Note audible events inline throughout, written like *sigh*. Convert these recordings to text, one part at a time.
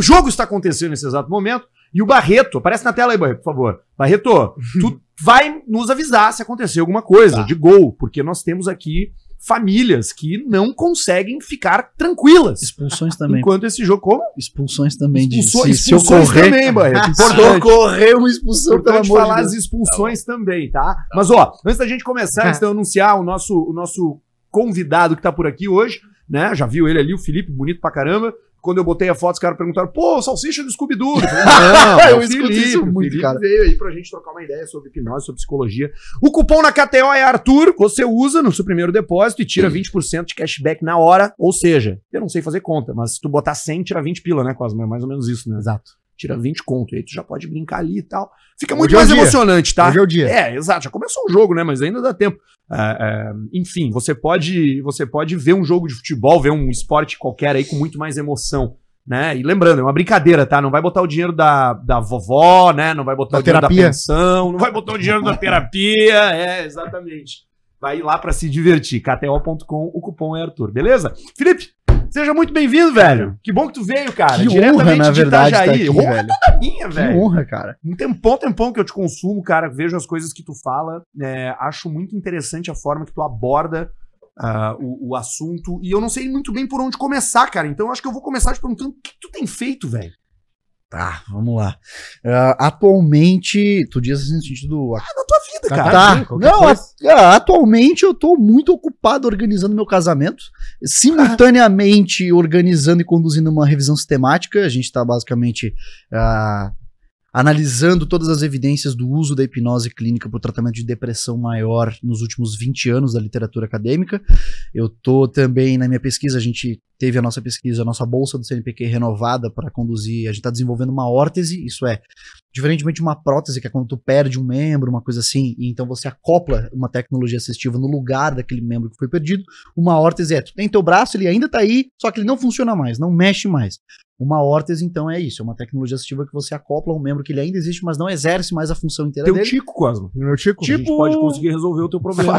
o jogo está acontecendo nesse exato momento. E o Barreto, aparece na tela aí, Barreto, por favor. Barreto, tu *laughs* vai nos avisar se acontecer alguma coisa Tá. de gol, porque nós temos aqui famílias que não conseguem ficar tranquilas. Expulsões também. Enquanto esse jogo. Como? Expulsões também. de- Expulsões, se, ocorrer, também, Barreto. *laughs* se ocorrer uma expulsão, pelo Importante amor falar de as Deus. expulsões também, tá? Mas, ó, antes da gente começar, antes de eu anunciar o nosso, o nosso convidado que tá por aqui hoje, né? Já viu ele ali, o Felipe, bonito pra caramba. Quando eu botei a foto, os caras perguntaram, pô, salsicha do Scooby-Doo. Não, é Eu escuto isso muito, Felipe cara. veio aí pra gente trocar uma ideia sobre hipnose, sobre psicologia. O cupom na KTO é Arthur, você usa no seu primeiro depósito e tira 20% de cashback na hora, ou seja, eu não sei fazer conta, mas se tu botar 100, tira 20 pila, né, Cosmo? É mais ou menos isso, né? Exato. Tira 20 conto. Aí tu já pode brincar ali e tal. Fica Hoje muito é o mais dia. emocionante, tá? Hoje é o dia. É, exato. Já começou o jogo, né? Mas ainda dá tempo. É, é, enfim, você pode, você pode ver um jogo de futebol, ver um esporte qualquer aí com muito mais emoção. Né? E lembrando, é uma brincadeira, tá? Não vai botar o dinheiro da, da vovó, né? Não vai botar Da o dinheiro terapia. da pensão, não vai botar o dinheiro da *laughs* terapia. É, exatamente. Vai lá pra se divertir. KTO.com, o cupom é Arthur, beleza? Felipe, seja muito bem-vindo, velho. Que bom que tu veio, cara. Que honra, na verdade, tá aqui, Honra velho. toda minha, Que velho. honra, cara. Um tempão, tempão que eu te consumo, cara, vejo as coisas que tu fala, é, acho muito interessante a forma que tu aborda ah, o, o assunto, e eu não sei muito bem por onde começar, cara, então eu acho que eu vou começar te perguntando o que tu tem feito, velho? Tá, vamos lá. Ah, atualmente, tu diz assim no sentido. Ah, na tua vida, Tá, cara. Tá, qualquer não, a- ah, atualmente eu tô muito ocupado organizando meu casamento, simultaneamente organizando e conduzindo uma revisão sistemática. A gente tá basicamente ah, analisando todas as evidências do uso da hipnose clínica para o tratamento de depressão maior nos últimos 20 anos da literatura acadêmica. Eu tô também na minha pesquisa, a gente teve a nossa pesquisa, a nossa bolsa do CNPq renovada para conduzir, a gente está desenvolvendo uma órtese, isso é, diferentemente de uma prótese, que é quando tu perde um membro, uma coisa assim, e então você acopla uma tecnologia assistiva no lugar daquele membro que foi perdido, uma órtese é, tu tem teu braço, ele ainda tá aí, só que ele não funciona mais, não mexe mais. Uma órtese, então, é isso, é uma tecnologia assistiva que você acopla um membro que ele ainda existe, mas não exerce mais a função inteira Teu dele. tico, Cosmo. Meu Chico. A gente Tipo- pode conseguir resolver o teu *laughs* problema.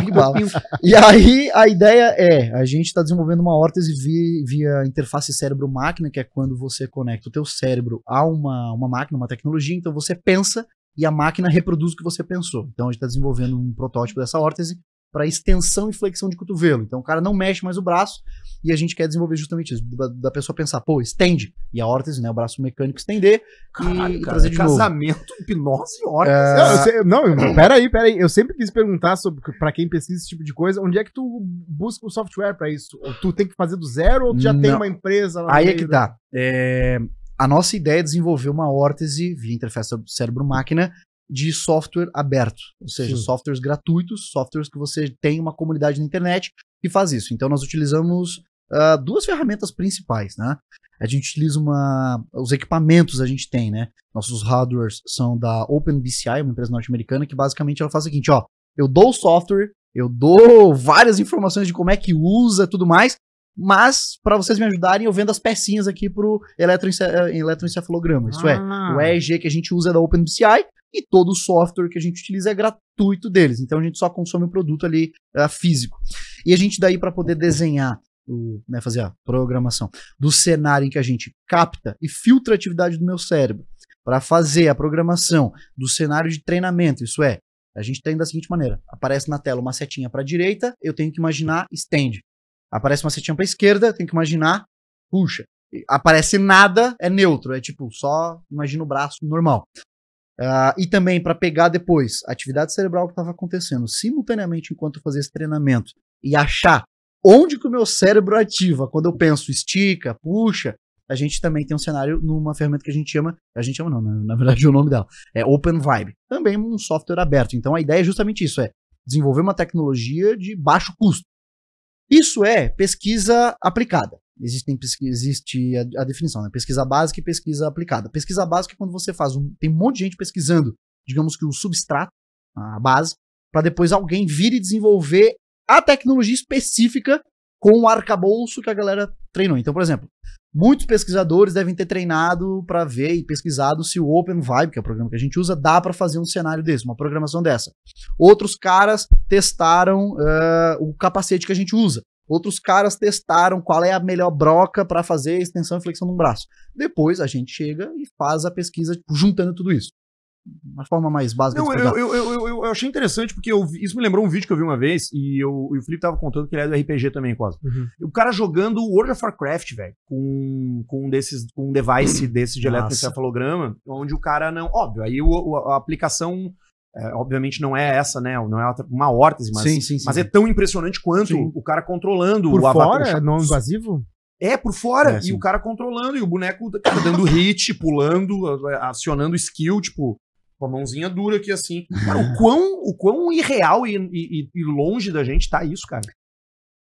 E aí, a ideia é, a gente está desenvolvendo uma órtese via, via interface cérebro-máquina, que é quando você conecta o teu cérebro a uma, uma máquina, uma tecnologia, então você pensa e a máquina reproduz o que você pensou. Então a gente está desenvolvendo um protótipo dessa órtese para extensão e flexão de cotovelo. Então o cara não mexe mais o braço e a gente quer desenvolver justamente isso, da, da pessoa pensar, pô, estende, e a órtese, né, o braço mecânico estender Caralho, e, e cara, trazer de novo. casamento, hipnose e órtese. É, Não, eu não, *clears throat* peraí, peraí. Eu sempre quis perguntar sobre pra quem pesquisa esse tipo de coisa, onde é que tu busca o software pra isso? Ou tu tem que fazer do zero ou tu já tem Não. uma empresa lá no Aí é que tá. É, a nossa ideia é desenvolver uma órtese via interface cérebro-máquina de software aberto, ou seja, Sim. softwares gratuitos, softwares que você tem uma comunidade na internet que faz isso. Então nós utilizamos ah, duas ferramentas principais, né? A gente utiliza uma, os equipamentos a gente tem, né? Nossos hardwares são da OpenBCI, uma empresa norte-americana que basicamente ela faz o seguinte, ó, eu dou o software, eu dou várias informações de como é que usa, tudo mais, mas para vocês me ajudarem, eu vendo as pecinhas aqui pro eletroence- eletroencefalograma. Isso é, Ah. o EEG que a gente usa é da OpenBCI e todo o software que a gente utiliza é gratuito deles. Então a gente só consome o produto ali ah, físico. E a gente daí para poder desenhar, o, né, fazer a programação do cenário em que a gente capta e filtra a atividade do meu cérebro para fazer a programação do cenário de treinamento. Isso é, a gente tem da seguinte maneira: aparece na tela uma setinha para a direita, eu tenho que imaginar estende. Aparece uma setinha para a esquerda, tenho que imaginar puxa. Aparece nada, é neutro, é tipo só imagina o braço normal. Ah, e também para pegar depois a atividade cerebral que estava acontecendo simultaneamente enquanto eu fazia esse treinamento e achar onde que o meu cérebro ativa quando eu penso estica, puxa. A gente também tem um cenário numa ferramenta que a gente chama, a gente chama não, na, na verdade *laughs* o nome dela é Open Vibe, também um software aberto. Então a ideia é justamente isso, é desenvolver uma tecnologia de baixo custo. Isso é pesquisa aplicada. Existem existe a, a definição, né? Pesquisa básica e pesquisa aplicada. Pesquisa básica é quando você faz um, tem um monte de gente pesquisando, digamos que o substrato, a base, para depois alguém vir e desenvolver a tecnologia específica com o arcabouço que a galera treinou. Então, por exemplo, muitos pesquisadores devem ter treinado para ver e pesquisado se o Open Vibe, que é o programa que a gente usa, dá para fazer um cenário desse, uma programação dessa. Outros caras testaram eh, o capacete que a gente usa. Outros caras testaram qual é a melhor broca para fazer extensão e flexão no braço. Depois a gente chega e faz a pesquisa tipo, juntando tudo isso. Uma forma mais básica Não, de eu, eu, eu, eu- eu achei interessante porque eu vi- isso me lembrou um vídeo que eu vi uma vez e, eu, e o Felipe tava contando que ele é do RPG também, quase. Uhum. O cara jogando World of Warcraft, velho, com, com um desses, com um device desse de eletroencefalograma, onde o cara não. Óbvio, aí o- o- a aplicação, é, obviamente, não é essa, né? Não é uma órtese, mas, sim, sim, sim. mas é tão impressionante quanto o cara controlando Por o avatar. fora, não invasivo? É, por fora. É, e o cara controlando, e o boneco tá dando hit, pulando, acionando skill, tipo, com a mãozinha dura aqui assim. Cara, o quão, o quão irreal e, e- e longe da gente tá isso, cara.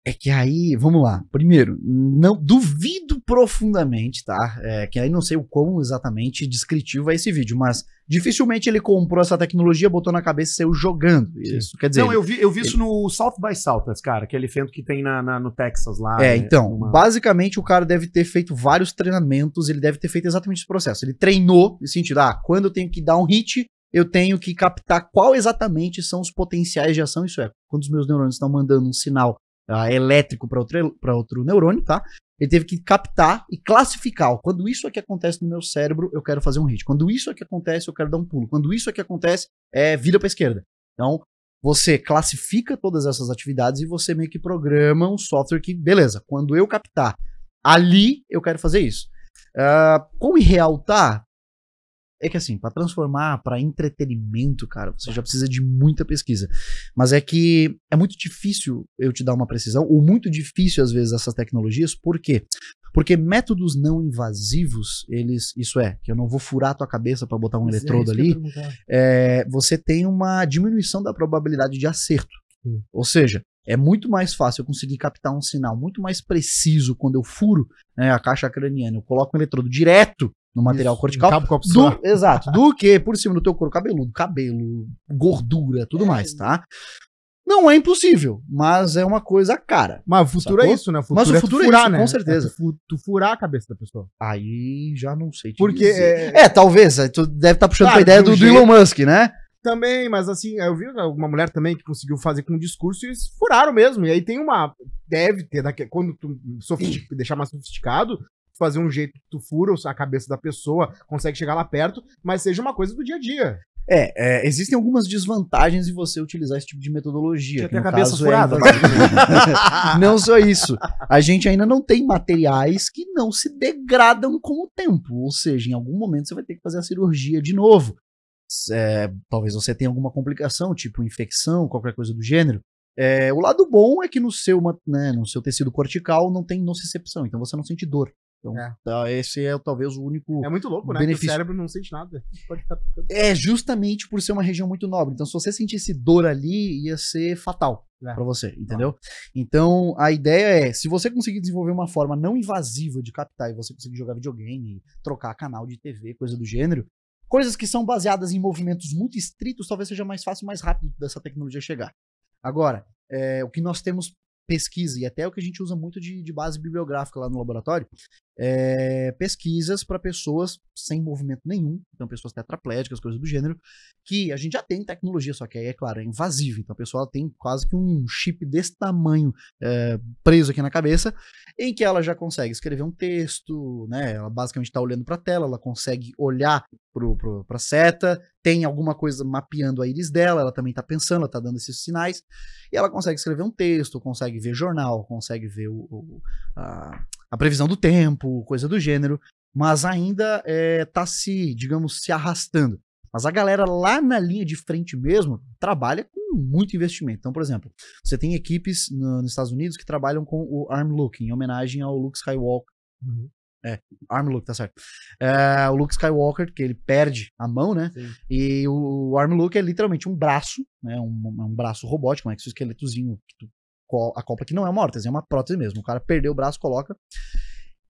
É que aí, vamos lá. Primeiro, não duvido profundamente, tá? É, que aí não sei o quão exatamente descritivo é esse vídeo, mas dificilmente ele comprou essa tecnologia, botou na cabeça e saiu jogando. Isso quer dizer. Não, eu vi, eu vi isso no South by Southwest, cara, aquele evento que tem na, na- no Texas lá. É, né, então, uma- basicamente o cara deve ter feito vários treinamentos, ele deve ter feito exatamente esse processo. Ele treinou no sentido, ah, quando eu tenho que dar um hit, eu tenho que captar qual exatamente são os potenciais de ação, isso é, quando os meus neurônios estão mandando um sinal ah, elétrico para outro, outro neurônio, tá? Ele teve que captar e classificar. ó, Quando isso aqui acontece no meu cérebro, eu quero fazer um hit. Quando isso aqui acontece, eu quero dar um pulo. Quando isso aqui acontece, é vira para esquerda. Então, você classifica todas essas atividades e você meio que programa um software que, beleza, quando eu captar ali, eu quero fazer isso. Ah, como irreal tá? É que assim, para transformar para entretenimento, cara, você já precisa de muita pesquisa. Mas é que é muito difícil eu te dar uma precisão, ou muito difícil às vezes essas tecnologias, por quê? Porque métodos não invasivos, eles, isso é, que eu não vou furar a tua cabeça para botar um Mas é eletrodo ia ali, é, você tem uma diminuição da probabilidade de acerto. Sim. Ou seja, é muito mais fácil eu conseguir captar um sinal muito mais preciso quando eu furo né, a caixa craniana, eu coloco um eletrodo direto no material Isso, cortical, cabo do, exato, do que por cima do teu couro cabeludo, cabelo, gordura, tudo É. mais, tá? Não é impossível, mas é uma coisa cara. Mas o futuro Sacou? é isso, né? O Mas o é tu futuro é furar, isso, né? com certeza. É tu, fu- tu furar a cabeça da pessoa. Aí já não sei te Porque é, É, talvez, tu deve estar puxando Tá, pra ideia de um do, do Elon Musk, né? também, mas assim, eu vi uma mulher também que conseguiu fazer com um discurso e eles furaram mesmo. E aí tem uma. Deve ter, daqui, quando tu sofistic- deixar mais sofisticado, fazer um jeito que tu fura a cabeça da pessoa, consegue chegar lá perto, mas seja uma coisa do dia a dia. É, é, existem algumas desvantagens em você utilizar esse tipo de metodologia. Tinha que a cabeça caso furada, É *laughs* não só isso. A gente ainda não tem materiais que não se degradam com o tempo. Ou seja, em algum momento você vai ter que fazer a cirurgia de novo. É, talvez você tenha alguma complicação, tipo infecção, qualquer coisa do gênero. É, o lado bom é que no seu, né, no seu tecido cortical não tem nocicepção, então você não sente dor. Então, É. tá, esse é talvez o único É muito louco, né? benefício. Que o cérebro não sente nada. Pode ficar é justamente por ser uma região muito nobre. Então, se você sentisse dor ali, ia ser fatal É. pra você, entendeu? Então, a ideia é, se você conseguir desenvolver uma forma não invasiva de captar e você conseguir jogar videogame, trocar canal de TV, coisa do gênero, coisas que são baseadas em movimentos muito estritos, talvez seja mais fácil, mais rápido dessa tecnologia chegar. Agora, é, o que nós temos pesquisa, e até o que a gente usa muito de, de base bibliográfica lá no laboratório, é, pesquisas para pessoas sem movimento nenhum, então pessoas tetraplégicas, coisas do gênero, que a gente já tem tecnologia, só que aí, é claro, é invasivo. Então a pessoa tem quase que um chip desse tamanho é, preso aqui na cabeça, em que ela já consegue escrever um texto, né? Ela basicamente está olhando para a tela, ela consegue olhar para a seta, tem alguma coisa mapeando a íris dela, ela também está pensando, ela está dando esses sinais, e ela consegue escrever um texto, consegue ver jornal, consegue ver o, o- a, a previsão do tempo, coisa do gênero, mas ainda é, tá se, digamos, se arrastando. Mas a galera lá na linha de frente mesmo trabalha com muito investimento. Então, por exemplo, você tem equipes no- nos Estados Unidos que trabalham com o Arm Look, em homenagem ao Luke Skywalker. Arm Look, tá certo. É, o Luke Skywalker, que ele perde a mão, né? Sim. E o Arm Look é literalmente um braço, né? Um, um braço robótico, um exoesqueletozinho que tu co- acopla, que não é uma órtese, é uma prótese mesmo. O cara perdeu o braço, coloca.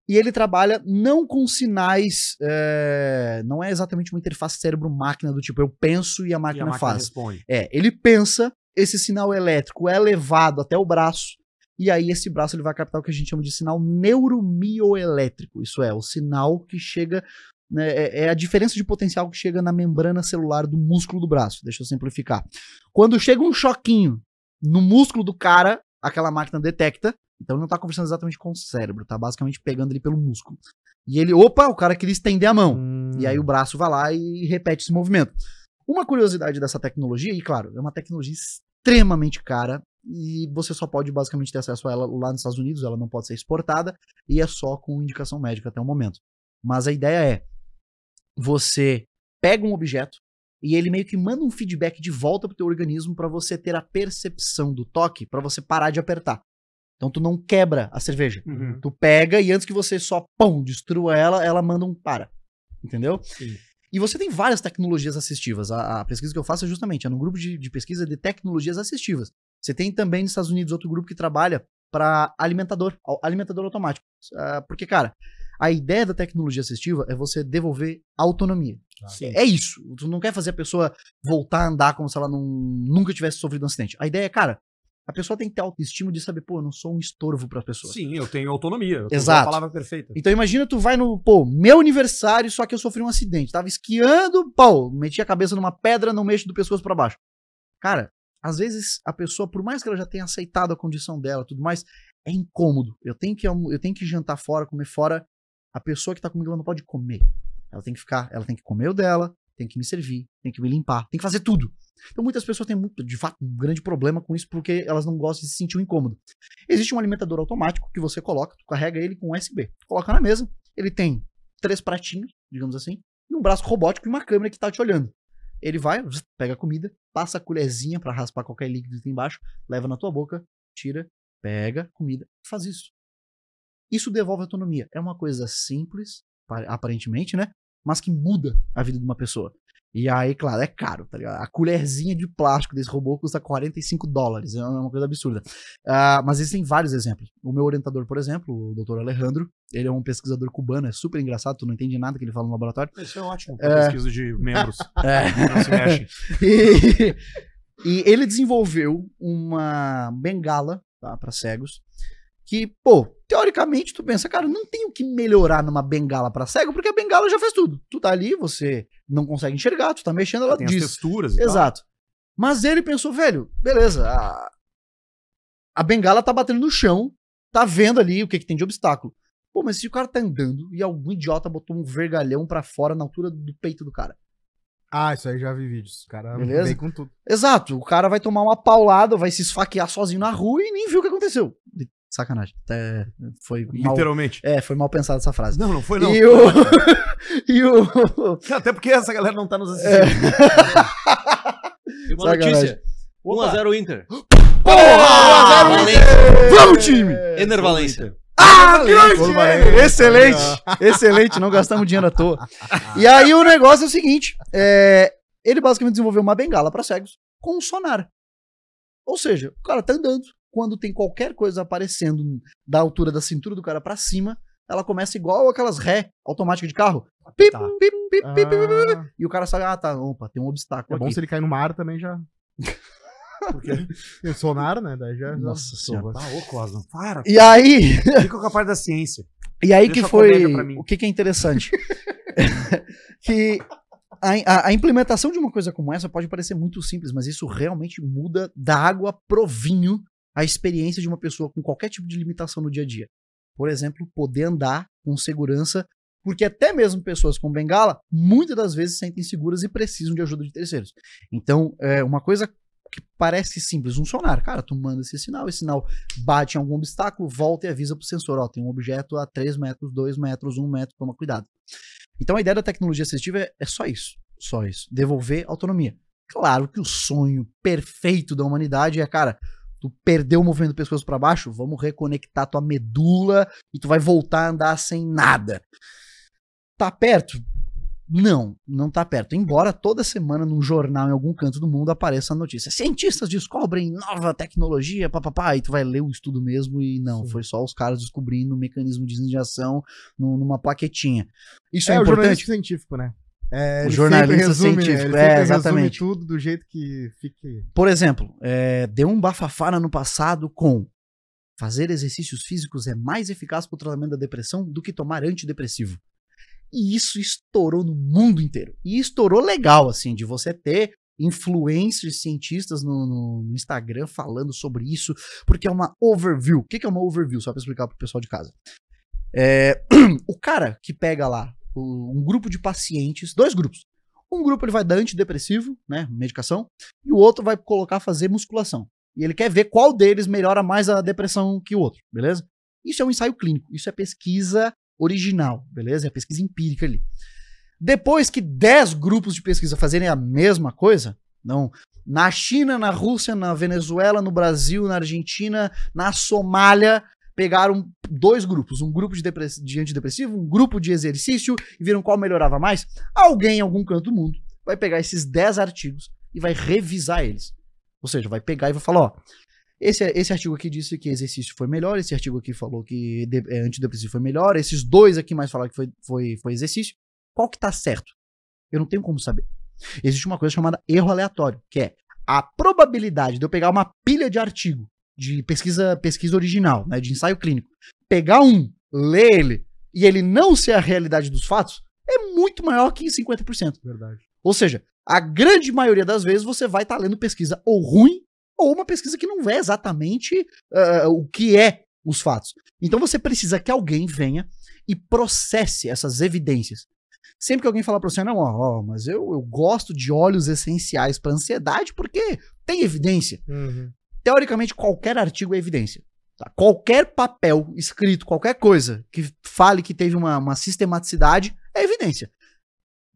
E ele trabalha não com sinais, é, não é exatamente uma interface cérebro-máquina do tipo eu penso e a E a máquina, máquina faz. responde. É, ele pensa, esse sinal elétrico é levado até o braço, e aí esse braço ele vai captar o que a gente chama de sinal neuromioelétrico. Isso é, o sinal que chega. né, é, é a diferença de potencial que chega na membrana celular do músculo do braço. Deixa eu simplificar. Quando chega um choquinho no músculo do cara, aquela máquina detecta Então ele não tá conversando exatamente com o cérebro, tá basicamente pegando ele pelo músculo. E ele, opa, o cara queria estender a mão. Hum. E aí o braço vai lá e repete esse movimento. Uma curiosidade dessa tecnologia, e claro, é uma tecnologia extremamente cara, e você só pode basicamente ter acesso a ela lá nos Estados Unidos, ela não pode ser exportada, e é só com indicação médica até o momento. Mas a ideia é, você pega um objeto, e ele meio que manda um feedback de volta pro teu organismo para você ter a percepção do toque, para você parar de apertar. Então tu não quebra a cerveja. Uhum. Tu pega e antes que você só, pum, destrua ela, ela manda um para. Entendeu? Sim. E você tem várias tecnologias assistivas. A, a pesquisa que eu faço é justamente, é num grupo de, de pesquisa de tecnologias assistivas. Você tem também nos Estados Unidos outro grupo que trabalha para alimentador, alimentador automático. Ah, porque, cara, a ideia da tecnologia assistiva é você devolver autonomia. Sim. É isso. Tu não quer fazer a pessoa voltar a andar como se ela não, nunca tivesse sofrido um acidente. A ideia é, cara, a pessoa tem que ter autoestima de saber, pô, eu não sou um estorvo pra pessoa. Sim, eu tenho autonomia. Eu Exato. A palavra perfeita. Então imagina tu vai no, pô, meu aniversário, só que eu sofri um acidente. Tava esquiando, pô, meti a cabeça numa pedra, não mexo do pescoço pra baixo. Cara, às vezes a pessoa, por mais que ela já tenha aceitado a condição dela, tudo mais, é incômodo. Eu tenho que eu tenho que jantar fora, comer fora. A pessoa que tá comigo ela não pode comer. Ela tem que ficar, ela tem que comer o dela, tem que me servir, tem que me limpar, tem que fazer tudo. Então muitas pessoas têm muito, de fato, um grande problema com isso porque elas não gostam de se sentir um incômodo. Existe um alimentador automático que você coloca, tu carrega ele com USB. Coloca na mesa, ele tem três pratinhos, digamos assim, e um braço robótico e uma câmera que tá te olhando. Ele vai, pega a comida, passa a colherzinha pra raspar qualquer líquido que tem embaixo, leva na tua boca, tira, pega a comida, faz isso. Isso devolve autonomia. É uma coisa simples, pa- aparentemente, né? Mas que muda a vida de uma pessoa. E aí, claro, é caro, tá ligado? A colherzinha de plástico desse robô custa 45 dólares. É uma coisa absurda. Ah, mas existem vários exemplos. O meu orientador, por exemplo, o Dr. Alejandro, ele é um pesquisador cubano, é super engraçado, tu não entende nada que ele fala no laboratório. Isso é ótimo. É. pra Pesquisa de membros. *laughs* É. Não se mexem. *laughs* E, e ele desenvolveu uma bengala tá, para cegos que, pô, teoricamente tu pensa, cara, não tem o que melhorar numa bengala para cego, porque a bengala já faz tudo. Tu tá ali, você não consegue enxergar, tu tá mexendo, ela Tem as diz. texturas e tal. Exato. Mas ele pensou, velho, beleza, a, a bengala tá batendo no chão, tá vendo ali o que, que tem de obstáculo. Pô, mas se o cara tá andando e algum idiota botou um vergalhão pra fora na altura do peito do cara. Ah, isso aí já vi vídeos. O cara Beleza? veio com tudo. Exato, o cara vai tomar uma paulada, vai se esfaquear sozinho na rua e nem viu o que aconteceu. De- Sacanagem. Até foi mal, Literalmente. é, foi mal pensada essa frase. Não, não foi não. E o, *laughs* e o Até porque essa galera não tá nos É. assistindo. Tem uma Sacanagem. notícia. 1x0 Inter. Porra! Valência. Vamos, time! Ener Valência. Ah, grande! Excelente! Excelente, não gastamos dinheiro à toa. E aí o negócio é o seguinte: é, ele basicamente desenvolveu uma bengala para cegos com um sonar. Ou seja, o cara tá andando, quando tem qualquer coisa aparecendo da altura da cintura do cara pra cima, ela começa igual aquelas ré automáticas de carro. Pip, Tá. pip, pip, pip, pip. Ah, E o cara sabe, ah, tá, opa, tem um obstáculo é bom aqui. se ele cair no mar também já. *laughs* Porque... Tem sonar, né? Daí já. Nossa senhora. Tá, para. E aí, Fica com a parte da ciência. E aí Deixa que foi. O que, que é interessante? *laughs* que a, a- a implementação de uma coisa como essa pode parecer muito simples, mas isso realmente muda da água pro vinho a experiência de uma pessoa com qualquer tipo de limitação no dia a dia. Por exemplo, poder andar com segurança, porque até mesmo pessoas com bengala muitas das vezes se sentem seguras e precisam de ajuda de terceiros. Então, é uma coisa que parece simples, um sonar. Cara, tu manda esse sinal, esse sinal bate em algum obstáculo, volta e avisa pro sensor, ó, tem um objeto a 3 metros, 2 metros, 1 metro, toma cuidado. Então a ideia da tecnologia assistiva é, é só isso, só isso, devolver autonomia. Claro que o sonho perfeito da humanidade é, cara, tu perdeu o movimento do pescoço para baixo, vamos reconectar tua medula e tu vai voltar a andar sem nada. Tá perto? Não, não tá perto. Embora toda semana num jornal em algum canto do mundo apareça a notícia. Cientistas descobrem nova tecnologia, papapá, e tu vai ler o estudo mesmo e não, Sim. foi só os caras descobrindo o mecanismo de injeção num- numa plaquetinha. Isso é, É, importante. científico, né? É, O jornalista resume, científico, ele é, exatamente. tudo do jeito que fique. Por exemplo, é, deu um bafafá no passado com fazer exercícios físicos é mais eficaz para o tratamento da depressão do que tomar antidepressivo. E isso estourou no mundo inteiro. E estourou legal, assim, de você ter influencers, cientistas no, no Instagram falando sobre isso, porque é uma overview. O que que é uma overview? Só pra explicar pro pessoal de casa. É, *clears throat* o cara que pega lá o- um grupo de pacientes, dois grupos. Um grupo ele vai dar antidepressivo, né, medicação, e o outro vai colocar fazer musculação. E ele quer ver qual deles melhora mais a depressão que o outro, beleza? Isso é um ensaio clínico, isso é pesquisa original, beleza? É pesquisa empírica ali. Depois que 10 grupos de pesquisa fazerem a mesma coisa, não, na China, na Rússia, na Venezuela, no Brasil, na Argentina, na Somália, pegaram dois grupos, um grupo de, de antidepressivo, um grupo de exercício, e viram qual melhorava mais. Alguém em algum canto do mundo vai pegar esses 10 artigos e vai revisar eles. Ou seja, vai pegar e vai falar, ó, esse, esse artigo aqui disse que exercício foi melhor, esse artigo aqui falou que de- é, antidepressivo foi melhor, esses dois aqui mais falaram que foi, foi, foi exercício. Qual que tá certo? Eu não tenho como saber. Existe uma coisa chamada erro aleatório, que é a probabilidade de eu pegar uma pilha de artigo de pesquisa, pesquisa original, né, de ensaio clínico, pegar um, ler ele e ele não ser a realidade dos fatos, é muito maior que 50%. Verdade. Ou seja, a grande maioria das vezes você vai estar lendo pesquisa ou ruim ou uma pesquisa que não é exatamente ah, o que é os fatos. Então você precisa que alguém venha e processe essas evidências. Sempre que alguém falar pra você, não, ó, ó, mas eu, eu gosto de óleos essenciais para ansiedade porque tem evidência. Uhum. Teoricamente, qualquer artigo é evidência. tá? Qualquer papel escrito, qualquer coisa que fale que teve uma, uma sistematicidade é evidência.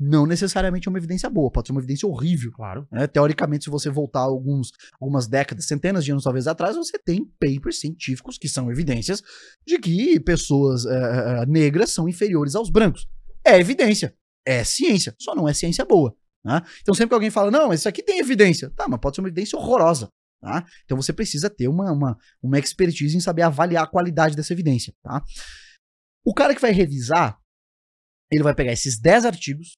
Não necessariamente é uma evidência boa, pode ser uma evidência horrível. Claro. né? Teoricamente, se você voltar alguns, algumas décadas, centenas de anos talvez atrás, você tem papers científicos que são evidências de que pessoas eh, eh, negras são inferiores aos brancos. É evidência, é ciência, só não é ciência boa. né? Então sempre que alguém fala, não, mas isso aqui tem evidência, tá, mas pode ser uma evidência horrorosa. Tá? Então você precisa ter uma, uma, uma expertise em saber avaliar a qualidade dessa evidência. Tá? O cara que vai revisar, ele vai pegar esses 10 artigos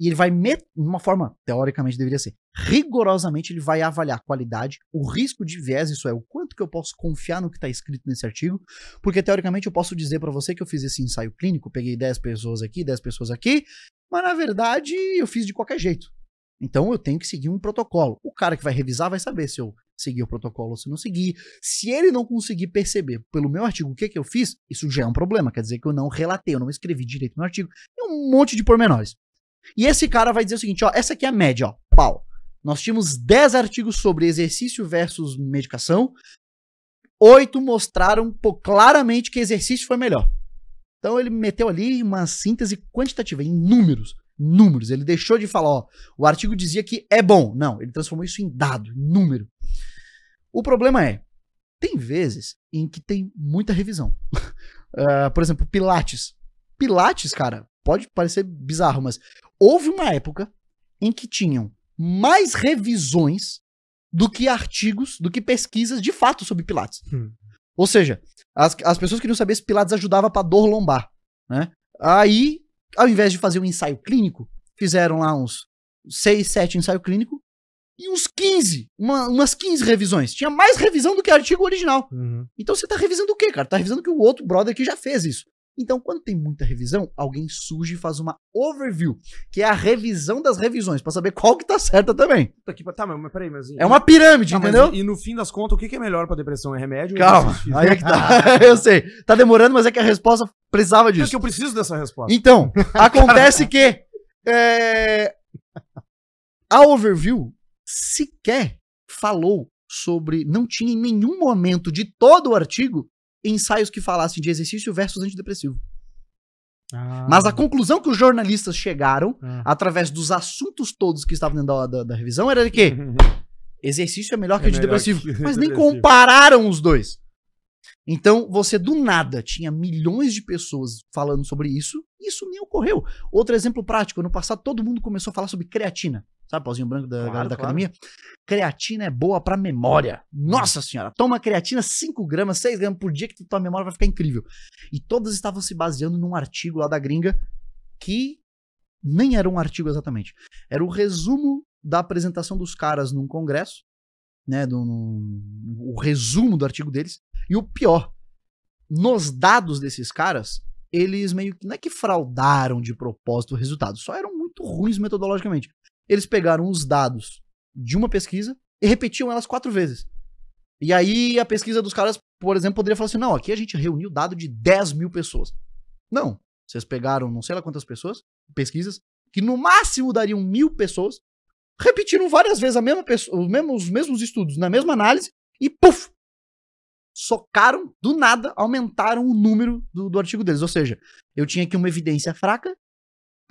e ele vai, de uma forma, teoricamente deveria ser, rigorosamente ele vai avaliar a qualidade, o risco de viés, isso é, o quanto que eu posso confiar no que está escrito nesse artigo, porque teoricamente eu posso dizer para você que eu fiz esse ensaio clínico, peguei 10 pessoas aqui, 10 pessoas aqui, mas na verdade eu fiz de qualquer jeito. Então eu tenho que seguir um protocolo. O cara que vai revisar vai saber se eu segui o protocolo ou se não seguir. Se ele não conseguir perceber pelo meu artigo o que, que eu fiz, isso já é um problema. Quer dizer que eu não relatei, eu não escrevi direito no artigo. Tem um monte de pormenores. E esse cara vai dizer o seguinte: ó, essa aqui é a média, ó, pau. Nós tínhamos 10 artigos sobre exercício versus medicação. Oito mostraram pô, claramente que exercício foi melhor. Então ele meteu ali uma síntese quantitativa, em números. Números. Ele deixou de falar, ó, o artigo dizia que é bom. Não, ele transformou isso em dado, em número. O problema é, tem vezes em que tem muita revisão. *laughs* Ah, por exemplo, Pilates. Pilates, cara, pode parecer bizarro, mas houve uma época em que tinham mais revisões do que artigos, do que pesquisas de fato sobre Pilates. Hum. Ou seja, as, as pessoas queriam saber se Pilates ajudava pra dor lombar, né? Aí, ao invés de fazer um ensaio clínico, fizeram lá uns 6, 7 ensaio clínico e uns 15, uma- umas 15 revisões. Tinha mais revisão do que artigo original. Uhum. Então você tá revisando o quê, cara? Tá revisando que o outro brother aqui já fez isso. Então, quando tem muita revisão, alguém surge e faz uma overview, que é a revisão das revisões, pra saber qual que tá certa também. Que pa- Tá, mas mas peraí, mas. É uma pirâmide, mas entendeu? e, e no fim das contas, o que, que é melhor pra depressão? É remédio? Calma, aí é que tá. *laughs* Eu sei. Tá demorando, mas é que a resposta precisava Porque disso. eu preciso dessa resposta. Então, *laughs* acontece que é, a overview sequer falou sobre. Não tinha em nenhum momento de todo o artigo ensaios que falassem de exercício versus antidepressivo. Ah. Mas a conclusão que os jornalistas chegaram, Ah. através dos assuntos todos que estavam dentro da, da- da revisão, era de que *laughs* exercício é melhor que É melhor antidepressivo. que *laughs* Mas nem compararam os dois. Então, você do nada tinha milhões de pessoas falando sobre isso, e isso nem ocorreu. Outro exemplo prático, ano passado todo mundo começou a falar sobre creatina. Sabe, pauzinho branco da Claro, galera da claro. academia? Creatina é boa pra memória. Nossa senhora, toma creatina 5 gramas, 6 gramas por dia que tua memória vai ficar incrível. E todas estavam se baseando num artigo lá da gringa que nem era um artigo exatamente. Era o resumo da apresentação dos caras num congresso, né, do, o resumo do artigo deles. E o pior, nos dados desses caras, eles meio que não é que fraudaram de propósito o resultado, só eram muito ruins metodologicamente. Eles pegaram os dados de uma pesquisa e repetiam elas quatro vezes. E aí a pesquisa dos caras, por exemplo, poderia falar assim: não, aqui a gente reuniu dado de 10 mil pessoas. Não. Vocês pegaram não sei lá quantas pessoas, pesquisas, que no máximo dariam mil pessoas, repetiram várias vezes a mesma pessoa, os, mesmos, os mesmos estudos na mesma análise e puf! Socaram do nada, aumentaram o número do, do artigo deles. Ou seja, eu tinha aqui uma evidência fraca,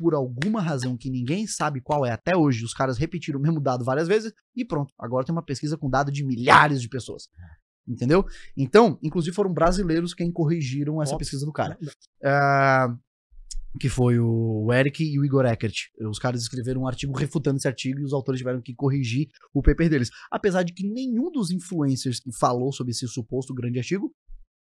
por alguma razão que ninguém sabe qual é até hoje, os caras repetiram o mesmo dado várias vezes e pronto. Agora tem uma pesquisa com dado de milhares de pessoas. Entendeu? Então, inclusive foram brasileiros quem corrigiram essa Óbvio. pesquisa do cara. Ah, que foi o Eric e o Igor Eckert. Os caras escreveram um artigo refutando esse artigo e os autores tiveram que corrigir o paper deles. Apesar de que nenhum dos influencers que falou sobre esse suposto grande artigo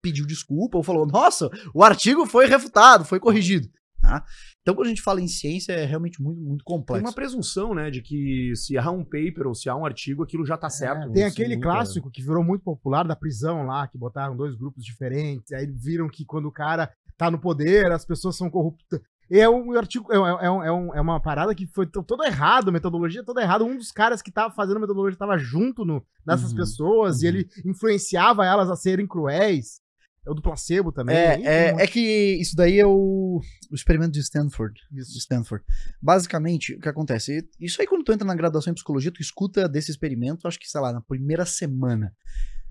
pediu desculpa ou falou: nossa, o artigo foi refutado, foi corrigido. Tá? Então, quando a gente fala em ciência, é realmente muito, muito Tem complexo. uma presunção, né, de que se há um paper ou se há um artigo, aquilo já tá certo. É, Tem aquele nunca- clássico que virou muito popular da prisão lá, que botaram dois grupos diferentes, aí viram que quando o cara tá no poder, as pessoas são corruptas. É um artigo, é, um- é um- é um- é uma parada que foi to- todo errado, a metodologia toda errada. Um dos caras que tava fazendo a metodologia tava junto no, nessas Uhum, pessoas e uhum. ele influenciava elas a serem cruéis. É o do placebo também. É, é, é que isso daí é o, o experimento de Stanford. Isso. De Stanford. Basicamente, o que acontece? Isso aí, quando tu entra na graduação em psicologia, tu escuta desse experimento, acho que, sei lá, na primeira semana.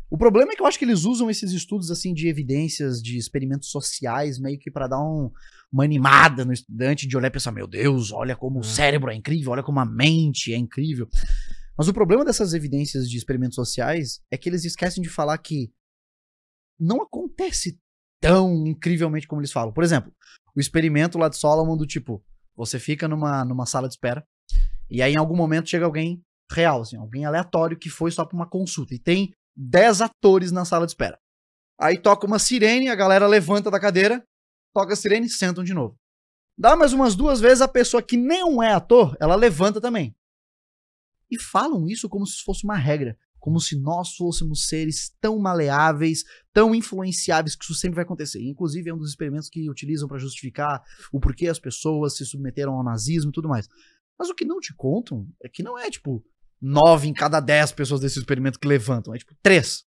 O problema é que eu acho que eles usam esses estudos assim de evidências de experimentos sociais meio que pra dar um- uma animada no estudante de olhar e pensar, meu Deus, olha como o cérebro é incrível, olha como a mente é incrível. Mas o problema dessas evidências de experimentos sociais é que eles esquecem de falar que não acontece tão incrivelmente como eles falam. Por exemplo, o experimento lá de Solomon do tipo, você fica numa, numa sala de espera e aí em algum momento chega alguém real, assim, alguém aleatório que foi só pra uma consulta e tem 10 atores na sala de espera. Aí toca uma sirene, a galera levanta da cadeira, toca a sirene, sentam de novo. Dá mais umas duas vezes a pessoa que não é ator, ela levanta também. E falam isso como se fosse uma regra, como se nós fôssemos seres tão maleáveis, tão influenciáveis que isso sempre vai acontecer. Inclusive é um dos experimentos que utilizam para justificar o porquê as pessoas se submeteram ao nazismo e tudo mais. Mas o que não te contam é que não é tipo nove em cada dez pessoas desse experimento que levantam, é tipo três.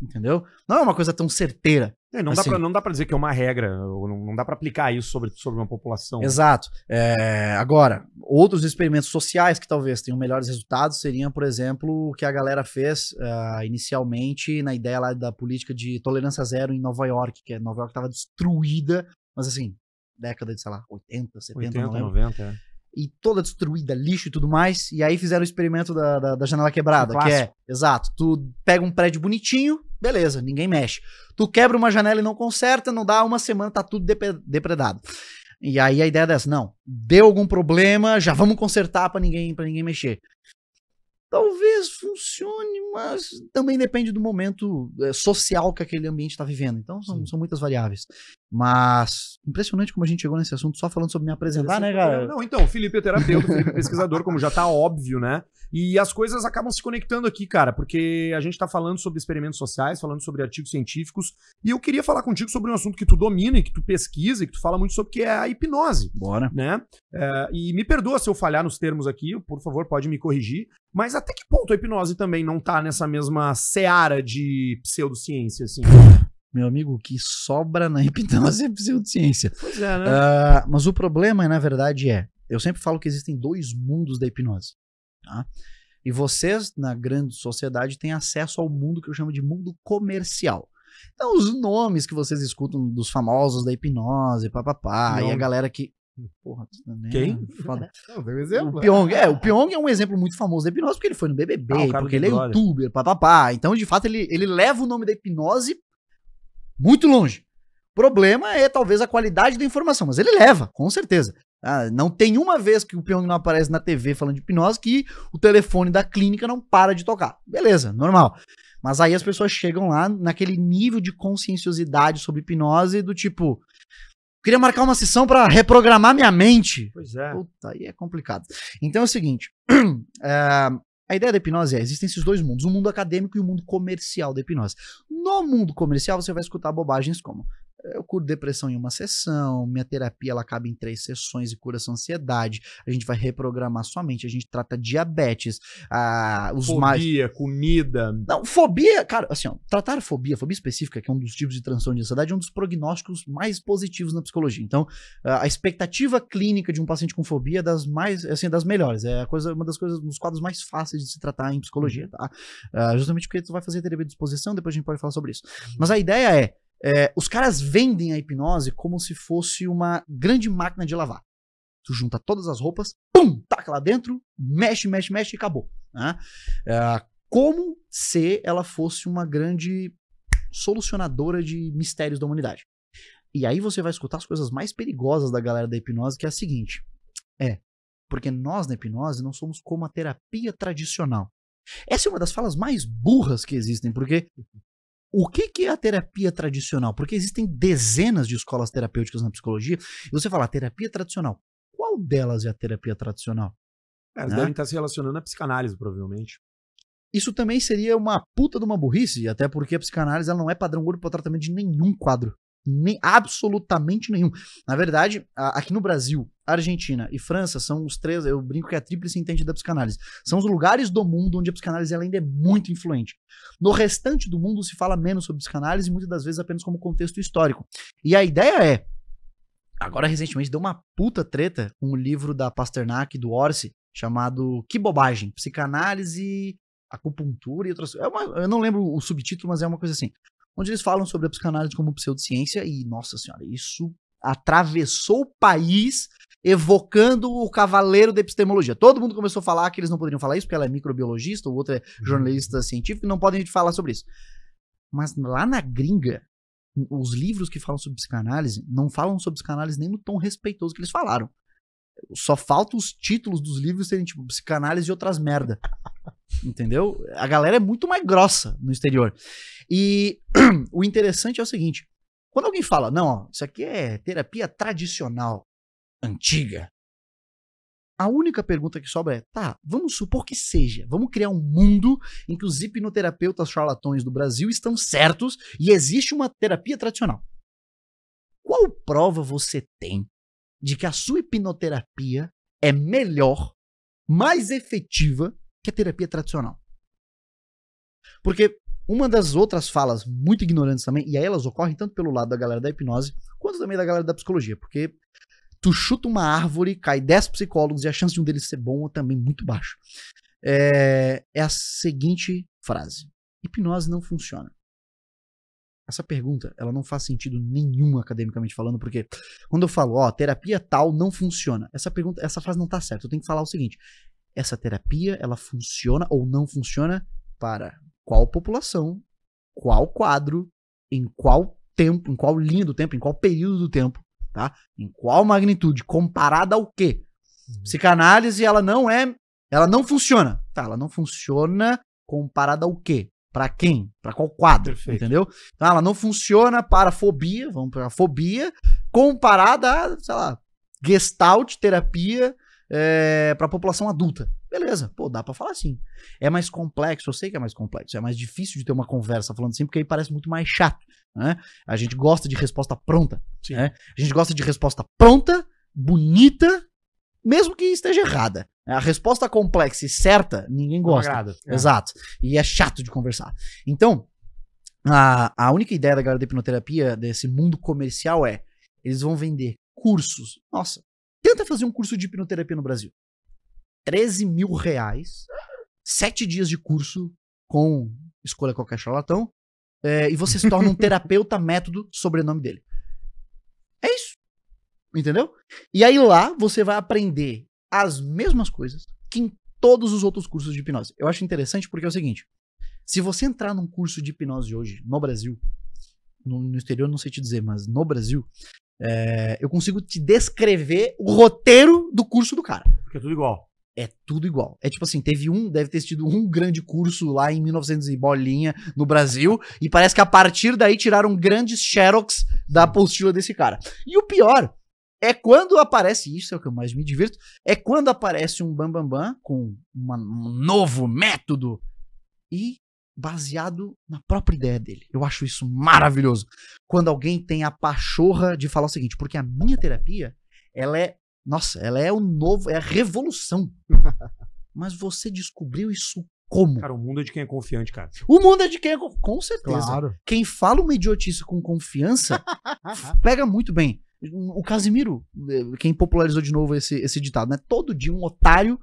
Entendeu? Não é uma coisa tão certeira. É, não, dá Assim. pra, não dá pra dizer que é uma regra, não, dá pra aplicar isso sobre, sobre uma população. Exato. É, agora, outros experimentos sociais que talvez tenham melhores resultados seriam, por exemplo, o que a galera fez ah, inicialmente na ideia lá da política de tolerância zero em Nova York, que é Nova York estava destruída, mas assim, década de, sei lá, 80, 70, 80, não lembro. 90, é. e toda destruída, lixo e tudo mais. E aí fizeram o experimento da, da, da janela quebrada, Um que é, exato, tu pega um prédio bonitinho, beleza, ninguém mexe. Tu quebra uma janela e não conserta, não dá uma semana, tá tudo depredado. E aí a ideia é dessa, não, deu algum problema, já vamos consertar pra ninguém, pra ninguém mexer. Talvez funcione, mas também depende do momento eh, social que aquele ambiente está vivendo. Então são, são muitas variáveis. Mas impressionante como a gente chegou nesse assunto só falando sobre me apresentar, né, cara? Não, então, o Felipe é terapeuta, o Felipe é pesquisador, como já tá óbvio, né? E as coisas acabam se conectando aqui, cara, porque a gente tá falando sobre experimentos sociais, falando sobre artigos científicos, e eu queria falar contigo sobre um assunto que tu domina e que tu pesquisa e que tu fala muito sobre, que é a hipnose. Bora. né? É, e me perdoa se eu falhar nos termos aqui, por favor, pode me corrigir. Mas até que ponto a hipnose também não tá nessa mesma seara de pseudociência, assim? Meu amigo, o que sobra na *laughs* hipnose é pseudociência. Pois é, né? Ah, mas o problema, na verdade, é. Eu sempre falo que existem dois mundos da hipnose. Tá? E vocês, na grande sociedade, têm acesso ao mundo que eu chamo de mundo comercial. Então, os nomes que vocês escutam dos famosos da hipnose, papapá, e a galera que. Porra, também Quem? Foda. *laughs* Não, um O exemplo. Pyong, é, o Pyong é um exemplo muito famoso da hipnose, porque ele foi no BBB, Ah, o porque ele é youtuber, papapá. Então, de fato, ele, ele leva o nome da hipnose muito longe. O problema é talvez a qualidade da informação, mas ele leva, com certeza. Ah, não tem uma vez que o Pyong não aparece na TV falando de hipnose que o telefone da clínica não para de tocar. Beleza, normal. Mas aí as pessoas chegam lá naquele nível de conscienciosidade sobre hipnose do tipo, queria marcar uma sessão pra reprogramar minha mente. Pois é. Puta, aí é complicado. Então é o seguinte: *clears throat* é, a ideia da hipnose é: existem esses dois mundos, o mundo acadêmico e o mundo comercial da hipnose. No mundo comercial, você vai escutar bobagens como: Eu curo depressão em uma sessão, minha terapia ela acaba em três sessões e cura sua ansiedade. A gente vai reprogramar sua mente, a gente trata diabetes, ah, os mais. Fobia, comida. Não, fobia, cara, assim, ó, tratar fobia, fobia específica, que é um dos tipos de transtorno de ansiedade, é um dos prognósticos mais positivos na psicologia. Então, a expectativa clínica de um paciente com fobia é das mais, assim, das melhores. É a coisa, uma das coisas, um dos quadros mais fáceis de se tratar em psicologia, tá? Ah, justamente porque tu vai fazer terapia de disposição, depois a gente pode falar sobre isso. Mas a ideia é, é, os caras vendem a hipnose como se fosse uma grande máquina de lavar. Tu junta todas as roupas, pum, taca lá dentro, mexe, mexe, mexe e acabou. Né? É, como se ela fosse uma grande solucionadora de mistérios da humanidade. E aí você vai escutar as coisas mais perigosas da galera da hipnose, que é a seguinte: é, porque nós na hipnose não somos como a terapia tradicional. Essa é uma das falas mais burras que existem, porque o que, que é a terapia tradicional? Porque existem dezenas de escolas terapêuticas na psicologia, e você fala, terapia tradicional. Qual delas é a terapia tradicional? É, eles Né? devem estar se relacionando à psicanálise, provavelmente. Isso também seria uma puta de uma burrice, até porque a psicanálise ela não é padrão ouro para tratamento de nenhum quadro. Nem, absolutamente nenhum. Na verdade, a- aqui no Brasil, Argentina e França são os três, eu brinco que é a tríplice entende da psicanálise. São os lugares do mundo onde a psicanálise ainda é muito influente. No restante do mundo se fala menos sobre psicanálise, muitas das vezes apenas como contexto histórico. E a ideia é, agora recentemente deu uma puta treta com um livro da Pasternak do Orsi chamado Que Bobagem, Psicanálise acupuntura e outras é uma, Eu não lembro o subtítulo, mas é uma coisa assim. Onde eles falam sobre a psicanálise como pseudociência e, nossa senhora, isso atravessou o país evocando o cavaleiro da epistemologia. Todo mundo começou a falar que eles não poderiam falar isso, porque ela é microbiologista, o outro é jornalista científico, e não podem falar sobre isso. Mas lá na gringa, os livros que falam sobre psicanálise não falam sobre psicanálise nem no tom respeitoso que eles falaram. Só falta os títulos dos livros serem tipo psicanálise e outras merda. Entendeu? A galera é muito mais grossa no exterior. E *clears throat* o interessante é o seguinte: quando alguém fala, não, ó, isso aqui é terapia tradicional, antiga. A única pergunta que sobra é, tá, vamos supor que seja. Vamos criar um mundo em que os hipnoterapeutas charlatões do Brasil estão certos e existe uma terapia tradicional. Qual prova você tem de que a sua hipnoterapia é melhor, mais efetiva que a terapia tradicional? Porque uma das outras falas muito ignorantes também, e aí elas ocorrem tanto pelo lado da galera da hipnose, quanto também da galera da psicologia, porque tu chuta uma árvore, cai 10 psicólogos e a chance de um deles ser bom é também muito baixa. É, é a seguinte frase: hipnose não funciona. Essa pergunta, ela não faz sentido nenhum academicamente falando, porque quando eu falo, ó, terapia tal não funciona, essa pergunta, essa frase não tá certa. Eu tenho que falar o seguinte: essa terapia, ela funciona ou não funciona para qual população, qual quadro, em qual tempo, em qual linha do tempo, em qual período do tempo, tá? Em qual magnitude, comparada ao quê? Psicanálise, ela não é, ela não funciona. Tá, ela não funciona comparada ao quê? Pra quem? Pra qual quadro, Perfeito. entendeu? Então ela não funciona para fobia, vamos para fobia, comparada a, sei lá, gestalt, terapia é, para população adulta. Beleza, pô, dá pra falar assim. É mais complexo, eu sei que é mais complexo, é mais difícil de ter uma conversa falando assim, porque aí parece muito mais chato, né? A gente gosta de resposta pronta, Sim. né? A gente gosta de resposta pronta, bonita, mesmo que esteja errada. A resposta complexa e certa, ninguém gosta. agrada. É. Exato. E é chato de conversar. Então, a, a única ideia da galera da hipnoterapia, desse mundo comercial, é: eles vão vender cursos. Nossa, tenta fazer um curso de hipnoterapia no Brasil. 13 mil reais, sete dias de curso com escolha qualquer charlatão, é, e você se torna um *laughs* terapeuta método, sobrenome dele. É isso. Entendeu? E aí lá você vai aprender as mesmas coisas que em todos os outros cursos de hipnose. Eu acho interessante porque é o seguinte: se você entrar num curso de hipnose hoje no Brasil, no, no exterior não sei te dizer, mas no Brasil, é, eu consigo te descrever o roteiro do curso do cara. Porque é tudo igual. É tudo igual. É tipo assim, teve um, deve ter tido um grande curso lá em 1900 e bolinha no Brasil, e parece que a partir daí tiraram grandes xerox da apostila desse cara. E o pior é quando aparece, isso é o que eu mais me divirto, é quando aparece um bambambam bam, bam, com uma- um novo método e baseado na própria ideia dele. Eu acho isso maravilhoso. Quando alguém tem a pachorra de falar o seguinte, porque a minha terapia, ela é, nossa, ela é o novo, é a revolução. *laughs* Mas você descobriu isso como? Cara, o mundo é de quem é confiante, cara. O mundo é de quem é, co- com certeza. Claro. Quem fala uma idiotice com confiança *laughs* pega muito bem. O Casimiro, eh, quem popularizou de novo esse, esse ditado, né? Todo dia um otário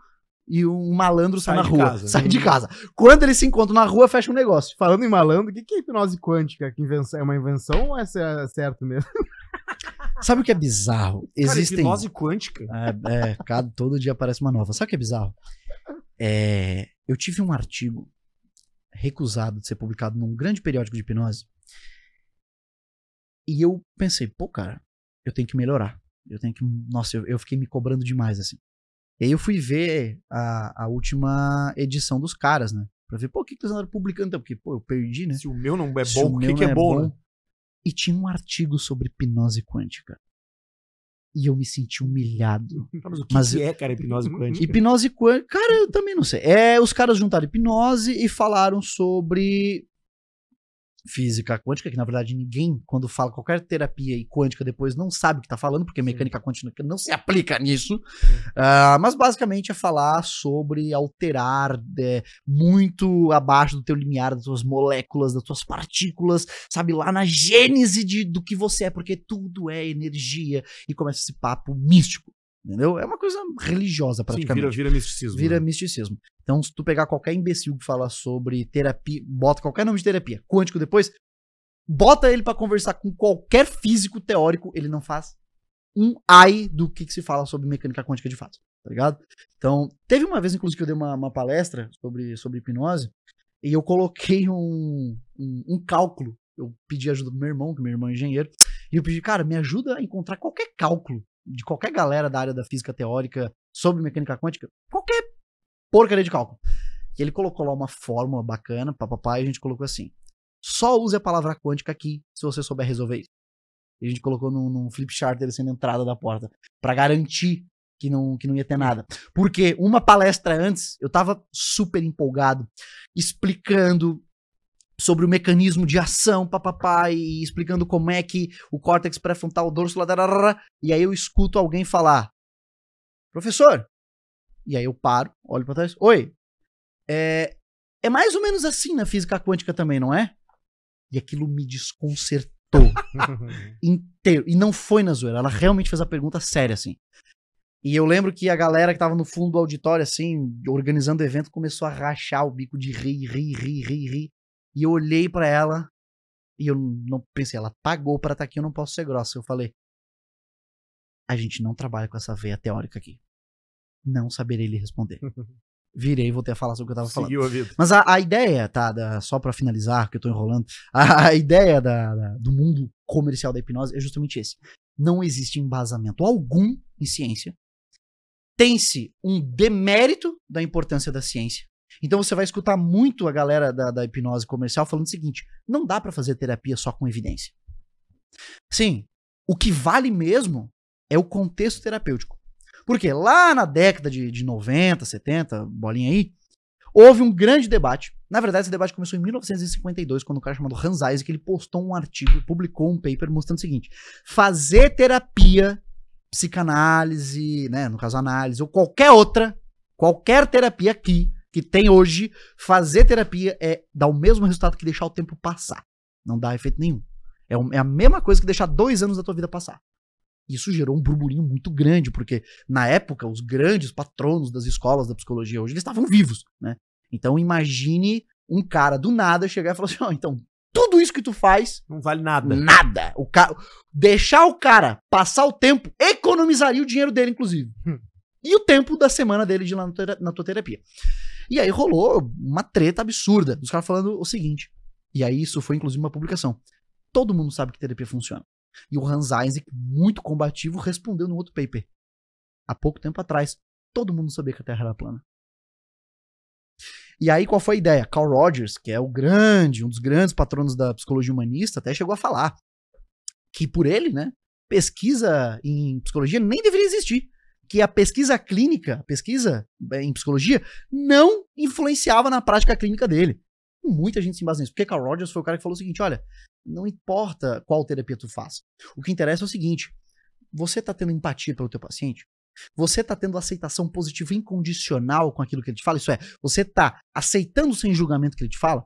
e um malandro sai, Sai na rua. casa. Sai de casa. Quando eles se encontram na rua, fecha um negócio. Falando em malandro, o que que é hipnose quântica? Que invenção, é uma invenção ou é cer- certo mesmo? *laughs* Sabe o que é bizarro? Cara, Existem. hipnose quântica. É, é, cada, todo dia aparece uma nova. Sabe o que é bizarro? É, eu tive um artigo recusado de ser publicado num grande periódico de hipnose. E eu pensei, pô, cara, eu tenho que melhorar. Eu tenho que. Nossa, eu, eu fiquei me cobrando demais, assim. E aí eu fui ver a, a última edição dos caras, né? Pra ver, pô, o que, que eles andaram publicando? Porque, pô, eu perdi, né? Se o meu não é Se bom, o que, não é bom, né? E tinha um artigo sobre hipnose quântica. E eu me senti humilhado. *laughs* Mas o que, Mas- que é, cara, hipnose quântica? Hipnose quântica. Cara, eu também não sei. É, os caras juntaram hipnose e falaram sobre física quântica, que na verdade ninguém, quando fala qualquer terapia e quântica depois, não sabe o que tá falando, porque mecânica quântica não se aplica nisso. Ah, mas basicamente é falar sobre alterar é, muito abaixo do teu limiar, das tuas moléculas, das tuas partículas, sabe, lá na gênese de, do que você é, porque tudo é energia, e começa esse papo místico. Entendeu? É uma coisa religiosa, Sim, praticamente vira, vira misticismo. vira né? misticismo. Então, se tu pegar qualquer imbecil que fala sobre terapia, bota qualquer nome de terapia, quântico depois, bota ele pra conversar com qualquer físico teórico, ele não faz um ai do que, que se fala sobre mecânica quântica de fato, tá ligado? Então, teve uma vez, inclusive, que eu dei uma, uma palestra sobre, sobre hipnose, e eu coloquei um, um, um cálculo. Eu pedi ajuda do meu irmão, que meu irmão é engenheiro, e eu pedi, cara, me ajuda a encontrar qualquer cálculo de qualquer galera da área da física teórica sobre mecânica quântica, qualquer porcaria de cálculo. E ele colocou lá uma fórmula bacana, papapá, e a gente colocou assim: só use a palavra quântica aqui se você souber resolver isso. E a gente colocou num, num flip chart dele sendo entrada da porta, Pra garantir que não, que não ia ter nada. Porque uma palestra antes, eu tava super empolgado, explicando sobre o mecanismo de ação, papapá, e explicando como é que o córtex pré-frontal, o dorso lateral, e aí eu escuto alguém falar, professor, e aí eu paro, olho pra trás, oi, é, é mais ou menos assim na física quântica também, não é? E aquilo me desconcertou *laughs* inteiro, e não foi na zoeira, ela realmente fez a pergunta séria, assim. E eu lembro que a galera que tava no fundo do auditório, assim, organizando o evento, começou a rachar o bico de rir, rir, rir, rir, rir. E eu olhei pra ela e eu não pensei, ela pagou pra estar aqui, eu não posso ser grossa. Eu falei, a gente não trabalha com essa veia teórica aqui. Não saberei lhe responder. *laughs* Virei e voltei a falar sobre o que eu tava falando. Seguiu a vida. Mas a, a ideia, tá, da- só pra finalizar, que eu tô enrolando, a, a ideia da- da- do mundo comercial da hipnose é justamente esse. Não existe embasamento algum em ciência. Tem-se um demérito da importância da ciência. Então você vai escutar muito a galera da, da hipnose comercial falando o seguinte: não dá pra fazer terapia só com evidência. Sim, o que vale mesmo é o contexto terapêutico. Porque lá na década de, de 90, 70, bolinha aí, houve um grande debate. Na verdade, esse debate começou em 1952, quando um cara chamado Hans Isaac ele postou um artigo, publicou um paper mostrando o seguinte: fazer terapia, psicanálise, né, no caso análise, ou qualquer outra, qualquer terapia aqui que tem hoje, fazer terapia é dar o mesmo resultado que deixar o tempo passar. Não dá efeito nenhum. É, um- é a mesma coisa que deixar dois anos da tua vida passar. Isso gerou um burburinho muito grande, porque na época os grandes patronos das escolas da psicologia hoje eles estavam vivos, né? Então imagine um cara do nada chegar e falar assim: ó, então tudo isso que tu faz, Não vale nada. nada. O ca... Deixar o cara passar o tempo economizaria o dinheiro dele, inclusive. Hum. E o tempo da semana dele de ir lá na tua terapia. E aí rolou uma treta absurda. Os caras falando o seguinte. E aí isso foi inclusive uma publicação. Todo mundo sabe que terapia funciona. E o Hans Isaac, muito combativo, respondeu no outro paper. Há pouco tempo atrás, todo mundo sabia que a Terra era plana. E aí, qual foi a ideia? Carl Rogers, que é o grande, um dos grandes patronos da psicologia humanista, até chegou a falar que por ele, né, pesquisa em psicologia nem deveria existir. Que a pesquisa clínica, a pesquisa eh, em psicologia, não influenciava na prática clínica dele. Muita gente se embasa nisso. Porque Carl Rogers foi o cara que falou o seguinte: olha, não importa qual terapia tu faz. O que interessa é o seguinte: você tá tendo empatia pelo teu paciente? Você tá tendo aceitação positiva incondicional com aquilo que ele te fala? Isso é, você tá aceitando sem julgamento que ele te fala?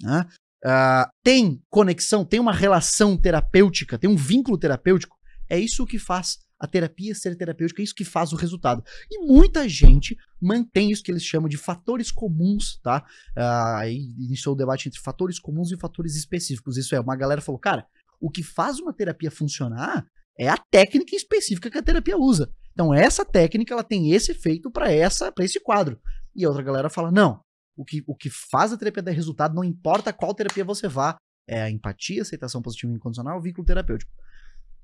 Né? Ah, tem conexão, tem uma relação terapêutica, tem um vínculo terapêutico? É isso que faz a terapia ser terapêutica, é isso que faz o resultado. E muita gente mantém isso que eles chamam de fatores comuns, tá? Ah, aí iniciou o debate entre fatores comuns e fatores específicos. Isso é, uma galera falou, cara, o que faz uma terapia funcionar é a técnica específica que a terapia usa. Então essa técnica ela tem esse efeito para essa para esse quadro. E a outra galera fala: "Não, o que, o que faz a terapia dar resultado não importa qual terapia você vá, é a empatia, aceitação positiva e incondicional, vínculo terapêutico.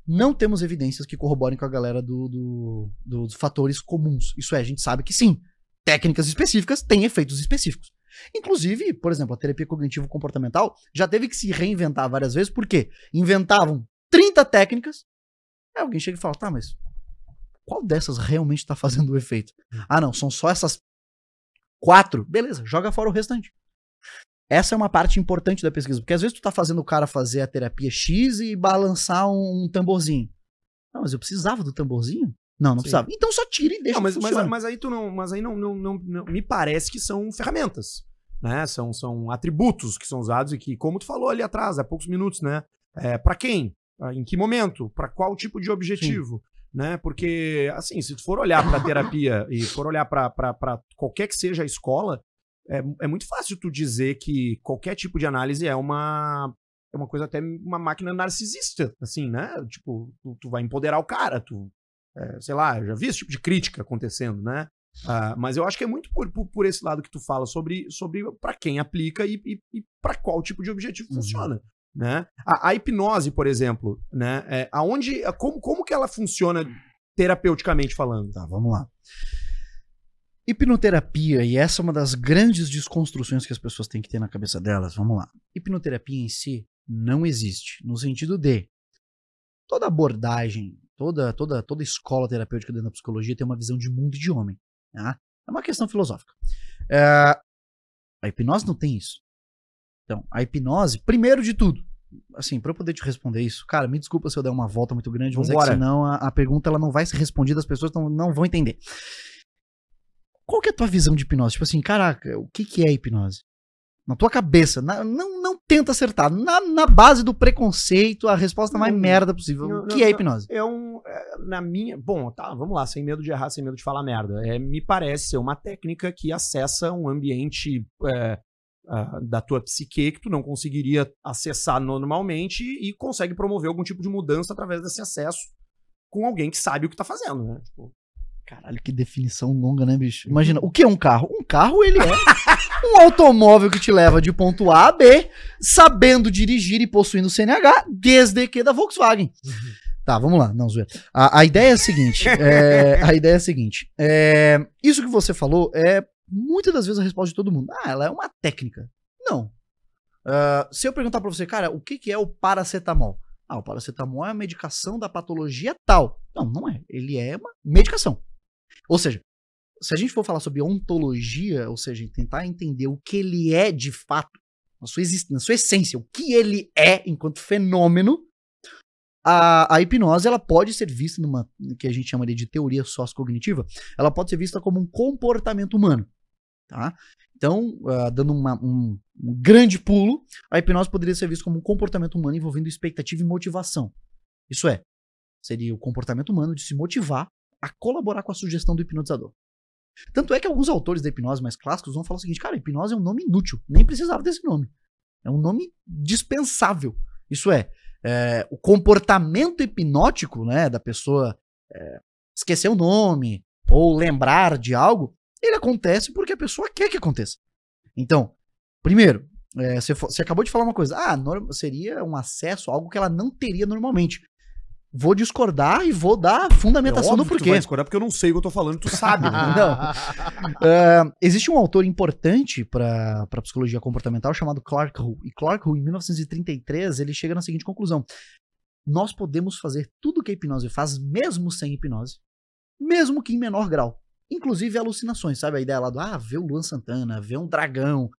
Não temos evidências que corroborem com a galera do, do, dos fatores comuns. Isso é, a gente sabe que sim, técnicas específicas têm efeitos específicos. Inclusive, por exemplo, a terapia cognitivo-comportamental já teve que se reinventar várias vezes, porque inventavam 30 técnicas, aí alguém chega e fala, tá, mas qual dessas realmente está fazendo o efeito? Ah, não, são só essas quatro. Beleza, joga fora o restante. Essa é uma parte importante da pesquisa, porque às vezes tu tá fazendo o cara fazer a terapia X e balançar um, um tamborzinho. Não, mas eu precisava do tamborzinho? Não, não Sim. precisava. Então só tira e deixa Não, mas, que mas, mas aí tu não, mas aí não, não, não, não- me parece que são ferramentas, né? São, são atributos que são usados e que, como tu falou ali atrás, há poucos minutos, né? É, para quem? Ah, Em que momento? Para qual tipo de objetivo? Né? Porque, assim, se tu for olhar para terapia e for olhar para qualquer que seja a escola, é, é muito fácil tu dizer que qualquer tipo de análise é uma é uma coisa até uma máquina narcisista, assim, né? Tipo, tu, tu vai empoderar o cara, tu é, sei lá, eu já vi esse tipo de crítica acontecendo, né? Ah, mas eu acho que é muito por, por, por esse lado que tu fala sobre, sobre para quem aplica e, e, e para qual tipo de objetivo Uhum. funciona, né? A, a hipnose, por exemplo, né? É, aonde, como, como que ela funciona terapeuticamente falando? Tá, vamos lá. Hipnoterapia, e essa é uma das grandes desconstruções que as pessoas têm que ter na cabeça delas. Vamos lá. Hipnoterapia em si não existe, no sentido de toda abordagem, toda, toda, toda escola terapêutica dentro da psicologia tem uma visão de mundo e de homem. Tá? É uma questão filosófica. É, a hipnose não tem isso. Então, a hipnose, primeiro de tudo, assim, para eu poder te responder isso, cara, me desculpa se eu der uma volta muito grande, mas é que senão a, a pergunta ela não vai ser respondida, as pessoas não, não vão entender. Qual que é a tua visão de hipnose? Tipo assim, caraca, o que, que é hipnose? Na tua cabeça, na- não, não tenta acertar. Na, na base do preconceito, a resposta mais Não, merda possível. não, o que não, é não. hipnose? É um. é, na minha. Bom, tá, vamos lá, sem medo de errar, sem medo de falar merda. É, me parece ser uma técnica que acessa um ambiente é, da tua psique que tu não conseguiria acessar normalmente e consegue promover algum tipo de mudança através desse acesso com alguém que sabe o que tá fazendo, né? Tipo, Caralho, que definição longa, né, bicho? Imagina, o que é um carro? Um carro, ele é *laughs* um automóvel que te leva de ponto A a B, sabendo dirigir e possuindo CNH, desde que da Volkswagen. Tá, vamos lá, não, zoeira. A, a ideia é a seguinte, é, a ideia é a seguinte, é, isso que você falou é muitas das vezes a resposta de todo mundo. Ah, ela é uma técnica. Não. Ah, se eu perguntar pra você, cara, o que, que é o paracetamol? Ah, o paracetamol é a medicação da patologia tal. Não, não é. Ele é uma medicação. Ou seja, se a gente for falar sobre ontologia, ou seja, tentar entender o que ele é de fato, na sua, na sua essência, o que ele é enquanto fenômeno, a, a hipnose ela pode ser vista numa que a gente chamaria de teoria sociocognitiva, ela pode ser vista como um comportamento humano, tá? Então, ah, dando uma- um, um grande pulo, a hipnose poderia ser vista como um comportamento humano envolvendo expectativa e motivação. Isso é, seria o comportamento humano de se motivar a colaborar com a sugestão do hipnotizador. Tanto é que alguns autores da hipnose mais clássicos vão falar o seguinte, cara, hipnose é um nome inútil, nem precisava desse nome. É um nome dispensável. Isso é, é, o comportamento hipnótico né, da pessoa é, esquecer o nome ou lembrar de algo, ele acontece porque a pessoa quer que aconteça. Então, primeiro, é, você, você acabou de falar uma coisa. Ah, norm- seria um acesso a algo que ela não teria normalmente. Vou discordar e vou dar fundamentação é do que tu porquê. vai discordar porque eu não sei o que eu tô falando, tu sabe, né? *laughs* Não. Ah, existe um autor importante para a psicologia comportamental chamado Clark Hull. E Clark Hull, em 1933, ele chega na seguinte conclusão: nós podemos fazer tudo o que a hipnose faz, mesmo sem hipnose, mesmo que em menor grau. Inclusive alucinações, sabe? A ideia lá do, ah, ver o Luan Santana, ver um dragão.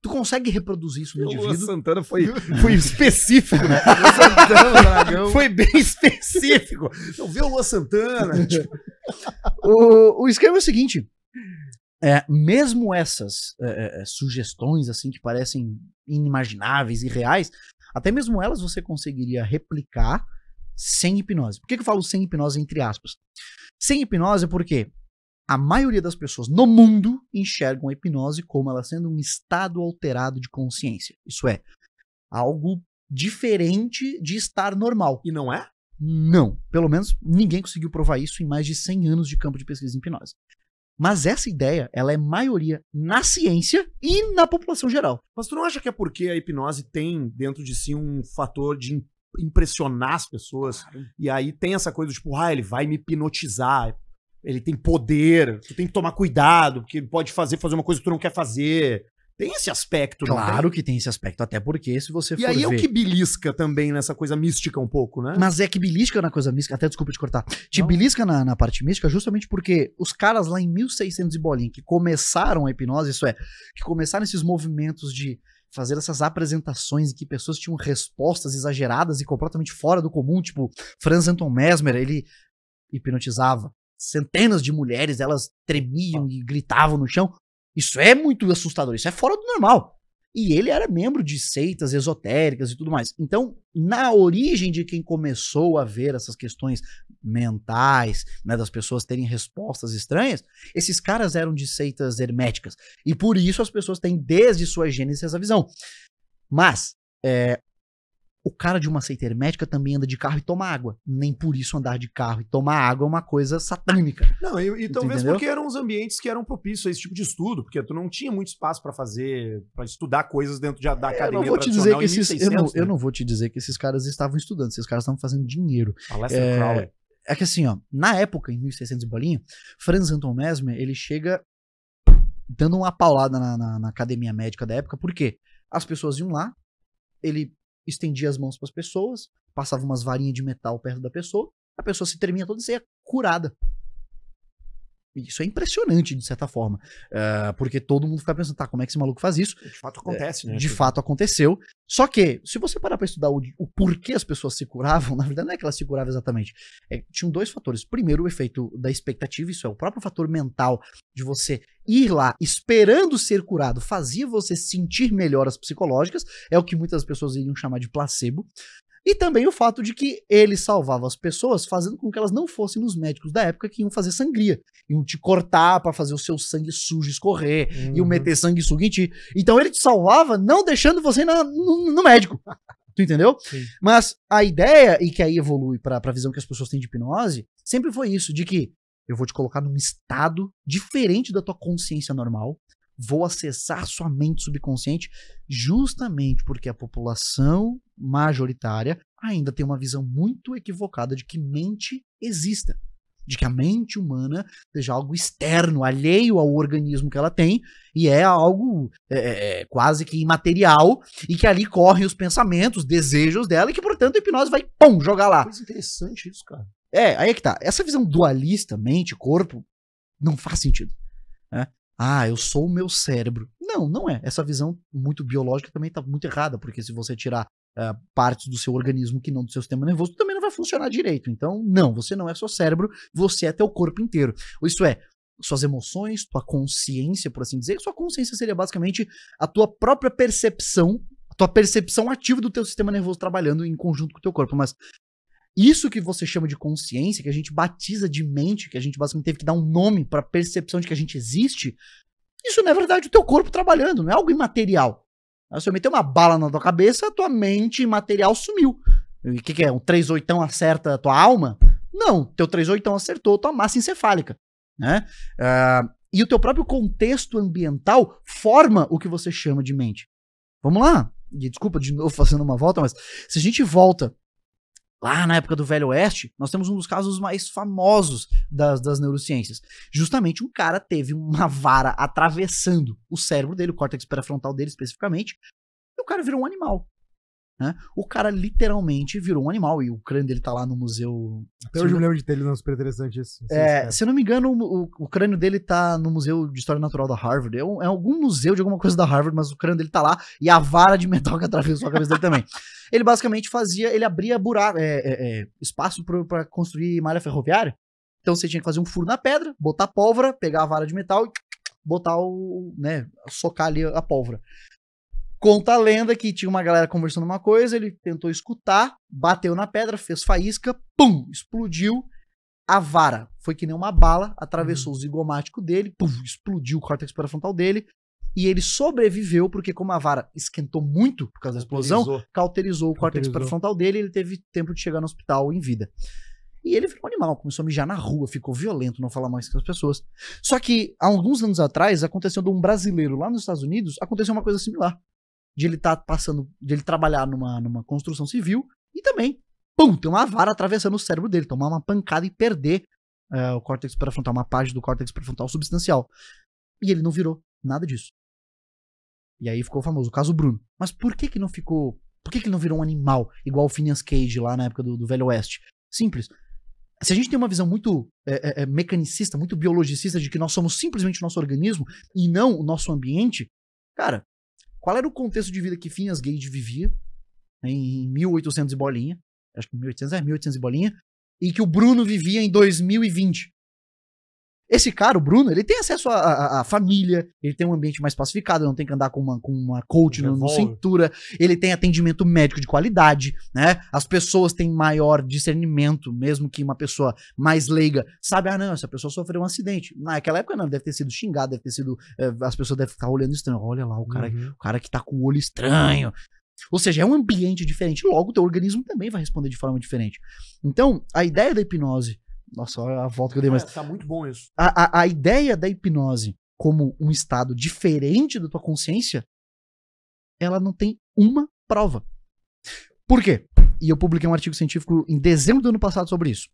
Tu consegue reproduzir isso no O Lua indivíduo? Santana foi, *laughs* foi específico, né? *laughs* Santana, Dragão. Foi bem específico. Então, vê o Lua Santana. *laughs* tipo, O, o esquema é o seguinte: é, mesmo essas é, é, sugestões assim que parecem inimagináveis e reais, até mesmo elas você conseguiria replicar sem hipnose. Por que, que eu falo sem hipnose entre aspas? Sem hipnose porque a maioria das pessoas no mundo enxergam a hipnose como ela sendo um estado alterado de consciência. Isso é, algo diferente de estar normal. E não é? Não. Pelo menos ninguém conseguiu provar isso em mais de 100 anos de campo de pesquisa em hipnose. Mas essa ideia, ela é maioria na ciência e na população geral. Mas tu não acha que é porque a hipnose tem dentro de si um fator de im- impressionar as pessoas? E aí tem essa coisa, tipo, ah, ele vai me hipnotizar. Ele tem poder, tu tem que tomar cuidado, porque ele pode fazer, fazer uma coisa que tu não quer fazer. Tem esse aspecto, não Claro que tem esse aspecto, até porque se você tem? for E aí é ver... o que belisca também nessa coisa mística um pouco, né? Mas é que belisca na coisa mística, até desculpa te cortar, te Não. belisca na, na parte mística justamente porque os caras lá em 1600 e bolinha que começaram a hipnose, isso é, que começaram esses movimentos de fazer essas apresentações em que pessoas tinham respostas exageradas e completamente fora do comum, tipo Franz Anton Mesmer, ele hipnotizava centenas de mulheres, elas tremiam e gritavam no chão. Isso é muito assustador, isso é fora do normal. E ele era membro de seitas esotéricas e tudo mais. Então, na origem de quem começou a ver essas questões mentais, né, das pessoas terem respostas estranhas, esses caras eram de seitas herméticas. E por isso as pessoas têm desde sua gênese essa visão. Mas, é, o cara de uma seita hermética também anda de carro e toma água. Nem por isso andar de carro e tomar água é uma coisa satânica. Não, e, e talvez entendeu? porque eram os ambientes que eram propícios a esse tipo de estudo, porque tu não tinha muito espaço pra fazer, pra estudar coisas dentro de, da Eu academia não vou te dizer que esses, eu, não, 1600, eu né? não vou te dizer que esses caras estavam estudando, esses caras estavam fazendo dinheiro. É, Crowley. É que assim, ó, na época, em 1600 e bolinha, Franz Anton Mesmer, ele chega dando uma paulada na, na- na academia médica da época, por quê? As pessoas iam lá, ele estendia as mãos pras pessoas, passava umas varinhas de metal perto da pessoa, a pessoa se tremia toda e saía curada. Isso é impressionante, de certa forma. É, porque todo mundo fica pensando, tá, como é que esse maluco faz isso? De fato acontece, né? de fato aconteceu. Só que, se você parar pra estudar o, o porquê as pessoas se curavam, *laughs* na verdade não é que elas se curavam exatamente. É, tinham dois fatores. Primeiro, o efeito da expectativa, isso é o próprio fator mental de você ir lá esperando ser curado, fazia você sentir melhoras psicológicas, é o que muitas pessoas iriam chamar de placebo. E também o fato de que ele salvava as pessoas fazendo com que elas não fossem nos médicos da época que iam fazer sangria. Iam te cortar pra fazer o seu sangue sujo escorrer, e o Uhum. meter sanguessuga em ti. Então ele te salvava não deixando você na- no, no médico. *laughs* Tu entendeu? Sim. Mas a ideia, e que aí evolui pra, pra visão que as pessoas têm de hipnose, sempre foi isso, de que eu vou te colocar num estado diferente da tua consciência normal, vou acessar sua mente subconsciente, justamente porque a população majoritária ainda tem uma visão muito equivocada de que mente exista. De que a mente humana seja algo externo, alheio ao organismo que ela tem, e é algo é, é, é, quase que imaterial, e que ali correm os pensamentos, desejos dela, e que, portanto, a hipnose vai, pum, jogar lá. Coisa interessante isso, cara. É, aí é que tá. Essa visão dualista, mente, corpo, não faz sentido. né? Ah, eu sou o meu cérebro. Não, não é. Essa visão muito biológica também tá muito errada, porque se você tirar ah, partes do seu organismo que não do seu sistema nervoso, também não vai funcionar direito. Então, não, você não é só cérebro, você é teu corpo inteiro. Isso é, suas emoções, tua consciência, por assim dizer. Sua consciência seria basicamente a tua própria percepção, a tua percepção ativa do teu sistema nervoso trabalhando em conjunto com o teu corpo. Mas isso que você chama de consciência, que a gente batiza de mente, que a gente basicamente teve que dar um nome para percepção de que a gente existe, isso não é verdade o teu corpo trabalhando, não é algo imaterial. Se eu meter uma bala na tua cabeça, a tua mente material sumiu. O que, que é? Um 38 acerta a tua alma? Não, teu 38 acertou tua massa encefálica. Né? Ah, e o teu próprio contexto ambiental forma o que você chama de mente. Vamos lá. E desculpa de novo fazendo uma volta, mas se a gente volta lá na época do Velho Oeste, nós temos um dos casos mais famosos das, das neurociências. Justamente um cara teve uma vara atravessando o cérebro dele, o córtex pré-frontal dele especificamente, e o cara virou um animal. Né? O cara literalmente virou um animal e o crânio dele tá lá no museu. Até hoje eu me lembro de ter não, super interessante esse. esse É, se eu não me engano, o, o- crânio dele tá no Museu de História Natural da Harvard. É, um- é algum museu de alguma coisa da Harvard, mas o crânio dele tá lá e a vara de metal que atravessou a cabeça dele também. *laughs* Ele basicamente fazia, ele abria buraco, é, é, é, espaço pra construir malha ferroviária. Então você tinha que fazer um furo na pedra, botar pólvora, pegar a vara de metal e botar o, né, socar ali a pólvora. Conta a lenda que tinha uma galera conversando uma coisa, ele tentou escutar, bateu na pedra, fez faísca, pum, explodiu a vara. Foi que nem uma bala, atravessou o zigomático dele, pum, explodiu o córtex pré-frontal dele, e ele sobreviveu porque como a vara esquentou muito por causa da explosão, cauterizou o córtex Cauterizou. pré-frontal dele e ele teve tempo de chegar no hospital em vida. E ele virou um animal, começou a mijar na rua, ficou violento, não falar mais com as pessoas. Só que, há alguns anos atrás, aconteceu de um brasileiro lá nos Estados Unidos, aconteceu uma coisa similar. De ele estar passando, de ele trabalhar numa, numa construção civil e também, pum, tem uma vara atravessando o cérebro dele, tomar uma pancada e perder é, o córtex pré-frontal, uma parte do córtex pré-frontal substancial. E ele não virou nada disso. E aí ficou famoso, o caso Bruno. Mas por que que não ficou, por que que não virou um animal, igual o Phineas Cage lá na época do, do Velho Oeste? Simples. Se a gente tem uma visão muito é, é, é, mecanicista, muito biologicista de que nós somos simplesmente o nosso organismo e não o nosso ambiente, cara, qual era o contexto de vida que Phineas Gage vivia em 1800 e bolinha? Acho que 1800 é 1800 e bolinha. E que o Bruno vivia em 2020. Esse cara, o Bruno, ele tem acesso à- família, ele tem um ambiente mais pacificado, não tem que andar com uma, com uma coach Revólver. cintura, ele tem atendimento médico de qualidade, né? As pessoas têm maior discernimento, mesmo que uma pessoa mais leiga sabe, ah, não, essa pessoa sofreu um acidente. Naquela época não, deve ter sido xingado, deve ter sido. eh, as pessoas devem ficar olhando estranho. Olha lá, o cara, Uhum. o cara que tá com o olho estranho. Ou seja, é um ambiente diferente, logo o teu organismo também vai responder de forma diferente. Então, a ideia da hipnose. Nossa, olha a volta que eu dei, mas É, tá muito bom isso. a, a, a ideia da hipnose como um estado diferente da tua consciência, ela não tem uma prova. Por quê? E eu publiquei um artigo científico em dezembro do ano passado sobre isso.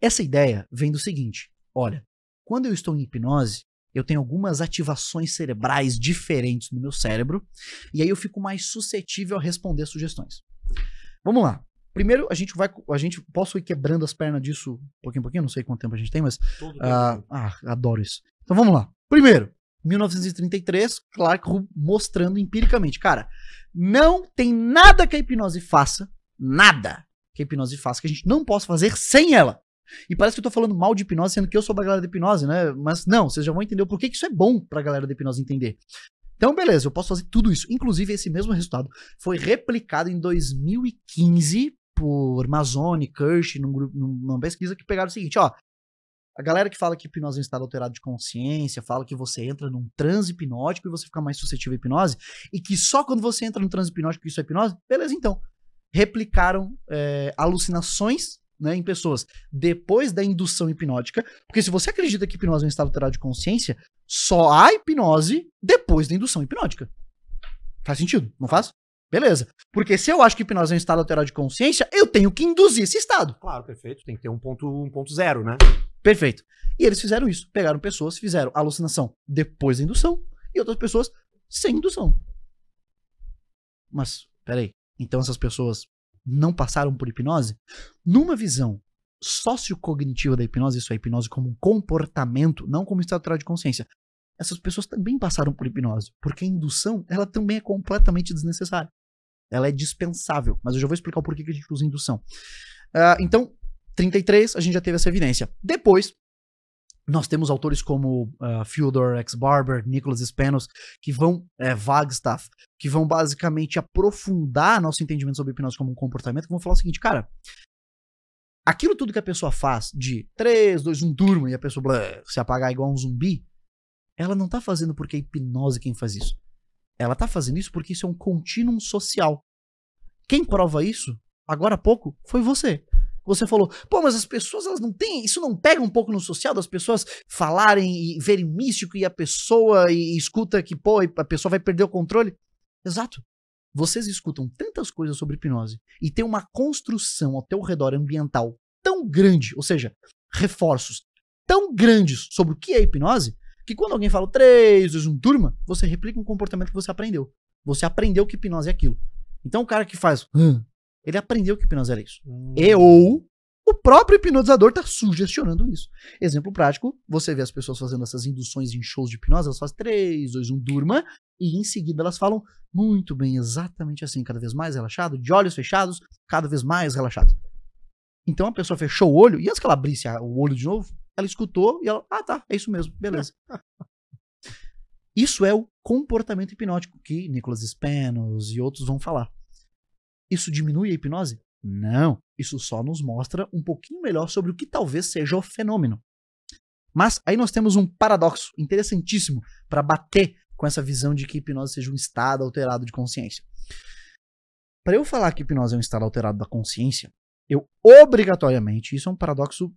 Essa ideia vem do seguinte: olha, quando eu estou em hipnose, eu tenho algumas ativações cerebrais diferentes no meu cérebro, e aí eu fico mais suscetível a responder sugestões. Vamos lá. Primeiro, a gente vai. A gente posso ir quebrando as pernas disso pouquinho em pouquinho, não sei quanto tempo a gente tem, mas Todo ah, ah, adoro isso. Então vamos lá. Primeiro, 1933, Clark mostrando empiricamente. Cara, não tem nada que a hipnose faça, nada que a hipnose faça que a gente não possa fazer sem ela. E parece que eu tô falando mal de hipnose, sendo que eu sou da galera da hipnose, né? Mas não, vocês já vão entender o porquê que isso é bom pra galera da hipnose entender. Então, beleza, eu posso fazer tudo isso. Inclusive, esse mesmo resultado foi replicado em 2015 por Mazzoni, Kirsch, num grupo, numa pesquisa que pegaram o seguinte, ó. A galera que fala que hipnose é um estado alterado de consciência, fala que você entra num transe hipnótico e você fica mais suscetível à hipnose, e que só quando você entra no transe hipnótico isso é hipnose, beleza, então. Replicaram é, alucinações né, em pessoas depois da indução hipnótica, porque se você acredita que hipnose é um estado alterado de consciência, só há hipnose depois da indução hipnótica. Faz sentido, não faz? Beleza. Porque se eu acho que hipnose é um estado alterado de consciência, eu tenho que induzir esse estado. Claro, perfeito. Tem que ter um ponto, um ponto zero, né? Perfeito. E eles fizeram isso. Pegaram pessoas, fizeram alucinação depois da indução e outras pessoas sem indução. Mas, peraí. Então essas pessoas não passaram por hipnose? Numa visão sociocognitiva da hipnose, isso é hipnose como um comportamento, não como estado alterado de consciência. Essas pessoas também passaram por hipnose, porque a indução, ela também é completamente desnecessária. Ela é dispensável, mas eu já vou explicar o porquê que a gente usa indução. Ah, então, 33, a gente já teve essa evidência. Depois, nós temos autores como uh, Fyodor X. Barber, Nicholas Spanos, que vão, é, Wagstaff, que vão basicamente aprofundar nosso entendimento sobre hipnose como um comportamento, que vão falar o seguinte, cara, aquilo tudo que a pessoa faz de 3, 2, 1, turma, e a pessoa blá, se apagar igual um zumbi, ela não tá fazendo porque é hipnose quem faz isso. Ela tá fazendo isso porque isso é um contínuo social. Quem prova isso, agora há pouco, foi você. Você falou, pô, mas as pessoas elas não têm. Isso não pega um pouco no social das pessoas falarem e verem místico e a pessoa e, e escuta que, pô, a pessoa vai perder o controle? Exato. Vocês escutam tantas coisas sobre hipnose e tem uma construção ao teu redor ambiental tão grande, ou seja, reforços tão grandes sobre o que é hipnose, que quando alguém fala 3, 2, 1, turma, você replica um comportamento que você aprendeu. Você aprendeu que hipnose é aquilo. Então o cara que faz, "Hã", ele aprendeu que hipnose era isso. E ou o próprio hipnotizador tá sugestionando isso. Exemplo prático, você vê as pessoas fazendo essas induções em shows de hipnose, elas fazem 3, 2, 1, durma, e em seguida elas falam muito bem, exatamente assim, cada vez mais relaxado, de olhos fechados, cada vez mais relaxado. Então a pessoa fechou o olho, e antes que ela abrisse o olho de novo, ela escutou e ela, ah tá, é isso mesmo, beleza. *laughs* Isso é o comportamento hipnótico que Nicholas Spanos e outros vão falar. Isso diminui a hipnose? Não. Isso só nos mostra um pouquinho melhor sobre o que talvez seja o fenômeno. Mas aí nós temos um paradoxo interessantíssimo para bater com essa visão de que hipnose seja um estado alterado de consciência. Para eu falar que hipnose é um estado alterado da consciência, eu obrigatoriamente, isso é um paradoxo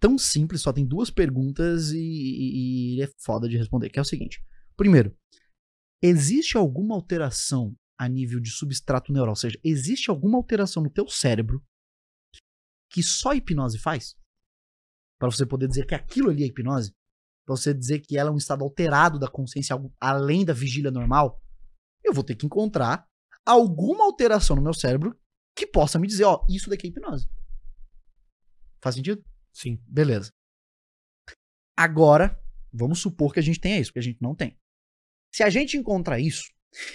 tão simples, só tem duas perguntas e, e- e é foda de responder, que é o seguinte. Primeiro, existe alguma alteração a nível de substrato neural, ou seja, existe alguma alteração no teu cérebro que só hipnose faz? Para você poder dizer que aquilo ali é hipnose? Para você dizer que ela é um estado alterado da consciência, algo além da vigília normal? Eu vou ter que encontrar alguma alteração no meu cérebro que possa me dizer, ó, isso daqui é hipnose. Faz sentido? Sim. Beleza. Agora, vamos supor que a gente tenha isso, porque a gente não tem. Se a gente encontrar isso,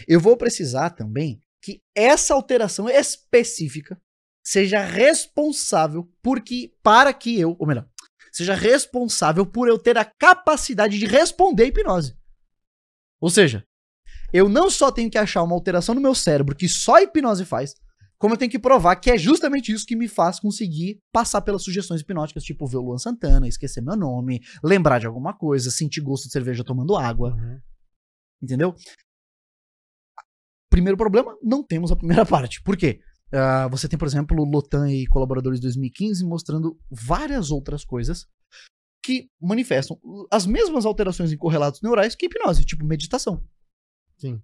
eu vou precisar também que essa alteração específica seja responsável por que, para que eu, ou melhor, seja responsável por eu ter a capacidade de responder à hipnose. Ou seja, eu não só tenho que achar uma alteração no meu cérebro que só a hipnose faz, como eu tenho que provar que é justamente isso que me faz conseguir passar pelas sugestões hipnóticas, tipo ver o Luan Santana, esquecer meu nome, lembrar de alguma coisa, sentir gosto de cerveja tomando água, entendeu? Primeiro problema, não temos a primeira *laughs* parte. Por quê? Ah, você tem, por exemplo, o Lotan e colaboradores 2015 mostrando várias outras coisas que manifestam as mesmas alterações em correlatos neurais que hipnose, tipo meditação. Sim.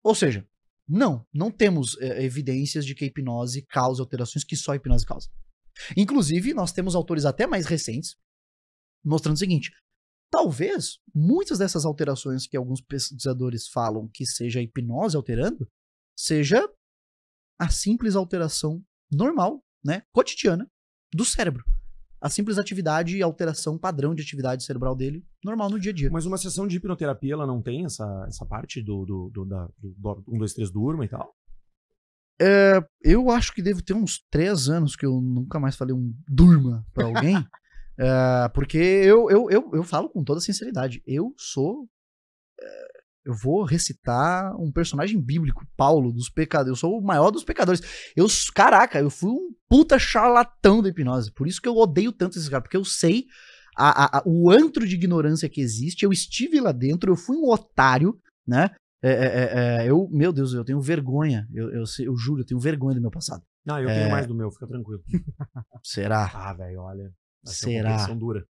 Ou seja, não, não temos eh, evidências de que a hipnose cause alterações que só a hipnose causa. Inclusive, nós temos autores até mais recentes mostrando o seguinte: talvez muitas dessas alterações que alguns pesquisadores falam que seja a hipnose alterando, seja a simples alteração normal, né, cotidiana do cérebro. A simples atividade e alteração padrão de atividade cerebral dele, normal no dia a dia. Mas uma sessão de hipnoterapia, ela não tem essa, essa parte do, do, do, da, do, do 1, 2, 3 durma e tal? É, eu acho que devo ter uns três anos que eu nunca mais falei um durma pra alguém. *laughs* É, porque eu, eu, eu, eu falo com toda sinceridade. Eu sou. É, eu vou recitar um personagem bíblico, Paulo, dos pecadores. Eu sou o maior dos pecadores. Eu, caraca, eu fui um puta charlatão da hipnose. Por isso que eu odeio tanto esses caras. Porque eu sei a- a- o antro de ignorância que existe. Eu estive lá dentro, eu fui um otário, né? É, é, é, é, eu, meu Deus, eu tenho vergonha. Eu, eu, eu juro, eu tenho vergonha do meu passado. Não, eu É. tenho mais do meu, fica tranquilo. Será? Ah, velho, olha. Será? Uma dura.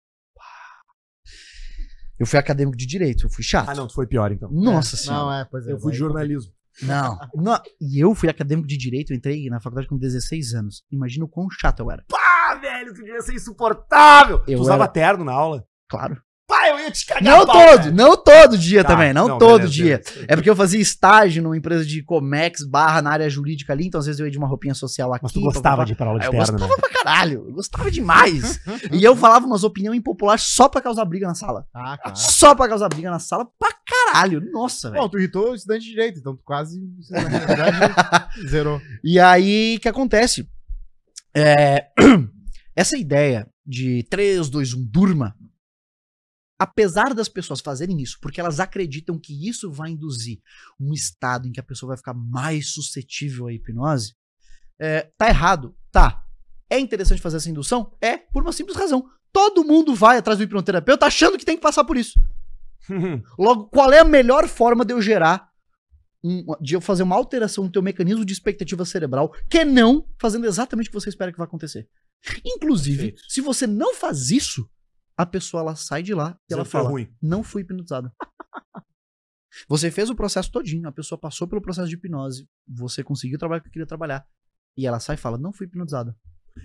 Eu fui acadêmico de direito, eu fui chato. Ah, não, tu foi pior então. Nossa senhora. Não, é, pois é. Eu fui de jornalismo. Não. *laughs* Não. E eu fui acadêmico de direito, eu entrei na faculdade com 16 anos. Imagina o quão chato eu era. Ah, velho, tu devia ser insuportável. Eu tu usava era- terno na aula? Claro. Eu ia te cagar Não pau, todo, velho. não todo dia Tá, também, não, todo beleza, dia. beleza. É porque eu fazia estágio numa empresa de Comex barra na área jurídica ali, então às vezes eu ia de uma roupinha social aqui. Mas tu gostava pá. de ir pra aula de Eu terno, gostava né? pra caralho, eu gostava demais. *laughs* e eu falava umas opiniões impopulares só pra causar briga na sala. Ah, claro. Só pra causar briga na sala pra caralho. Nossa, velho. Bom, tu irritou o estudante de direito, então tu quase, na verdade, *laughs* zerou. E aí, o que acontece? É, *clears throat* essa ideia de 3, 2, 1, durma, apesar das pessoas fazerem isso, porque elas acreditam que isso vai induzir um estado em que a pessoa vai ficar mais suscetível à hipnose, é, tá errado. Tá. É interessante fazer essa indução? É, por uma simples razão. Todo mundo vai atrás do hipnoterapeuta achando que tem que passar por isso. *laughs* Logo, qual é a melhor forma de eu gerar, um- de eu fazer uma alteração no teu mecanismo de expectativa cerebral, que não fazendo exatamente o que você espera que vai acontecer? Inclusive, Perfeito. se você não faz isso, a pessoa ela sai de lá e ela foi fala: ruim. não fui hipnotizada. *laughs* você fez o processo todinho, a pessoa passou pelo processo de hipnose, você conseguiu trabalhar que queria trabalhar. E ela sai e fala: não fui hipnotizada.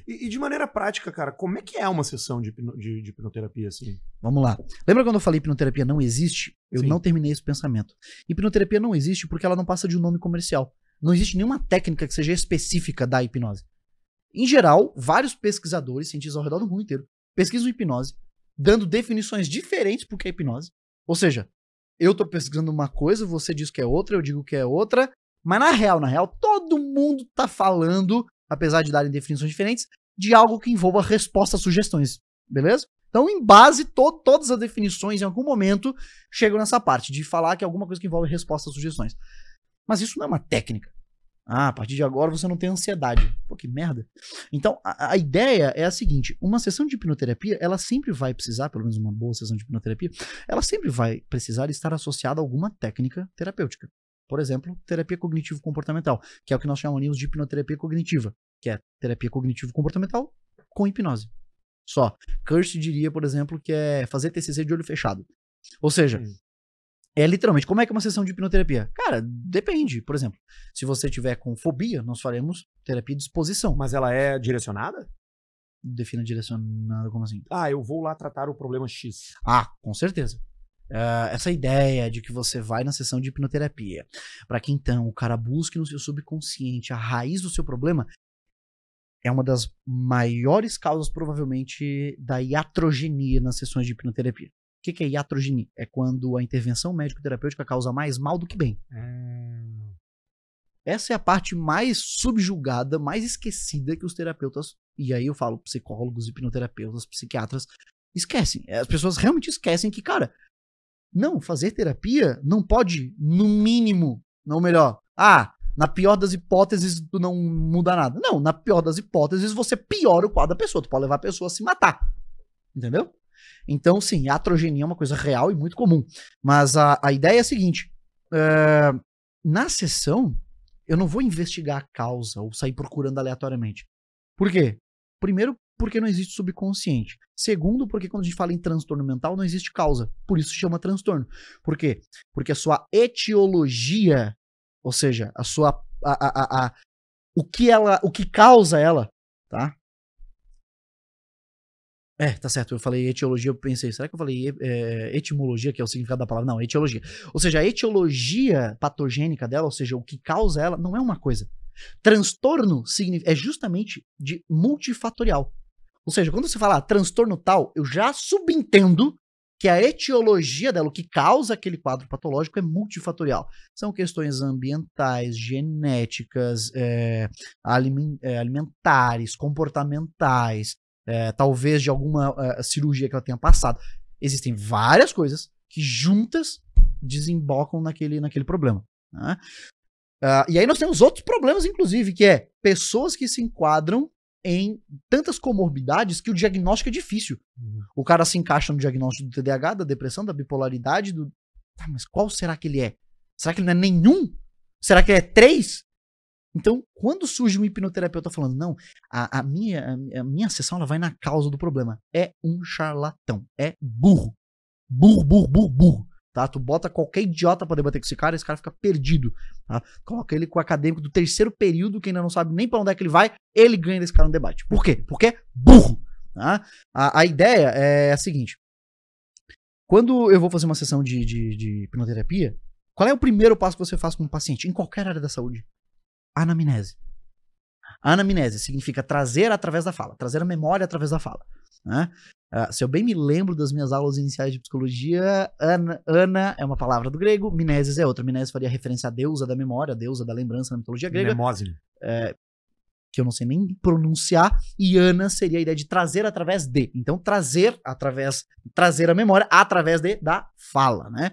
E, e de maneira prática, cara, como é que é uma sessão de, hipno- de- de hipnoterapia, assim? Vamos lá. Lembra quando eu falei hipnoterapia não existe? Eu Sim. não terminei esse pensamento. Hipnoterapia não existe porque ela não passa de um nome comercial. Não existe nenhuma técnica que seja específica da hipnose. Em geral, vários pesquisadores, cientistas ao redor do mundo inteiro, pesquisam hipnose, dando definições diferentes porque é hipnose. Ou seja, eu tô pesquisando uma coisa, você diz que é outra, eu digo que é outra, mas na real, na real, todo mundo tá falando, apesar de darem definições diferentes, de algo que envolva resposta a sugestões, beleza? Então, em base, to todas as definições, em algum momento, chegam nessa parte de falar que é alguma coisa que envolve resposta a sugestões. Mas isso não é uma técnica. Ah, a partir de agora você não tem ansiedade. Pô, que merda. Então, a, a, ideia é a seguinte: uma sessão de hipnoterapia, ela sempre vai precisar, pelo menos uma boa sessão de hipnoterapia, ela sempre vai precisar estar associada a alguma técnica terapêutica. Por exemplo, terapia cognitivo-comportamental, que é o que nós chamamos de hipnoterapia cognitiva, que é terapia cognitivo-comportamental com hipnose. Só. Kirst diria, por exemplo, que é fazer TCC de olho fechado. Ou seja, hum. É literalmente, como é que é uma sessão de hipnoterapia? Cara, depende. Por exemplo, se você tiver com fobia, nós faremos terapia de exposição. Mas ela é direcionada? Defina direcionada como assim? Ah, eu vou lá tratar o problema X. Ah, com certeza. Uh, essa ideia de que você vai na sessão de hipnoterapia para que então o cara busque no seu subconsciente a raiz do seu problema é uma das maiores causas, provavelmente, da iatrogenia nas sessões de hipnoterapia. O que, que é iatrogenia? É quando a intervenção médico-terapêutica causa mais mal do que bem. Hum. Essa é a parte mais subjugada, mais esquecida que os terapeutas, e aí eu falo psicólogos, hipnoterapeutas, psiquiatras, esquecem. As pessoas realmente esquecem que, cara, não, fazer terapia não pode, no mínimo, não melhor, ah, na pior das hipóteses, tu não muda nada. Não, na pior das hipóteses, você piora o quadro da pessoa. Tu pode levar a pessoa a se matar. Entendeu? Então, sim, a atrogenia é uma coisa real e muito comum. Mas a, a ideia é a seguinte: é, na sessão, eu não vou investigar a causa ou sair procurando aleatoriamente. Por quê? Primeiro, porque não existe subconsciente. Segundo, porque quando a gente fala em transtorno mental, não existe causa. Por isso chama transtorno. Por quê? Porque a sua etiologia ou seja, a sua. A, a, a, o que ela. O que causa ela, tá? É, tá certo. Eu falei etiologia, eu pensei, será que eu falei é, etimologia, que é o significado da palavra? Não, etiologia. Ou seja, a etiologia patogênica dela, ou seja, o que causa ela, não é uma coisa. Transtorno é justamente de multifatorial. Ou seja, quando você fala ah, transtorno tal, eu já subentendo que a etiologia dela, o que causa aquele quadro patológico é multifatorial. São questões ambientais, genéticas, é, alimentares, comportamentais, é, talvez de alguma é, cirurgia que ela tenha passado. Existem várias coisas que juntas desembocam naquele, naquele problema. Né? Uh, e aí nós temos outros problemas, inclusive, que é pessoas que se enquadram em tantas comorbidades que o diagnóstico é difícil. Uhum. O cara se encaixa no diagnóstico do TDAH, da depressão, da bipolaridade, do. Tá, mas qual será que ele é? Será que ele não é nenhum? Será que ele é três? Então, quando surge um hipnoterapeuta falando, não, a, a minha, a, minha sessão ela vai na causa do problema, é um charlatão, é burro. Burro, burro, burro, burro tá? Tu bota qualquer idiota pra debater com esse cara, esse cara fica perdido, tá? Coloca ele com o acadêmico do terceiro período, que ainda não sabe nem pra onde é que ele vai, ele ganha desse cara no debate. Por quê? Porque é burro, tá? A, a ideia é a seguinte, quando eu vou fazer uma sessão de, de, de hipnoterapia, qual é o primeiro passo que você faz com um paciente, em qualquer área da saúde? Anamnese. Anamnese significa trazer através da fala, trazer a memória através da fala. Né? Uh, se eu bem me lembro das minhas aulas iniciais de psicologia, Ana, Ana é uma palavra do grego, Mineses é outra. Mineses faria referência à deusa da memória, a deusa da lembrança na mitologia grega. É, que eu não sei nem pronunciar, e Ana seria a ideia de trazer através de. Então, trazer através, trazer a memória através de da fala, né?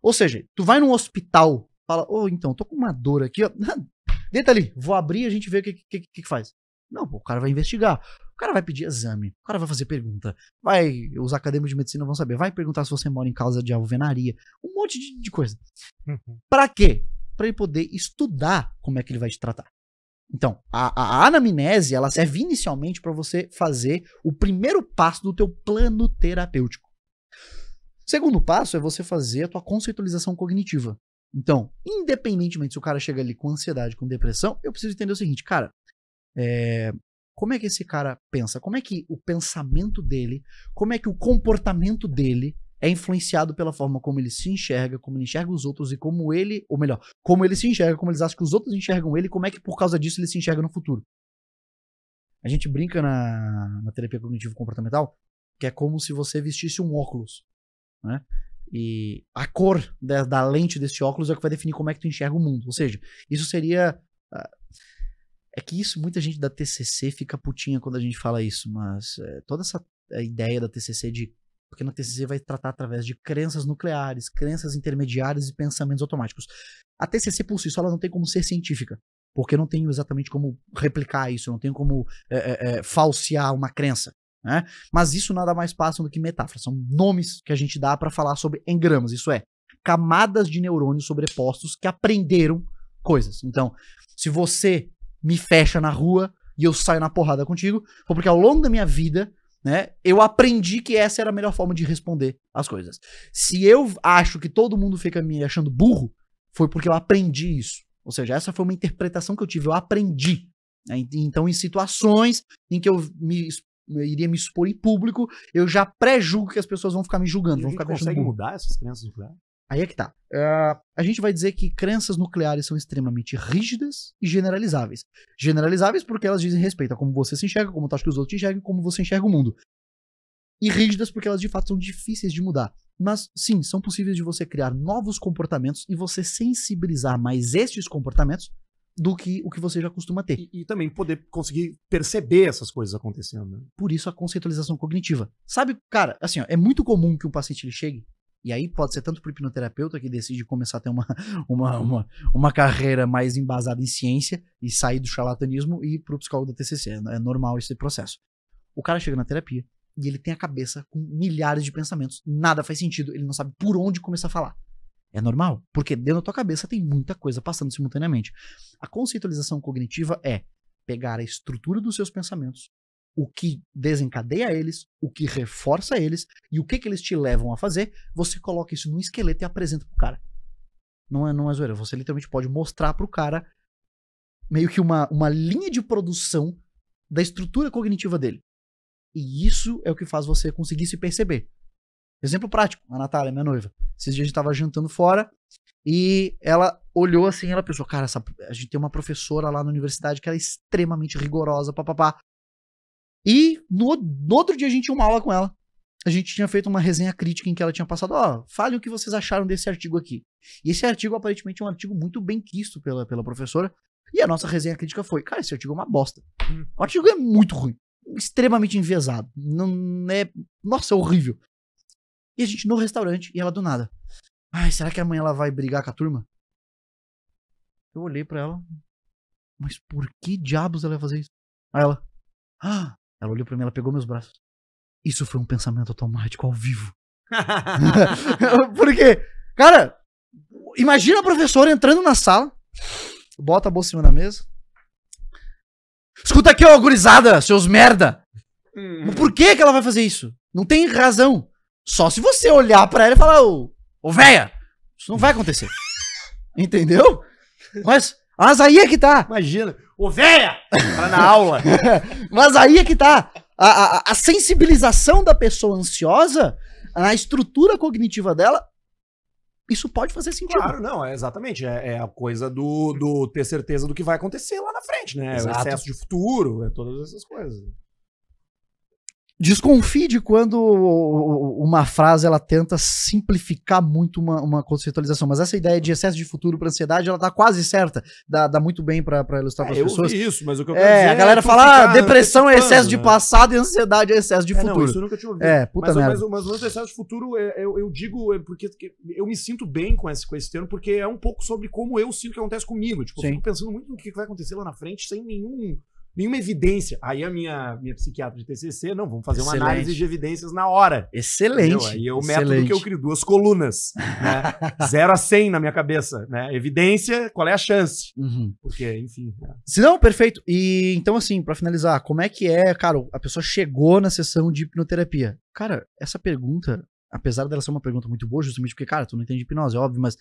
Ou seja, tu vai num hospital, fala, ô, oh, então, tô com uma dor aqui, ó. *laughs* Deita ali, vou abrir e a gente vê o que, que, que, que faz. Não, pô, o cara vai investigar. O cara vai pedir exame, o cara vai fazer pergunta, vai, os acadêmicos de medicina vão saber, vai perguntar se você mora em casa de alvenaria, um monte de, de coisa. Uhum. Para quê? Para ele poder estudar como é que ele vai te tratar. Então, a, a anamnese, ela serve inicialmente para você fazer o primeiro passo do teu plano terapêutico. Segundo passo é você fazer a tua conceitualização cognitiva. Então, independentemente se o cara chega ali com ansiedade, com depressão, eu preciso entender o seguinte, cara, é, como é que esse cara pensa? Como é que o pensamento dele, como é que o comportamento dele é influenciado pela forma como ele se enxerga, como ele enxerga os outros e como ele, ou melhor, como ele se enxerga, como eles acham que os outros enxergam ele, como é que por causa disso ele se enxerga no futuro. A gente brinca na, na terapia cognitivo-comportamental que é como se você vestisse um óculos, né? E a cor da, da lente desse óculos é o que vai definir como é que tu enxerga o mundo. Ou seja, isso seria. ah, é que isso, muita gente da TCC fica putinha quando a gente fala isso, mas é, toda essa a ideia da TCC de. Porque na TCC vai tratar através de crenças nucleares, crenças intermediárias e pensamentos automáticos. A TCC por si só ela não tem como ser científica, porque não tenho exatamente como replicar isso, não tenho como é, é, falsear uma crença. Né? Mas isso nada mais passa do que metáforas. São nomes que a gente dá para falar sobre engramas. Isso é, camadas de neurônios sobrepostos que aprenderam coisas. Então, se você me fecha na rua e eu saio na porrada contigo, foi porque ao longo da minha vida, né, eu aprendi que essa era a melhor forma de responder as coisas. Se eu acho que todo mundo fica me achando burro, foi porque eu aprendi isso. Ou seja, essa foi uma interpretação que eu tive, eu aprendi. né? Então, em situações em que eu me eu iria me expor em público, eu já pré-julgo que as pessoas vão ficar me julgando, E vão ficar consegue mudar essas crenças nucleares? Aí é que tá. Ah, a gente vai dizer que crenças nucleares são extremamente rígidas e generalizáveis. Generalizáveis porque elas dizem respeito a como você se enxerga, como tu acha que os outros te enxergam, como você enxerga o mundo. E rígidas porque elas de fato são difíceis de mudar. Mas sim, são possíveis de você criar novos comportamentos e você sensibilizar mais estes comportamentos do que o que você já costuma ter. E, e também poder conseguir perceber essas coisas acontecendo. né? Por isso a conceitualização cognitiva. Sabe, cara, assim, ó, é muito comum que um paciente ele chegue, e aí pode ser tanto pro hipnoterapeuta que decide começar a ter uma, *laughs* uma, uma, uma carreira mais embasada em ciência e sair do charlatanismo e ir pro psicólogo da TCC. É normal esse processo. O cara chega na terapia e ele tem a cabeça com milhares de pensamentos. Nada faz sentido, ele não sabe por onde começar a falar. É normal, porque dentro da tua cabeça tem muita coisa passando simultaneamente. A conceitualização cognitiva é pegar a estrutura dos seus pensamentos, o que desencadeia eles, o que reforça eles e o que, que eles te levam a fazer, você coloca isso num esqueleto e apresenta pro cara. Não é, não é zoeira, você literalmente pode mostrar pro cara meio que uma, uma linha de produção da estrutura cognitiva dele. E isso é o que faz você conseguir se perceber. Exemplo prático, a Natália, minha noiva. Esses dias a gente tava jantando fora e ela olhou assim, ela pensou, cara, essa- a gente tem uma professora lá na universidade que ela é extremamente rigorosa, papapá. E no, no outro dia a gente tinha uma aula com ela. A gente tinha feito uma resenha crítica em que ela tinha passado, ó, fale o que vocês acharam desse artigo aqui. E esse artigo aparentemente é um artigo muito bem quisto pela, pela professora. E a nossa resenha crítica foi, cara, esse artigo é uma bosta. O artigo é muito ruim. Extremamente enviesado. Não é. Nossa, é horrível. E a gente no restaurante, e ela do nada. Ai, será que amanhã ela vai brigar com a turma? Eu olhei pra ela. Mas por que diabos ela ia fazer isso? Aí ela. Ah! Ela olhou pra mim, ela pegou meus braços. Isso foi um pensamento automático ao vivo. *laughs* Por quê? Cara, imagina a professora entrando na sala, bota a bolsa em cima da mesa. Escuta aqui, ô gurizada, seus merda! Mas por que, que ela vai fazer isso? Não tem razão. Só se você olhar pra ela e falar, ô, ô véia, isso não vai acontecer. *laughs* Entendeu? Mas, mas aí é que tá. Imagina. Ô, véia! Para na aula. *laughs* Mas aí é que tá. A, a- a sensibilização da pessoa ansiosa, a estrutura cognitiva dela, isso pode fazer sentido. Claro, não, é exatamente. É, é a coisa do, do ter certeza do que vai acontecer lá na frente, né? Exato. O excesso de futuro, é todas essas coisas. Desconfie de quando uma frase ela tenta simplificar muito uma, uma conceitualização. Mas essa ideia de excesso de futuro para ansiedade, ela tá quase certa. Dá, dá muito bem para ilustrar para É, as eu pessoas. isso, mas o que eu quero É, dizer a galera tu fala, ah, depressão é excesso de né? passado e ansiedade é excesso de É, não, futuro. isso eu nunca tinha ouvido. É, puta mas, merda. mas, mas o excesso de futuro, é, eu, eu digo é porque que eu me sinto bem com esse, com esse termo, porque é um pouco sobre como eu sinto que acontece comigo. Tipo, Sim. eu fico pensando muito no que vai acontecer lá na frente sem nenhum, nenhuma evidência. Aí a minha, minha psiquiatra de TCC, não, vamos fazer uma Excelente. análise de evidências na hora. Excelente. Entendeu? Aí é o método excelente. que eu crio, duas colunas, né? *laughs* Zero a 100 na minha cabeça, né? Evidência, qual é a chance? Uhum. Porque, enfim, é. Se não, perfeito. E então, assim, pra finalizar, como é que é, cara, a pessoa chegou na sessão de hipnoterapia? Cara, essa pergunta, apesar dela ser uma pergunta muito boa, justamente porque, cara, tu não entende hipnose, é óbvio, mas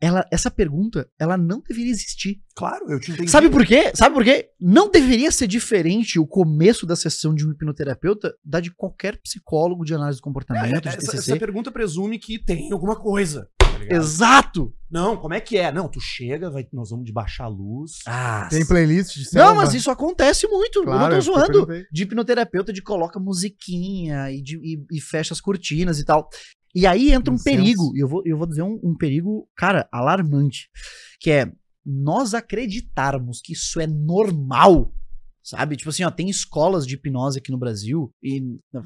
ela, essa pergunta, ela não deveria existir. Claro, eu te entendi. Sabe por quê? Sabe por quê? Não deveria ser diferente o começo da sessão de um hipnoterapeuta da de qualquer psicólogo de análise do comportamento, de essa, TCC. essa pergunta presume que tem alguma coisa. tá? Exato! Não, como é que é? Não, tu chega, vai, nós vamos de baixar a luz. Ah, Tem playlist de Não, selva? mas isso acontece muito. Claro, eu não é tô zoando. De hipnoterapeuta, de coloca musiquinha e, de- e- e fecha as cortinas e tal. E aí entra um Incenso. perigo, e eu vou, eu vou dizer um, um perigo, cara, alarmante. Que é nós acreditarmos que isso é normal. Sabe? Tipo assim, ó, tem escolas de hipnose aqui no Brasil, e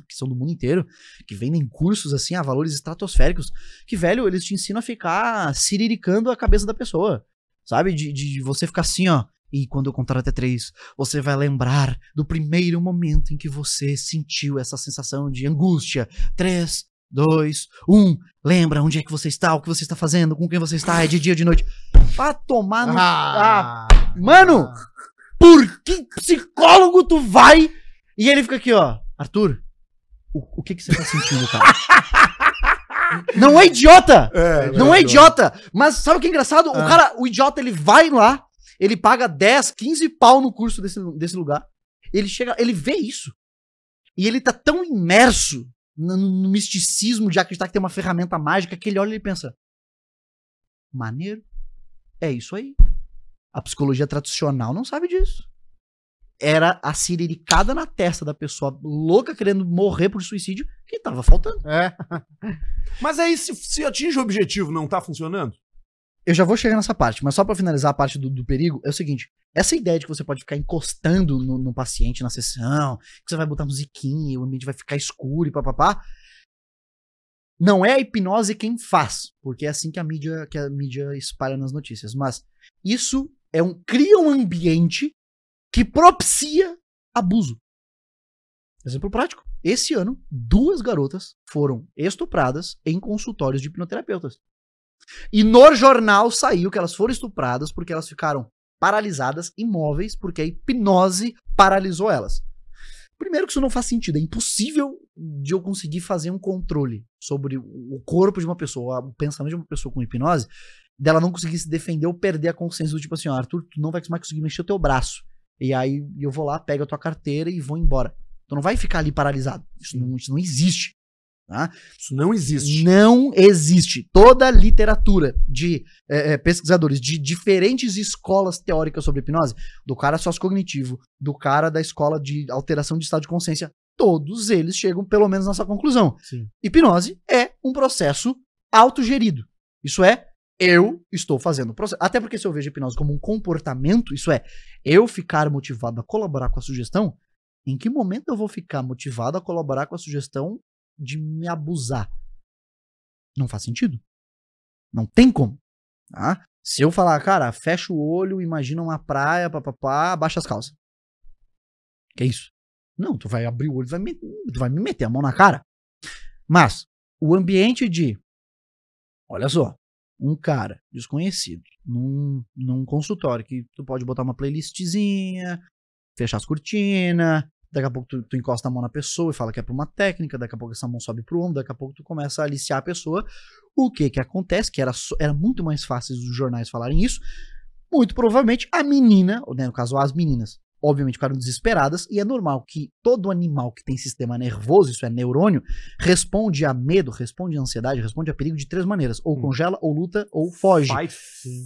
que são do mundo inteiro, que vendem cursos assim a valores estratosféricos, que, velho, eles te ensinam a ficar siriricando a cabeça da pessoa. Sabe? De, de de você ficar assim, ó. E quando eu contar até três, você vai lembrar do primeiro momento em que você sentiu essa sensação de angústia. Três, dois, um. Lembra onde é que você está, o que você está fazendo, com quem você está, é de dia ou de noite. Vá tomar no. Ah, Mano! Por que psicólogo tu vai? E ele fica aqui, ó. Arthur, o, o que que você tá sentindo, cara? *laughs* Não é idiota! É, Não é idiota! Mas sabe o que é engraçado? O Ah. cara, o idiota, ele vai lá, ele paga 10, 15 pau no curso desse, desse lugar. Ele chega, ele vê isso. E ele tá tão imerso no, no misticismo de acreditar que tem uma ferramenta mágica que ele olha e pensa: maneiro, é isso aí. A psicologia tradicional não sabe disso. Era a siriricada na testa da pessoa louca querendo morrer por suicídio que tava faltando. É. *laughs* Mas aí, se, se atinge o objetivo, não tá funcionando? Eu já vou chegar nessa parte, mas só pra finalizar a parte do, do perigo, é o seguinte: essa ideia de que você pode ficar encostando no, no paciente na sessão, que você vai botar musiquinha, o ambiente vai ficar escuro e papapá. Não é a hipnose quem faz, porque é assim que a mídia, que a mídia espalha nas notícias. Mas isso é um cria um ambiente que propicia abuso. Exemplo prático. Esse ano, duas garotas foram estupradas em consultórios de hipnoterapeutas. E no jornal saiu que elas foram estupradas porque elas ficaram paralisadas, imóveis, porque a hipnose paralisou elas. Primeiro que isso não faz sentido, é impossível de eu conseguir fazer um controle sobre o corpo de uma pessoa, o pensamento de uma pessoa com hipnose, dela não conseguir se defender ou perder a consciência do tipo assim, ó, Arthur, tu não vai mais conseguir mexer o teu braço. E aí eu vou lá, pego a tua carteira e vou embora. Tu não vai ficar ali paralisado. Isso não, isso não existe. Tá? Isso não existe. Não existe. Toda a literatura de eh, eh, pesquisadores de diferentes escolas teóricas sobre hipnose, do cara sociocognitivo, do cara da escola de alteração de estado de consciência, todos eles chegam pelo menos nessa conclusão. Sim. Hipnose é um processo autogerido. Isso é, eu estou fazendo o processo. Até porque se eu vejo hipnose como um comportamento, isso é, eu ficar motivado a colaborar com a sugestão, em que momento eu vou ficar motivado a colaborar com a sugestão de me abusar? Não faz sentido. Não tem como. Tá? Se eu falar, cara, fecha o olho, imagina uma praia, papapá, abaixa as calças. Que é isso? Não, tu vai abrir o olho, vai me, tu vai me meter a mão na cara. Mas, o ambiente de. Olha só, um cara desconhecido num, num consultório que tu pode botar uma playlistzinha, fechar as cortinas, daqui a pouco tu, tu encosta a mão na pessoa e fala que é pra uma técnica, daqui a pouco essa mão sobe pro ombro, daqui a pouco tu começa a aliciar a pessoa. O que que acontece? Que era, era muito mais fácil os jornais falarem isso. Muito provavelmente a menina, ou né, no caso as meninas, obviamente ficaram desesperadas, e é normal que todo animal que tem sistema nervoso, isso é neurônio, responde a medo, responde a ansiedade, responde a perigo de três maneiras: ou Hum. congela, ou luta, ou foge. Fight,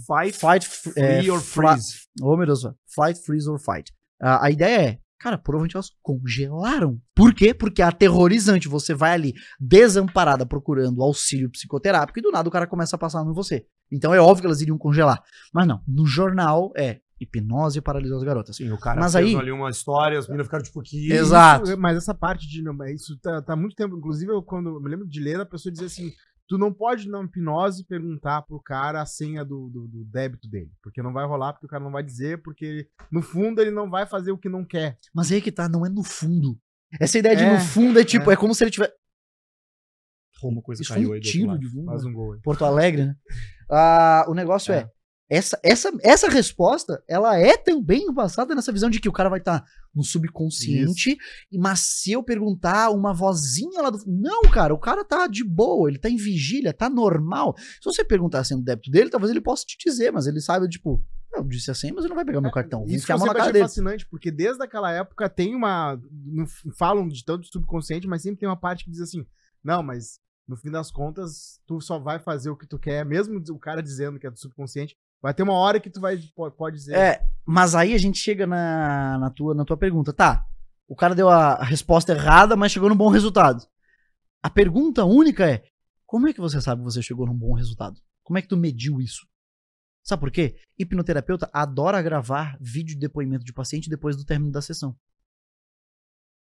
fight, Fight, f- é, free or freeze. Oh, meu Deus, fight, freeze or fight. Ah, a ideia é, cara, provavelmente elas congelaram. Por quê? Porque é aterrorizante. Você vai ali desamparada procurando auxílio psicoterápico e do nada o cara começa a passar em você. Então é óbvio que elas iriam congelar. Mas não, no jornal é hipnose paralisou as garotas. Sim, o cara Mas fez aí- ali uma história, as meninas ficaram tipo que Exato. Isso, mas essa parte de. não, Isso tá, tá há muito tempo. Inclusive, eu, quando eu me lembro de ler, a pessoa dizia assim: tu não pode na hipnose perguntar pro cara a senha do, do, do débito dele. Porque não vai rolar, porque o cara não vai dizer, porque no fundo ele não vai fazer o que não quer. Mas aí que tá, não é no fundo. Essa ideia de É, no fundo é tipo, é. é, como se ele tivesse. uma coisa Isso foi caiu um aí tiro lado. de fundo. Faz um gol aí. Porto Alegre, né? Ah, o negócio é. É. essa, essa, essa resposta, ela é também basada nessa visão de que o cara vai estar no subconsciente. e Mas se eu perguntar uma vozinha lá do. Não, cara, o cara tá de boa, ele tá em vigília, tá normal. Se você perguntar assim no débito dele, talvez ele possa te dizer, mas ele sabe, tipo, eu disse assim, mas ele não vai pegar meu cartão. Vou É, Isso que dele. fascinante, porque desde aquela época tem uma. não falam de tanto subconsciente, mas sempre tem uma parte que diz assim: não, mas no fim das contas, tu só vai fazer o que tu quer, mesmo o cara dizendo que é do subconsciente. Vai ter uma hora que tu vai po- pode dizer. É, mas aí a gente chega na, na, tua, na tua pergunta. Tá, o cara deu a, resposta errada, mas chegou num bom resultado. A pergunta única é: como é que você sabe que você chegou num bom resultado? Como é que tu mediu isso? Sabe por quê? Hipnoterapeuta adora gravar vídeo de depoimento de paciente depois do término da sessão,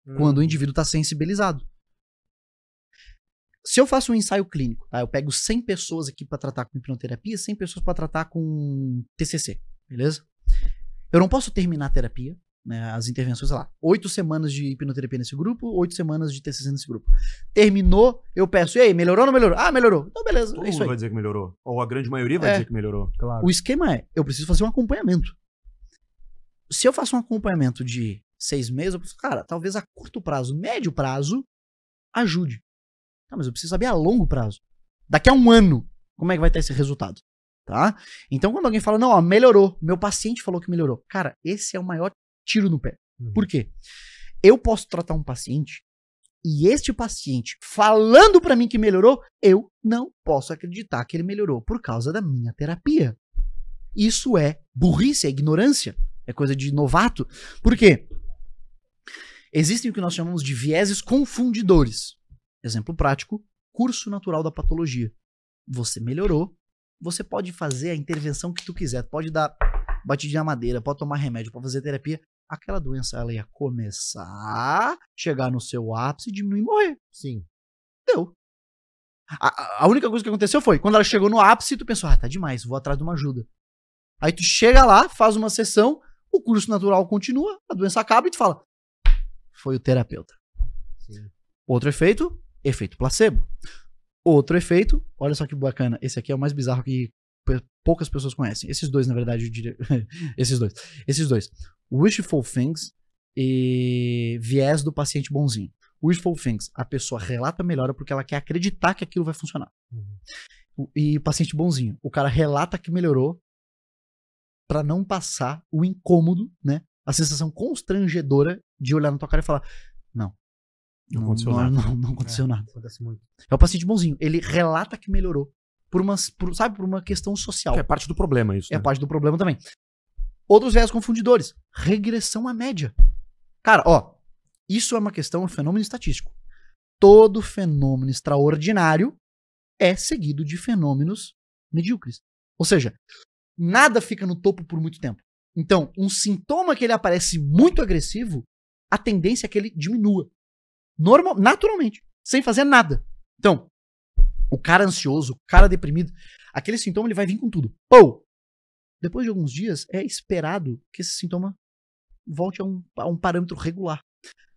Hum, quando o indivíduo está sensibilizado. Se eu faço um ensaio clínico, tá? eu pego 100 pessoas aqui para tratar com hipnoterapia, 100 pessoas para tratar com TCC, beleza? Eu não posso terminar a terapia, né, as intervenções, sei lá, oito semanas de hipnoterapia nesse grupo, oito semanas de TCC nesse grupo. Terminou, eu peço, e aí, melhorou ou não melhorou? Ah, melhorou. Então, beleza, Todo é isso mundo aí. vai dizer que melhorou. Ou a grande maioria vai É. dizer que melhorou. Claro. O esquema é, eu preciso fazer um acompanhamento. Se eu faço um acompanhamento de seis meses, eu penso, cara, talvez a curto prazo, médio prazo, ajude. Tá, mas eu preciso saber a longo prazo. Daqui a um ano, como é que vai estar esse resultado? Tá? Então, quando alguém fala, não, ó, melhorou, meu paciente falou que melhorou. Cara, esse é o maior tiro no pé. Uhum. Por quê? Eu posso tratar um paciente e este paciente falando pra mim que melhorou, eu não posso acreditar que ele melhorou por causa da minha terapia. Isso é burrice, é ignorância, é coisa de novato. Por quê? Existem o que nós chamamos de vieses confundidores. Exemplo prático: curso natural da patologia. Você melhorou, você pode fazer a intervenção que tu quiser, pode dar batidinha na madeira, pode tomar remédio, pode fazer terapia. Aquela doença ela ia começar, chegar no seu ápice, diminuir e morrer. Sim. Deu. A, a- única coisa que aconteceu foi, quando ela chegou no ápice, tu pensou, ah, tá demais, vou atrás de uma ajuda. Aí tu chega lá, faz uma sessão, o curso natural continua, a doença acaba e tu fala, foi o terapeuta. Sim. Outro efeito, efeito placebo. Outro efeito, olha só que bacana, esse aqui é o mais bizarro que poucas pessoas conhecem. Esses dois, na verdade, eu diria. *laughs* Esses dois. Esses dois. Wishful things e viés do paciente bonzinho. Wishful things, a pessoa relata melhora porque ela quer acreditar que aquilo vai funcionar. O- E paciente bonzinho, o cara relata que melhorou pra não passar o incômodo, né? A sensação constrangedora de olhar na tua cara e falar: Não. Não aconteceu não, nada." Não, não aconteceu nada. Acontece muito. É o paciente bonzinho. Ele relata que melhorou. Por uma, por- sabe, por uma questão social. Que é parte do problema isso. É né? parte do problema também. Outros viés confundidores. Regressão à média. Cara, ó. Isso é uma questão, um fenômeno estatístico. Todo fenômeno extraordinário é seguido de fenômenos medíocres. Ou seja, nada fica no topo por muito tempo. Então, um sintoma que ele aparece muito agressivo, a tendência é que ele diminua. Normal, naturalmente, sem fazer nada. Então, o cara ansioso, o cara deprimido, aquele sintoma ele vai vir com tudo. Ou, depois de alguns dias, é esperado que esse sintoma volte a um, a um parâmetro regular.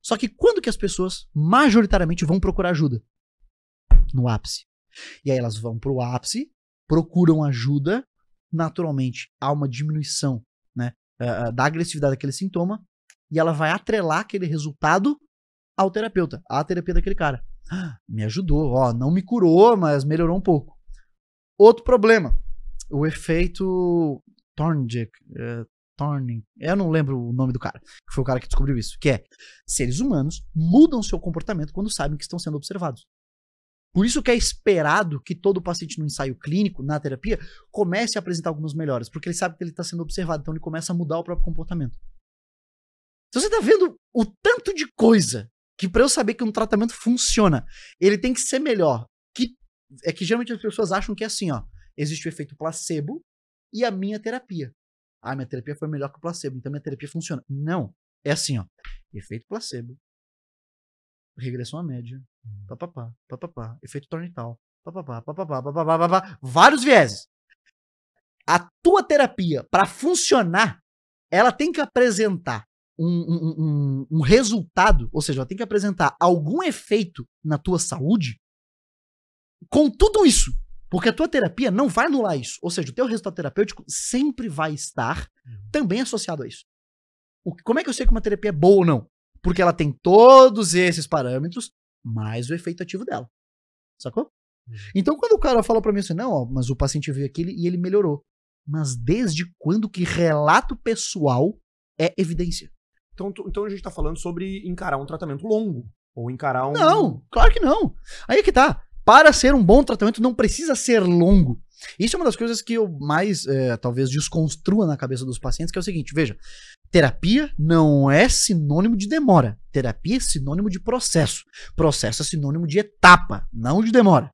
Só que quando que as pessoas majoritariamente vão procurar ajuda? No ápice. E aí elas vão pro ápice, procuram ajuda, naturalmente há uma diminuição né, ah, ah, da agressividade daquele sintoma, e ela vai atrelar aquele resultado ao terapeuta, à terapia daquele cara. Ah, Me ajudou, ó, não me curou, mas melhorou um pouco. Outro problema, o efeito Thorndike, é, eu não lembro o nome do cara, que foi o cara que descobriu isso, que é seres humanos mudam seu comportamento quando sabem que estão sendo observados. Por isso que é esperado que todo paciente no ensaio clínico, na terapia, comece a apresentar algumas melhoras, porque ele sabe que ele está sendo observado, então ele começa a mudar o próprio comportamento. Então você tá vendo o tanto de coisa que para eu saber que um tratamento funciona, ele tem que ser melhor. Que é que geralmente as pessoas acham que é assim, ó, existe o efeito placebo e a minha terapia. Ah, minha terapia foi melhor que o placebo, então minha terapia funciona. Não, é assim, ó, efeito placebo, regressão à média, papapá, papapá, efeito tornital, papapá, papapá, papapá, papapá, vários vieses. A tua terapia, para funcionar, ela tem que apresentar um, um- um- um resultado, ou seja, ela tem que apresentar algum efeito na tua saúde com tudo isso. Porque a tua terapia não vai anular isso. Ou seja, o teu resultado terapêutico sempre vai estar também associado a isso. O- como é que eu sei que uma terapia é boa ou não? Porque ela tem todos esses parâmetros, mais o efeito ativo dela. Sacou? Então, quando o cara fala pra mim assim, não, ó, mas o paciente veio aqui e ele melhorou. Mas desde quando que relato pessoal é evidência? Então, então a gente tá falando sobre encarar um tratamento longo. Ou encarar um. Não, claro que não. Aí é que tá. Para ser um bom tratamento não precisa ser longo. Isso é uma das coisas que eu mais, é, talvez, desconstrua na cabeça dos pacientes, que é o seguinte, veja, terapia não é sinônimo de demora. Terapia é sinônimo de processo. Processo é sinônimo de etapa, não de demora.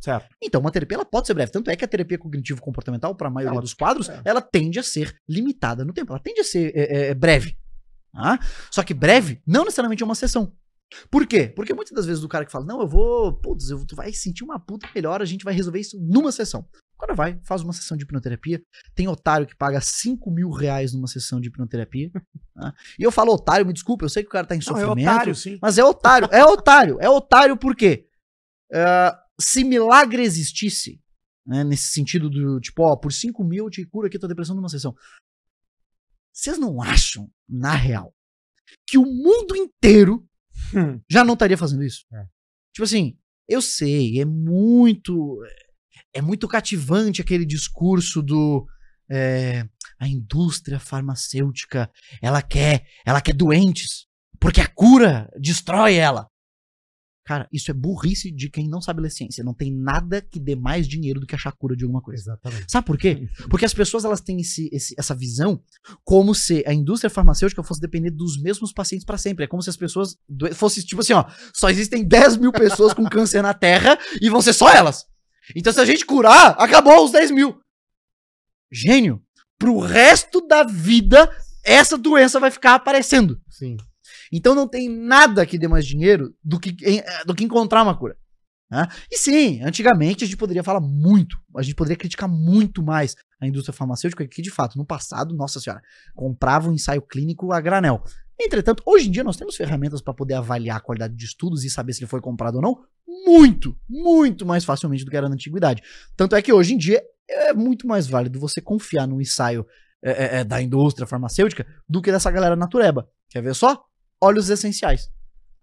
Certo. Então, uma terapia ela pode ser breve. Tanto é que a terapia cognitivo-comportamental, para a maioria Ela- dos quadros, é. ela tende a ser limitada no tempo. Ela tende a ser é, breve. Tá? Só que breve não necessariamente é uma sessão. Por quê? Porque muitas das vezes o cara que fala, não, eu vou, putz, eu, tu vai sentir uma puta melhor, a gente vai resolver isso numa sessão. O cara vai, faz uma sessão de hipnoterapia. Tem otário que paga 5 mil reais numa sessão de hipnoterapia. *laughs* tá? E eu falo otário, me desculpa, eu sei que o cara tá em Não, é sofrimento. otário, sim. Mas é otário, é otário, é otário por quê? Ah, se milagre existisse, né, nesse sentido do tipo, ó, por 5 mil eu te curo aqui tua depressão numa sessão. Vocês não acham, na real, que o mundo inteiro Hum. já não estaria fazendo isso? É. Tipo assim, eu sei, é muito. É muito cativante aquele discurso do. é, a indústria farmacêutica, ela quer, ela quer doentes, porque a cura destrói ela. Cara, isso é burrice de quem não sabe ler ciência. Não tem nada que dê mais dinheiro do que achar cura de alguma coisa. Exatamente. Sabe por quê? Porque as pessoas elas têm esse- esse- essa visão como se a indústria farmacêutica fosse depender dos mesmos pacientes pra sempre. É como se as pessoas do- fosse tipo assim, ó, só existem 10 mil pessoas com câncer na Terra e vão ser só elas. Então se a gente curar, acabou os 10 mil. Gênio. Pro resto da vida, essa doença vai ficar aparecendo. Sim. Então não tem nada que dê mais dinheiro do que, em- do que encontrar uma cura. né? E sim, antigamente a gente poderia falar muito, a gente poderia criticar muito mais a indústria farmacêutica, que de fato, no passado, nossa senhora, comprava um ensaio clínico a granel. Entretanto, hoje em dia nós temos ferramentas para poder avaliar a qualidade de estudos e saber se ele foi comprado ou não, muito, muito mais facilmente do que era na antiguidade. Tanto é que hoje em dia é muito mais válido você confiar no ensaio é, é, da indústria farmacêutica do que dessa galera natureba. Quer ver só? Óleos essenciais.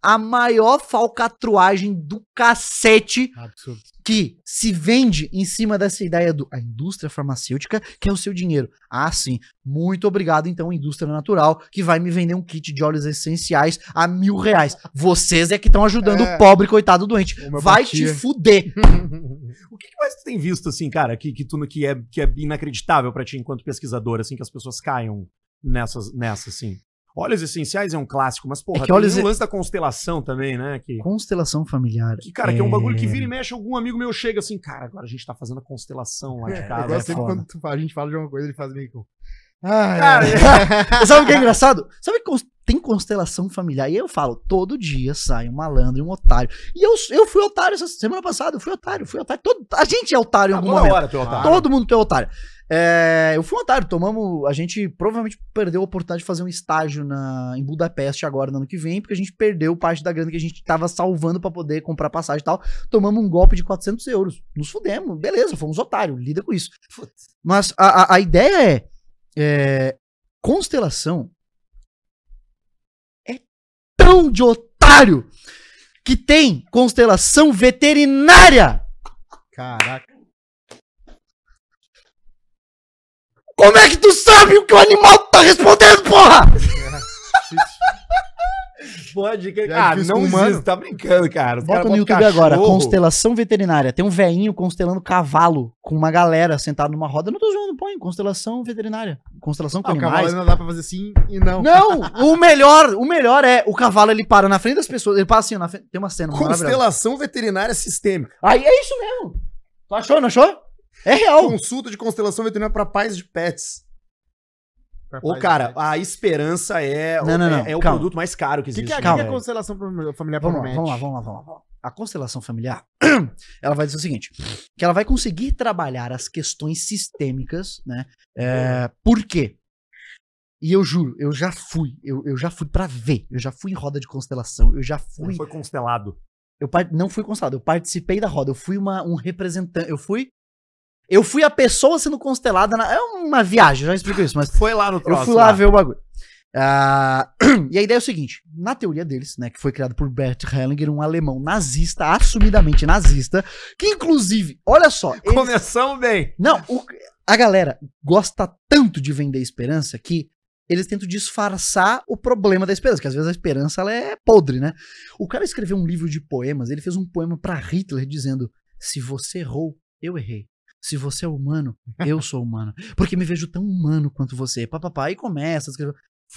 A maior falcatruagem do cacete Absurdo. que se vende em cima dessa ideia do a indústria farmacêutica quer o seu dinheiro. Ah, sim. Muito obrigado, então, indústria natural, que vai me vender um kit de óleos essenciais a mil reais. Vocês é que estão ajudando É. o pobre coitado doente. Vai te fuder. *laughs* O que que mais tu tem visto, assim, cara, que, que, tu, que, é, que é inacreditável pra ti enquanto pesquisador, assim, que as pessoas caiam nessas, nessa, assim? Óleos essenciais é um clássico, mas, porra, É que tem óleos o e- lance da constelação também, né? Que, Constelação familiar. que, cara, que é um bagulho que vira e mexe, algum amigo meu chega assim, cara, agora a gente tá fazendo a constelação lá de *laughs* É, eu casa. gosto é sempre foda. quando tu fala- a gente fala de uma coisa, ele faz meio com. Ah, Cara, *laughs* Sabe o que é engraçado? Sabe que tem constelação familiar? E eu falo, todo dia sai um malandro e um otário. E eu, eu fui otário essa semana passada, eu fui otário, fui otário. Todo, a gente é otário em algum Toda momento. hora, teu otário. Todo mundo é otário. É, eu fui um otário, tomamos. A gente provavelmente perdeu a oportunidade de fazer um estágio na, em Budapeste agora no ano que vem, porque a gente perdeu parte da grana que a gente tava salvando pra poder comprar passagem e tal. Tomamos um golpe de 400 euros. Nos fudemos, beleza, fomos otários, lida com isso. Mas a, a, a ideia é, é. Constelação é tão de otário que tem constelação veterinária. Caraca. Como é que tu sabe o que o animal tá respondendo, porra? Pode que. Já Ah, não humano. tá brincando, cara. Os Bota caras no YouTube agora, cachorro. constelação veterinária. Tem um veinho constelando cavalo com uma galera sentada numa roda. Eu não tô zoando, põe constelação veterinária. Constelação com Ah, o cavalo animais. não dá pra fazer sim e não. Não, o melhor, o melhor é o cavalo ele para na frente das pessoas, ele passa assim, na frente, tem uma cena. Constelação veterinária sistêmica. Aí é isso mesmo. Tu achou, não achou? É real. Consulta de constelação veterinária pra pais de pets. Ô, cara, a esperança é, Não, o- não, é- não, é o calma. produto mais caro que O que, existe. que é, né, que é velho? constelação fam- familiar Vamos lá, promete? vamos lá, vamos lá, vamos lá, vamos lá. A constelação familiar, *clears throat* ela vai dizer o seguinte, que ela vai conseguir trabalhar as questões sistêmicas, né? É, por quê? E eu juro, eu já fui, eu, eu já fui pra ver, eu já fui em roda de constelação, eu já Não fui, foi constelado. eu não fui constelado, eu participei da roda, eu fui uma, um representante, eu fui, eu fui a pessoa sendo constelada, na, é uma viagem, já explico isso, mas Foi lá no eu troço. fui lá ver o bagulho. Ah, *clears throat* e a ideia é o seguinte: na teoria deles, né, que foi criado por Bert Hellinger, um alemão nazista, assumidamente nazista, que inclusive, olha só, eles- Começamos bem. não, o- a galera gosta tanto de vender esperança que eles tentam disfarçar o problema da esperança, que às vezes a esperança ela é podre, né? O cara escreveu um livro de poemas, ele fez um poema pra Hitler dizendo: "Se você errou, eu errei. Se você é humano, *laughs* eu sou humano, porque me vejo tão humano quanto você". Papapá, e começa a escrever.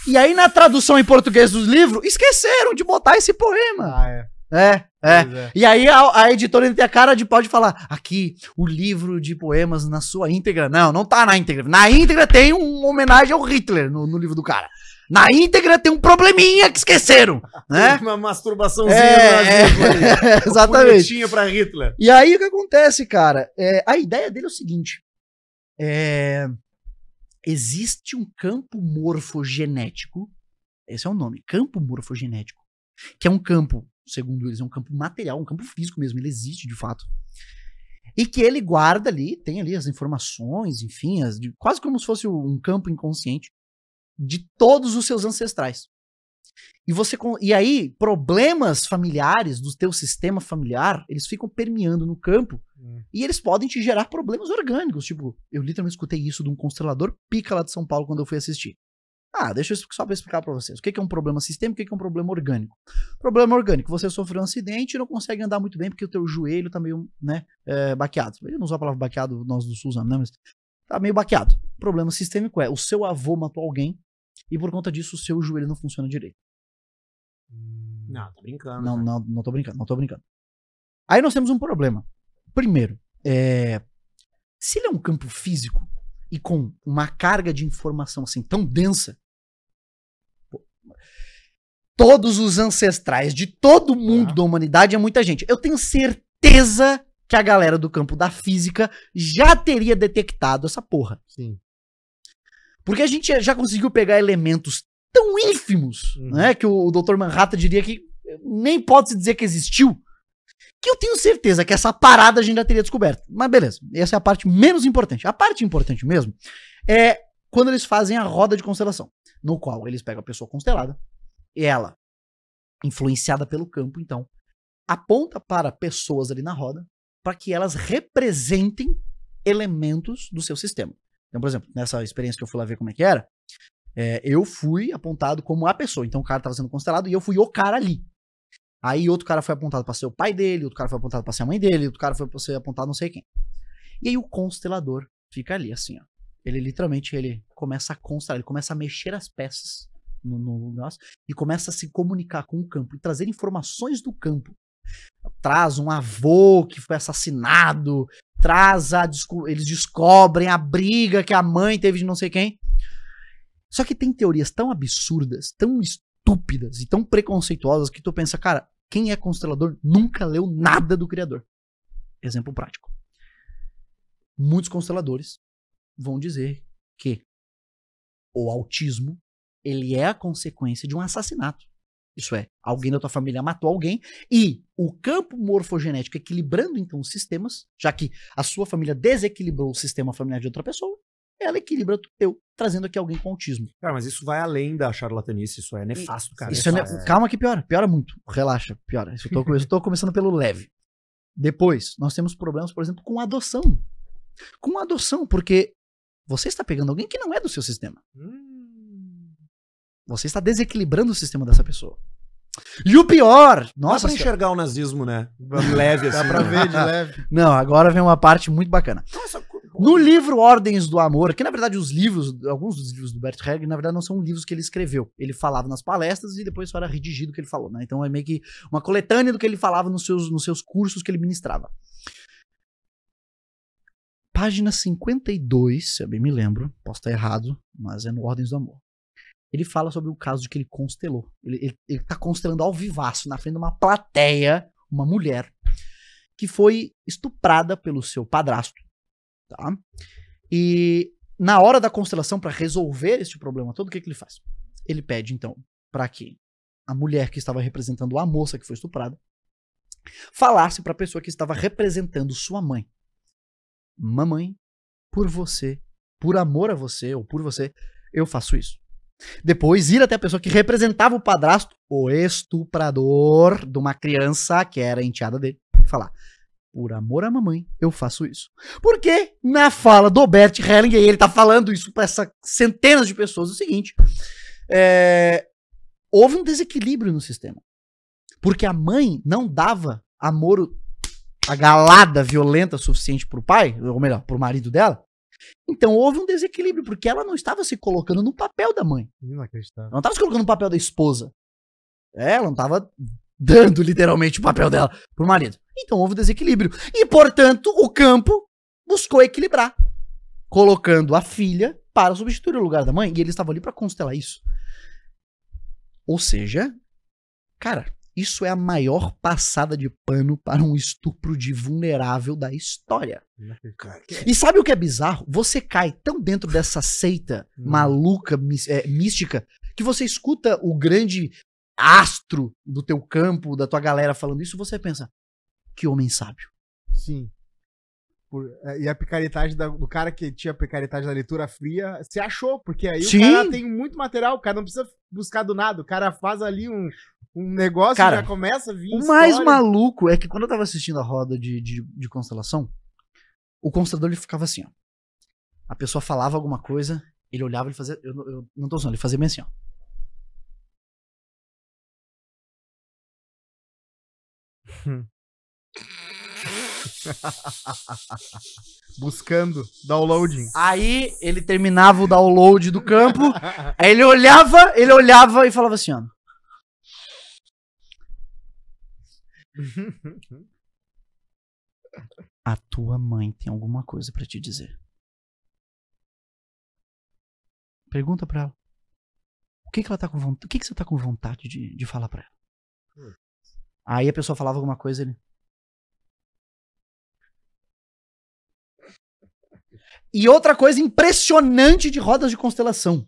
E aí na tradução em português dos livros, esqueceram de botar esse poema. Ah, é. É, é. É. E aí a, a editora tem a cara de pode falar, aqui, o livro de poemas na sua íntegra. Não, não tá na íntegra. Na íntegra tem uma homenagem ao Hitler no, no livro do cara. Na íntegra tem um probleminha que esqueceram, né? Uma masturbaçãozinha É, ali. é, *laughs* exatamente. Pra Hitler. E aí o que acontece, cara? É, a ideia dele é o seguinte: é, existe um campo morfogenético, esse é o nome, campo morfogenético, que é um campo, segundo eles, é um campo material, um campo físico mesmo, ele existe de fato. E que ele guarda ali, tem ali as informações, enfim, as de- quase como se fosse um campo inconsciente de todos os seus ancestrais. E você e aí problemas familiares do teu sistema familiar, eles ficam permeando no campo Hum. e eles podem te gerar problemas orgânicos, tipo, eu literalmente escutei isso de um constelador pica lá de São Paulo quando eu fui assistir. Ah, deixa eu só pra explicar pra vocês. O que é um problema sistêmico e o que é um problema orgânico? Problema orgânico, você sofreu um acidente e não consegue andar muito bem porque o teu joelho tá meio, né, é, baqueado. Eu não uso a palavra baqueado, nós do Sul usamos, né, mas tá meio baqueado. Problema sistêmico é, o seu avô matou alguém e por conta disso o seu joelho não funciona direito. Não, tá brincando. Não, né? não, não tô brincando, não tô brincando. Aí nós temos um problema. Primeiro, é, se ele é um campo físico e com uma carga de informação assim tão densa, pô, todos os ancestrais de todo mundo Tá. da humanidade é muita gente. Eu tenho certeza que a galera do campo da física já teria detectado essa porra. Sim. Porque a gente já conseguiu pegar elementos tão ínfimos, Uhum. né? Que o, o Dr. Manhattan diria que nem pode se dizer que existiu. Que eu tenho certeza que essa parada a gente já teria descoberto. Mas beleza, essa é a parte menos importante. A parte importante mesmo é quando eles fazem a roda de constelação, no qual eles pegam a pessoa constelada e ela, influenciada pelo campo, então, aponta para pessoas ali na roda para que elas representem elementos do seu sistema. Então, por exemplo, nessa experiência que eu fui lá ver como é que era, é, eu fui apontado como a pessoa. Então o cara tava sendo constelado e eu fui o cara ali. Aí outro cara foi apontado pra ser o pai dele, outro cara foi apontado pra ser a mãe dele, outro cara foi pra ser apontado não sei quem. E aí o constelador fica ali, assim, ó. Ele literalmente, ele começa a constelar, ele começa a mexer as peças no, no negócio e começa a se comunicar com o campo e trazer informações do campo. Traz um avô que foi assassinado, traz a. Eles descobrem a briga que a mãe teve de não sei quem. Só que tem teorias tão absurdas, tão estúpidas e tão preconceituosas que tu pensa, cara, quem é constelador nunca leu nada do Criador. Exemplo prático. Muitos consteladores vão dizer que o autismo ele é a consequência de um assassinato. Isso é, alguém da tua família matou alguém e o campo morfogenético equilibrando então os sistemas, já que a sua família desequilibrou o sistema familiar de outra pessoa, ela equilibra o teu, trazendo aqui alguém com autismo. Cara, mas isso vai além da charlatanice, isso é nefasto, cara. Isso é nefasto. ne- Calma que piora, piora muito. Relaxa, piora. Isso eu tô começando pelo leve. Depois, nós temos problemas, por exemplo, com adoção. Com adoção, porque você está pegando alguém que não é do seu sistema. Hum. Você está desequilibrando o sistema dessa pessoa. E o pior, Dá nossa, pra enxergar o nazismo, né? Leve assim. Dá pra né? ver de *laughs* leve. não, agora vem uma parte muito bacana. Nossa, No livro Ordens do Amor, que na verdade os livros, alguns dos livros do Bert Hellinger, na verdade não são livros que ele escreveu. Ele falava nas palestras e depois só era redigido o que ele falou, né? Então é meio que uma coletânea do que ele falava nos seus, nos seus cursos que ele ministrava. Página 52, se eu bem me lembro, posso estar errado, mas é no Ordens do Amor. Ele fala sobre o caso de que ele constelou. Ele, ele, ele tá constelando ao vivaço, na frente de uma plateia, uma mulher, que foi estuprada pelo seu padrasto tá? E na hora da constelação, para resolver este problema todo, o que, que ele faz? Ele pede, então, para que a mulher que estava representando a moça que foi estuprada falasse para a pessoa que estava representando sua mãe: Mamãe, por você, por amor a você ou por você, eu faço isso. Depois ir até a pessoa que representava o padrasto, o estuprador de uma criança que era enteada dele, e falar: por amor à mamãe, eu faço isso. Porque na fala do Bert Hellinger, ele tá falando isso para essas centenas de pessoas, é o seguinte: é, houve um desequilíbrio no sistema. Porque a mãe não dava amor, a galada violenta suficiente pro pai, ou melhor, pro marido dela. Então houve um desequilíbrio, porque ela não estava se colocando no papel da mãe. Inacreditável. Ela não estava se colocando no papel da esposa. É, Ela não estava dando *laughs* literalmente o papel dela pro marido. Então houve um desequilíbrio. E, portanto, o campo buscou equilibrar, colocando a filha para substituir o lugar da mãe. E eles estavam ali para constelar isso. Ou seja, cara, isso é a maior passada de pano para um estupro de vulnerável da história. E sabe o que é bizarro? Você cai tão dentro dessa seita Hum. maluca, é, mística, que você escuta o grande astro do teu campo, da tua galera falando isso, e você pensa, que homem sábio. Sim. Por- é, e a picaretagem da- do cara que tinha a picaretagem da leitura fria se achou, porque aí Sim. o cara tem muito material, o cara não precisa buscar do nada, o cara faz ali um, um negócio Cara, e já começa a vir O mais história. maluco é que quando eu tava assistindo a roda de, de, de constelação, o constelador ele ficava assim, ó. A pessoa falava alguma coisa, ele olhava e fazia. Eu, não- eu não tô usando, ele fazia bem assim, ó. *laughs* *laughs* Buscando, downloading. Aí ele terminava o download do campo, aí ele olhava, ele olhava e falava assim, ó. *laughs* A tua mãe tem alguma coisa pra te dizer. Pergunta pra ela. O que que ela tá com vontade? O que que você tá com vontade de, de falar pra ela? Aí a pessoa falava alguma coisa ele. E outra coisa impressionante de rodas de constelação.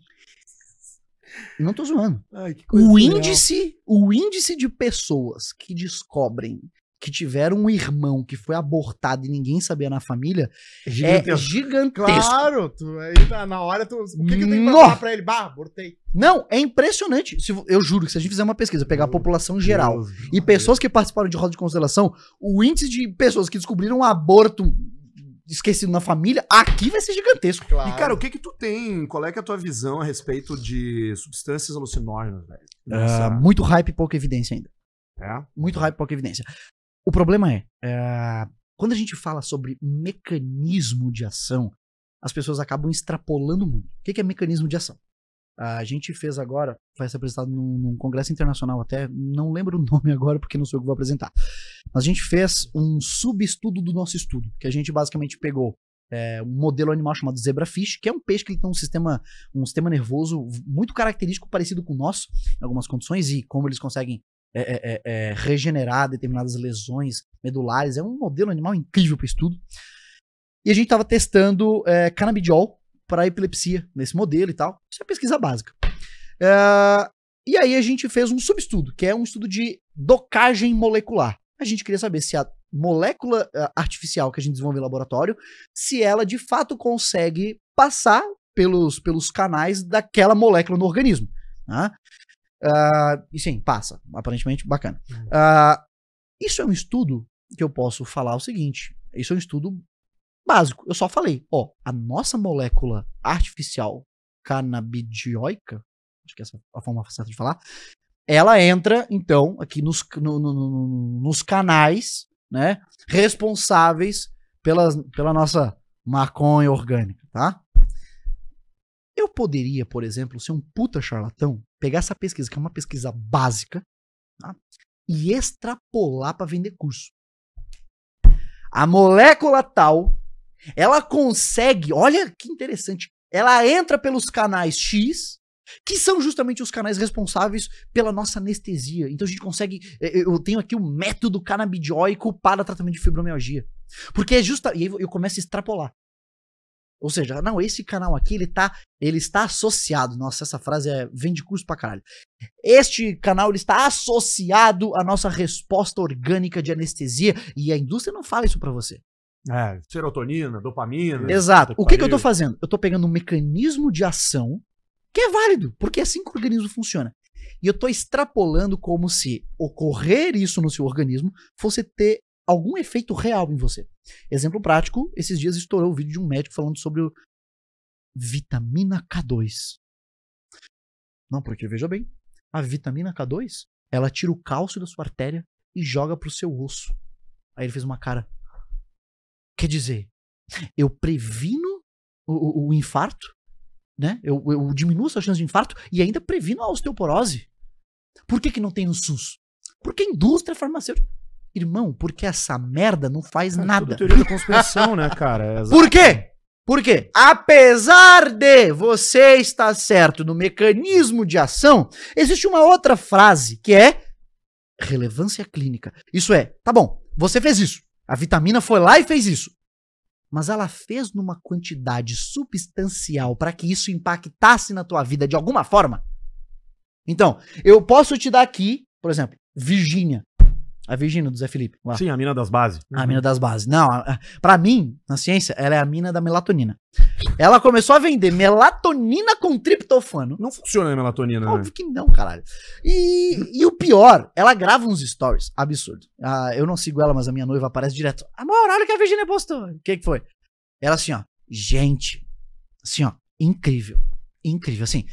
Não tô zoando. Ai, que O índice, o índice de pessoas que descobrem que tiveram um irmão que foi abortado e ninguém sabia na família é Gigantesco. gigantesco. Claro, tu, aí tá na hora, tu, o que, que eu tenho pra Nó. falar pra ele? Bah, abortei. Não, é impressionante. Se eu juro que se a gente fizer uma pesquisa, pegar a população geral Deus, e pessoas que participaram de roda de constelação, o índice de pessoas que descobriram um aborto esquecido na família, aqui vai ser gigantesco. Claro. E, cara, o que que tu tem? Qual é que é a tua visão a respeito de substâncias alucinógenas, velho? Ah, muito hype e pouca evidência ainda. é? Muito hype e pouca evidência. O problema é, é, quando a gente fala sobre mecanismo de ação, as pessoas acabam extrapolando muito. O que que é mecanismo de ação? A gente fez agora, vai ser apresentado num, num congresso internacional até, não lembro o *laughs* nome agora porque não sou eu que vou apresentar. Mas a gente fez um subestudo do nosso estudo, que a gente basicamente pegou é, um modelo animal chamado zebrafish, que é um peixe que tem um sistema, um sistema nervoso muito característico, parecido com o nosso, em algumas condições, e como eles conseguem é, é, é, é, regenerar determinadas lesões medulares. É um modelo animal incrível para estudo. E a gente estava testando é, canabidiol para epilepsia nesse modelo e tal. Isso é pesquisa básica. É, e aí a gente fez um subestudo, que é um estudo de docagem molecular. A gente queria saber se a molécula eh, artificial que a gente desenvolveu no laboratório, se ela de fato consegue passar pelos, pelos canais daquela molécula no organismo. Tá? Ah, e sim, passa. Aparentemente, bacana. Ah, isso é um estudo que eu posso falar o seguinte: isso é um estudo básico. Eu só falei, ó, a nossa molécula artificial canabidioica, acho que essa é a forma certa de falar, ela entra, então, aqui nos, no- no- no- nos canais, né, responsáveis pelas, pela nossa maconha orgânica, tá? Eu poderia, por exemplo, ser um puta charlatão, pegar essa pesquisa, que é uma pesquisa básica, tá? e extrapolar para vender curso. A molécula tal, ela consegue, olha que interessante, ela entra pelos canais X, que são justamente os canais responsáveis pela nossa anestesia. Então a gente consegue, eh, eu tenho aqui um método canabidióico para tratamento de fibromialgia. Porque é justa, e aí eu começo a extrapolar. Ou seja, não, esse canal aqui, ele tá, ele está associado. Nossa, essa frase é, vem de curso pra caralho. Este canal ele está associado à nossa resposta orgânica de anestesia e a indústria não fala isso pra você. É, serotonina, dopamina. Exato. O que, que eu tô pariu. fazendo? Eu tô pegando um mecanismo de ação Que é válido, porque é assim que o organismo funciona. E eu tô extrapolando como se ocorrer isso no seu organismo fosse ter algum efeito real em você. Exemplo prático, esses dias estourou o vídeo de um médico falando sobre o vitamina K2. Não, porque veja bem, a vitamina K2, ela tira o cálcio da sua artéria e joga pro seu osso. Aí ele fez uma cara. Quer dizer, eu previno o, o, o infarto, né? Eu, eu diminuo essa chance de infarto e ainda previno a osteoporose. Por que, que não tem no SUS? Porque a indústria farmacêutica. Irmão, porque essa merda não faz Cara, nada. tudo teoria da conspiração, né, cara? É *laughs* exato. Por quê? Por quê? Apesar de você estar certo no mecanismo de ação, existe uma outra frase que é relevância clínica. Isso é, tá bom, você fez isso. A vitamina foi lá e fez isso. Mas ela fez numa quantidade substancial para que isso impactasse na tua vida de alguma forma? Então, eu posso te dar aqui, por exemplo, Virgínia. A Virgínia do Zé Felipe. lá. Sim, a mina das bases. A mina das bases. Não, a- a- pra mim, na ciência, ela é a mina da melatonina. Ela começou a vender melatonina com triptofano. Não funciona a melatonina, né? Óbvio que não, caralho. E, e o pior, ela grava uns stories. Absurdo. Ah, eu não sigo ela, mas a minha noiva aparece direto. Amor, olha o que a Virginia postou. O que, que foi? Ela assim, ó. Gente. Assim, ó. Incrível. Incrível. Assim.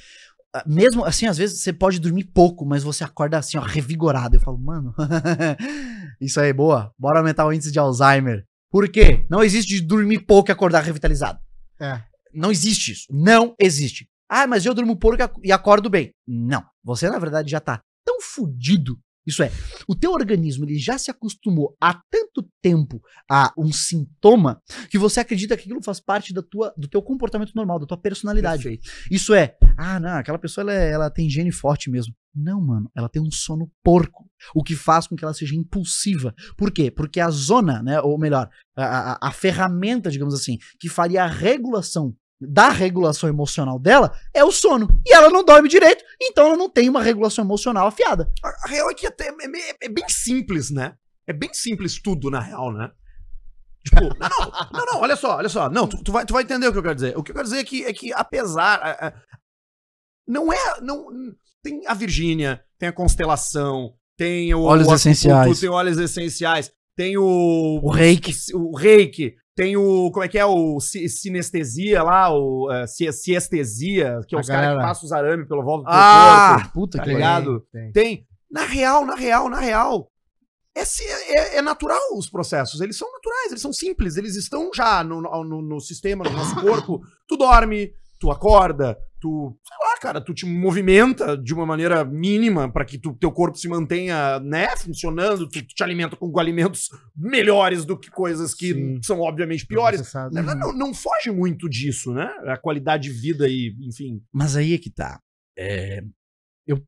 Ah, Mesmo assim, às vezes você pode dormir pouco, mas você acorda assim, ó, revigorado. Eu falo, mano, *laughs* isso aí, boa. Bora aumentar o índice de Alzheimer. Por quê? Não existe dormir pouco e acordar revitalizado. É. Não existe isso. Não existe. Ah, mas eu durmo pouco e e acordo bem. Não. Você, na verdade, já tá tão fudido. Isso é, o teu organismo ele já se acostumou há tanto tempo a um sintoma que você acredita que aquilo faz parte da tua, do teu comportamento normal, da tua personalidade. Perfeito. Isso é, ah, não, aquela pessoa ela, é- ela tem gene forte mesmo. Não, mano, ela tem um sono porco, o que faz com que ela seja impulsiva. Por quê? Porque a zona, né, ou melhor, a, a, a ferramenta, digamos assim, que faria a regulação da regulação emocional dela é o sono. E ela não dorme direito, então ela não tem uma regulação emocional afiada. A, real é que até é, é- é bem simples, né? É bem simples tudo, na real, né? Tipo, não, *laughs* não, não, não, olha só, olha só. Não, tu, tu vai, tu vai entender o que eu quero dizer. O que eu quero dizer é que, é que apesar. a- a- não é. Não, tem a Virgínia, tem a constelação, tem o. Óleos o essenciais. Tem óleos essenciais, tem o. O reiki. O, reiki. Tem o. Como é que é? O si- sinestesia lá, o. Uh, siestesia, que é os caras que passam os arames pelo volta do Ah, corpo. puta tá que ligado? Tem. Tem. Na real, na real, na real. É, é- é natural os processos. Eles são naturais, eles são simples. Eles estão já no, no, no sistema, no nosso *laughs* corpo. Tu dorme, tu acorda, tu, sei lá, cara, tu te movimenta de uma maneira mínima para que tu, teu corpo se mantenha, né, funcionando. Tu, tu te alimenta com alimentos melhores do que coisas que Sim. são obviamente piores. Não, não, não foge muito disso, né? A qualidade de vida e, enfim. Mas aí é que tá. É, eu,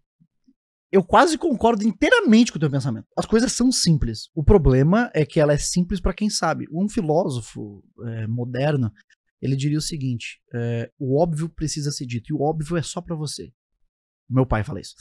eu quase concordo inteiramente com o teu pensamento. As coisas são simples. O problema é que ela é simples pra quem sabe. Um filósofo é, moderno, ele diria o seguinte: é, o óbvio precisa ser dito, e o óbvio é só pra você. Meu pai fala isso.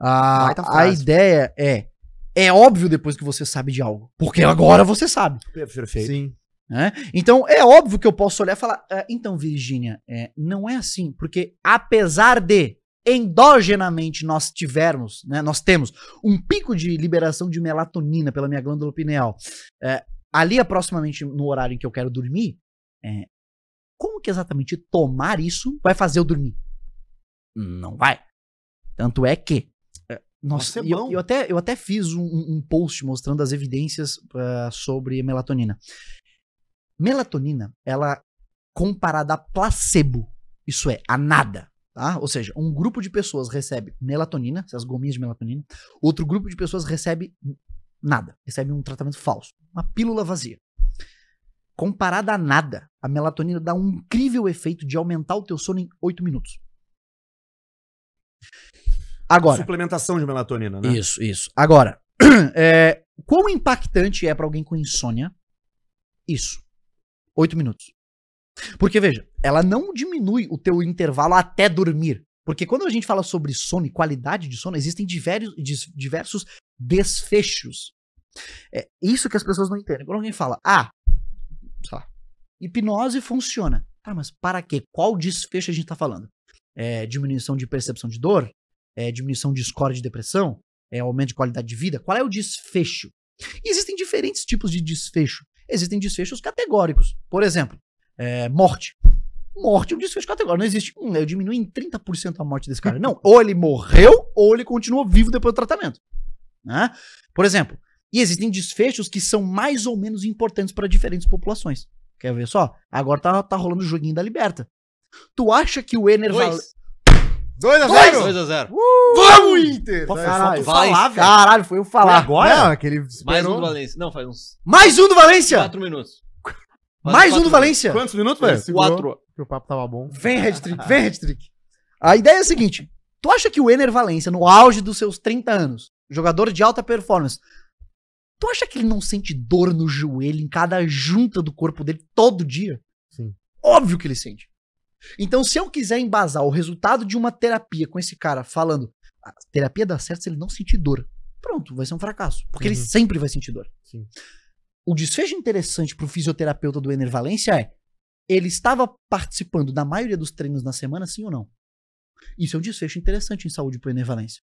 A, ideia é. É óbvio depois que você sabe de algo. Porque agora você sabe. Perfeito. Sim. né? Então, é óbvio que eu posso olhar e falar, "Ah, então, Virgínia, é, não é assim, porque apesar de endogenamente nós tivermos, né, nós temos um pico de liberação de melatonina pela minha glândula pineal, é, ali aproximadamente no horário em que eu quero dormir, é, como que exatamente tomar isso vai fazer eu dormir? Não vai. Tanto é que é, nossa, é eu, eu até, eu até fiz um, um post mostrando as evidências ah, sobre melatonina. Melatonina, ela comparada a placebo, isso é, a nada, tá? Ou seja, um grupo de pessoas recebe melatonina, essas gominhas de melatonina, outro grupo de pessoas recebe nada, recebe um tratamento falso, uma pílula vazia. Comparada a nada, a melatonina dá um incrível efeito de aumentar o teu sono em 8 minutos. Agora, Suplementação de melatonina, né? isso, isso. Agora, *clears throat* é, quão impactante é pra alguém com insônia? Isso. Oito minutos. Porque, veja, ela não diminui o teu intervalo até dormir. Porque quando a gente fala sobre sono e qualidade de sono, existem diversos, diversos desfechos. É isso que as pessoas não entendem. Quando alguém fala, ah, lá, hipnose funciona. Tá, mas para quê? Qual desfecho a gente tá falando? é diminuição de percepção de dor, é diminuição de score de depressão, é aumento de qualidade de vida. Qual é o desfecho? E existem diferentes tipos de desfecho. Existem desfechos categóricos. Por exemplo, é, morte. Morte é um desfecho categórico. Não existe. Hum, eu diminui em 30% a morte desse cara. Não. *laughs* Ou ele morreu, ou ele continuou vivo depois do tratamento. Né? Por exemplo, e existem desfechos que são mais ou menos importantes para diferentes populações. Quer ver só? Agora tá, tá rolando o joguinho da Liberta. Tu acha que o Ener Val... 2 a Dois! 0 2 a 0 Vamos, Inter! Pô, Caralho, falar, velho. Caralho, foi eu Foi falar. agora? Não, aquele Mais esperou. um do Valência. Não, faz uns Mais um do Valência! 4 minutos. Faz Mais um do Valência! Quantos minutos, velho? segurou, Quatro. Que o papo tava bom. Vem, Red Trick, vem, Red Trick. A ideia é a seguinte: tu acha que o Ener Valência, no auge dos seus 30 anos, jogador de alta performance, tu acha que ele não sente dor no joelho, em cada junta do corpo dele, todo dia? Sim. Óbvio que ele sente. Então, se eu quiser embasar o resultado de uma terapia com esse cara falando, a terapia dá certo se ele não sentir dor. Pronto, vai ser um fracasso. Porque ele Uhum. sempre vai sentir dor. Sim. O desfecho interessante pro fisioterapeuta do Ener Valência é ele estava participando da maioria dos treinos na semana, sim ou não? Isso é um desfecho interessante em saúde pro Ener Valência.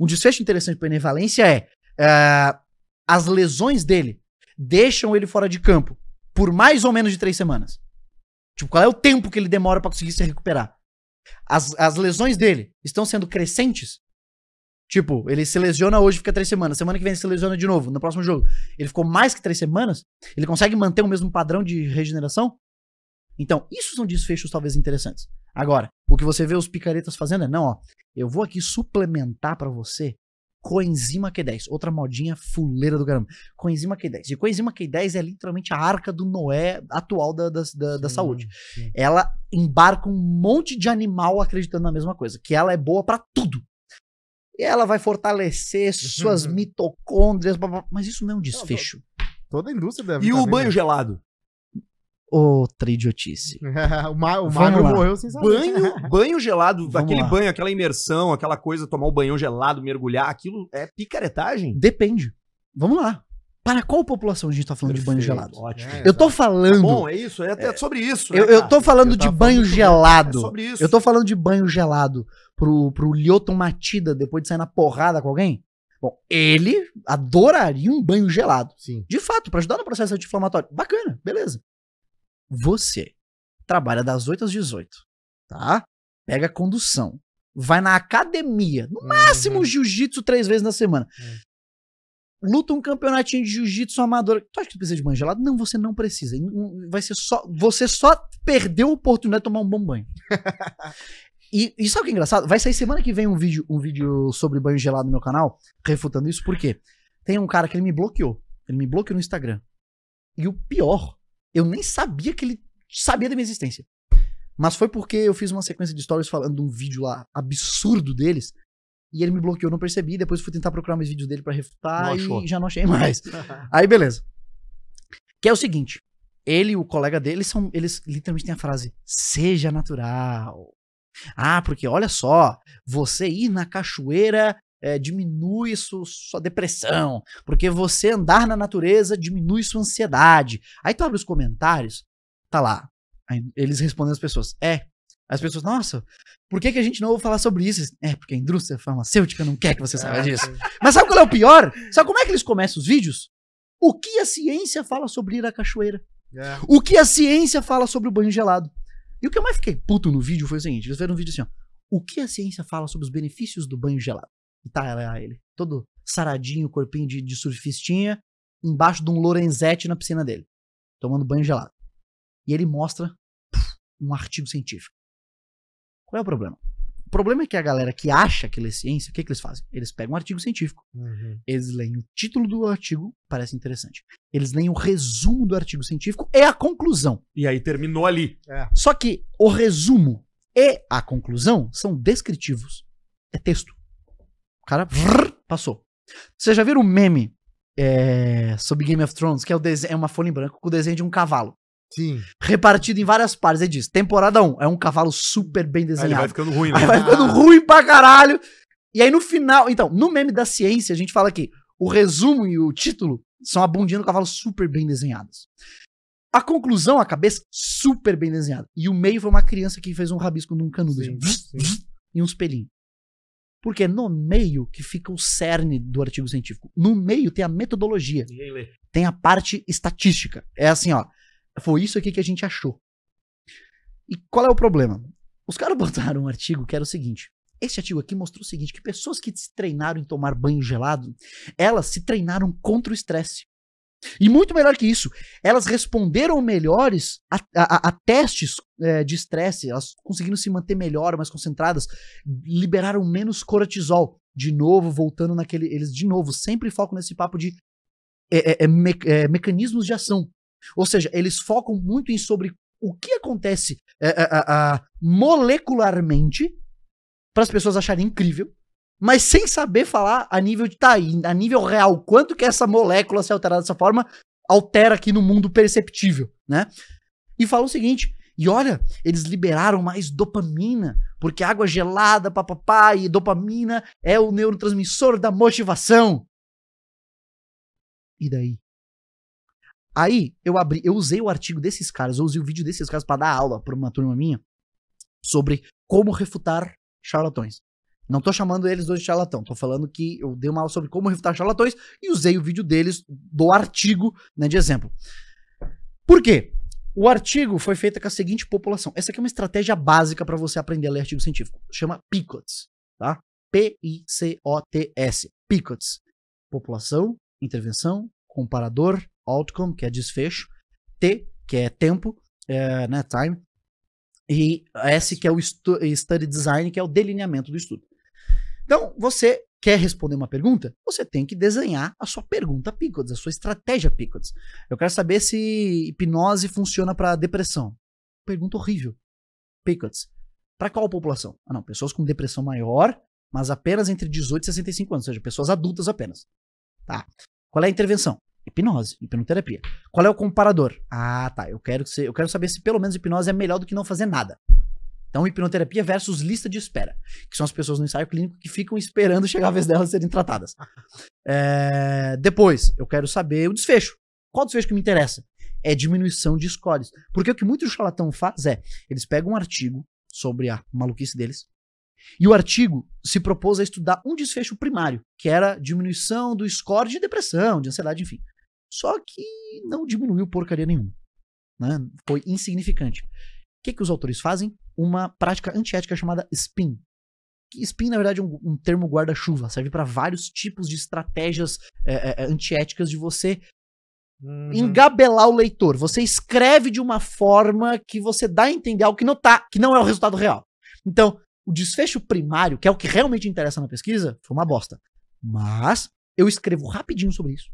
Um desfecho interessante pro Ener Valência é, é, as lesões dele deixam ele fora de campo por mais ou menos de três semanas. Tipo, qual é o tempo que ele demora pra conseguir se recuperar? As, as lesões dele estão sendo crescentes? Tipo, ele se lesiona hoje, fica três semanas. Semana que vem ele se lesiona de novo, no próximo jogo. Ele ficou mais que três semanas? Ele consegue manter o mesmo padrão de regeneração? Então, isso são desfechos talvez interessantes. Agora, o que você vê os picaretas fazendo é, não, ó, eu vou aqui suplementar pra você coenzima Q10, outra modinha fuleira do caramba. Coenzima Q10. E coenzima Q10 é literalmente a arca do Noé atual da, da, da, da Sim, saúde. sim. Ela embarca um monte de animal acreditando na mesma coisa, que ela é boa pra tudo. E ela vai fortalecer suas mitocôndrias, blá, blá, mas isso não é um desfecho. Toda a indústria deve E tá o banho gelado? Outra idiotice. *laughs* o, ma o magro lá. morreu sem saber. Banho, banho gelado, Vamos aquele lá. banho, aquela imersão, aquela coisa, tomar o banhão gelado, mergulhar, aquilo é picaretagem? Depende. Vamos lá. Para qual população a gente tá falando de banho Perfeito, gelado? Ótimo. É, Eu tô falando. Bom, é isso, é até sobre isso. né, eu, tô falando Eu de banho falando É gelado. sobre isso. Eu tô falando de banho gelado pro, pro Lyoton Matida depois de sair na porrada com alguém. Bom, ele adoraria um banho gelado. Sim. De fato, pra ajudar no processo anti-inflamatório. Bacana, beleza. Você trabalha das 8 às 18, tá? Pega a condução. Vai na academia. No máximo Uhum. jiu-jitsu três vezes na semana. Luta um campeonatinho de jiu-jitsu amador. Tu acha que tu precisa de banho gelado? Não, você não precisa. Vai ser só. Você só perdeu a oportunidade de tomar um bom banho. *laughs* E, e sabe o que é engraçado? Vai sair semana que vem um vídeo, um vídeo sobre banho gelado no meu canal, refutando isso, por quê? Tem um cara que ele me bloqueou. Ele me bloqueou no Instagram. E o pior, eu nem sabia que ele sabia da minha existência. Mas foi porque eu fiz uma sequência de stories falando de um vídeo lá absurdo deles. E ele me bloqueou, não percebi. Depois fui tentar procurar mais vídeos dele pra refutar e já não achei mais. *laughs* Aí beleza. Que é o seguinte: ele e o colega dele são. Eles literalmente têm a frase: seja natural. Ah, porque olha só, você ir na cachoeira é, diminui su- sua depressão. Porque você andar na natureza diminui sua ansiedade. Aí tu abre os comentários, tá lá. Aí eles respondem as pessoas: é. As pessoas, nossa, por que, que a gente não ouve falar sobre isso? É, porque a indústria farmacêutica não quer que você saiba disso. Mas sabe qual é o pior? Sabe como é que eles começam os vídeos? O que a ciência fala sobre ir à cachoeira? É. O que a ciência fala sobre o banho gelado? E o que eu mais fiquei puto no vídeo foi o seguinte: eles fizeram um vídeo assim, ó. O que a ciência fala sobre os benefícios do banho gelado? E tá lá ele, todo saradinho, corpinho de, de surfistinha, embaixo de um Lorenzetti na piscina dele, tomando banho gelado. E ele mostra puf, um artigo científico. Qual é o problema? O problema é que a galera que acha que lê ciência, o que, que eles fazem? Eles pegam um artigo científico, Uhum. eles leem o título do artigo, parece interessante. Eles leem o resumo do artigo científico e a conclusão. E aí terminou ali. Só que o resumo e a conclusão são descritivos. É texto. O cara passou. Você já viram um meme é, sobre Game of Thrones, que é, o dese- é uma folha em branco com o desenho de um cavalo. Sim. Repartido em várias partes. Ele diz: temporada 1 é um cavalo super bem Aí ele desenhado. vai ficando ruim, né? Aí vai ficando ruim pra caralho. E aí no final, então, no meme da ciência, a gente fala que o resumo e o título são a bundinha do cavalo super bem desenhadas. A conclusão, a cabeça super bem desenhada. E o meio foi uma criança que fez um rabisco num canudo. Sim, assim, sim. E uns pelinhos. Porque é no meio que fica o cerne do artigo científico. No meio tem a metodologia tem a parte estatística. É assim, ó. Foi isso aqui que a gente achou. E qual é o problema? Os caras *laughs* botaram um artigo que era o seguinte. Esse artigo aqui mostrou o seguinte: que pessoas que se treinaram em tomar banho gelado, elas se treinaram contra o estresse. E muito melhor que isso, elas responderam melhores a, a- a- testes eh, de estresse, elas conseguiram se manter melhor, mais concentradas, liberaram menos cortisol. De novo, voltando naquele. Eles, de novo, sempre focam nesse papo de é, é, é, me- é, mecanismos de ação. Ou seja, eles focam muito em sobre o que acontece é, é, é, é, molecularmente para as pessoas acharem incrível, mas sem saber falar a nível de tá a nível real, quanto que essa molécula se alterar dessa forma altera aqui no mundo perceptível, né? E fala o seguinte, e olha, eles liberaram mais dopamina, porque água gelada, papapá, e dopamina é o neurotransmissor da motivação. E daí? Aí eu abri, eu usei o artigo desses caras, eu usei o vídeo desses caras pra dar aula pra uma turma minha sobre como refutar charlatões. Não tô chamando eles dois de charlatão, tô falando que eu dei uma aula sobre como refutar charlatões e usei o vídeo deles do artigo, né, de exemplo. Por quê? O artigo foi feito com a seguinte população. Essa aqui é uma estratégia básica para você aprender a ler artigo científico. Chama PICOTS, tá? P-I-C-O-T-S. PICOTS. População, intervenção, comparador, outcome, que é desfecho, T, que é tempo, é, né, time, e S, que é o study design, que é o delineamento do estudo. Então, você quer responder uma pergunta? Você tem que desenhar a sua pergunta PICOTS, a sua estratégia PICOTS. Eu quero saber se hipnose funciona para depressão. Pergunta horrível. PICOTS. Para qual população? Ah, não, pessoas com depressão maior, mas apenas entre 18 e 65 anos, ou seja, pessoas adultas apenas. Tá. Qual é a intervenção? Hipnose, hipnoterapia. Qual é o comparador? Ah, tá. Eu quero, ser, eu quero saber se pelo menos hipnose é melhor do que não fazer nada. Então, hipnoterapia versus lista de espera, que são as pessoas no ensaio clínico que ficam esperando chegar a vez delas serem tratadas. É, *laughs* depois, eu quero saber o desfecho. Qual desfecho que me interessa? É diminuição de scores. Porque o que muito charlatão faz é, eles pegam um artigo sobre a maluquice deles, e o artigo se propôs a estudar um desfecho primário, que era diminuição do score de depressão, de ansiedade, enfim. Só que não diminuiu porcaria nenhuma. Né? Foi insignificante. O que, que os autores fazem? Uma prática antiética chamada SPIN. Que SPIN, na verdade, é um, um termo guarda-chuva. Serve para vários tipos de estratégias é, é, é, antiéticas de você Uhum. engabelar o leitor. Você escreve de uma forma que você dá a entender algo que não tá, que não é o resultado real. Então, o desfecho primário, que é o que realmente interessa na pesquisa, foi uma bosta. Mas eu escrevo rapidinho sobre isso.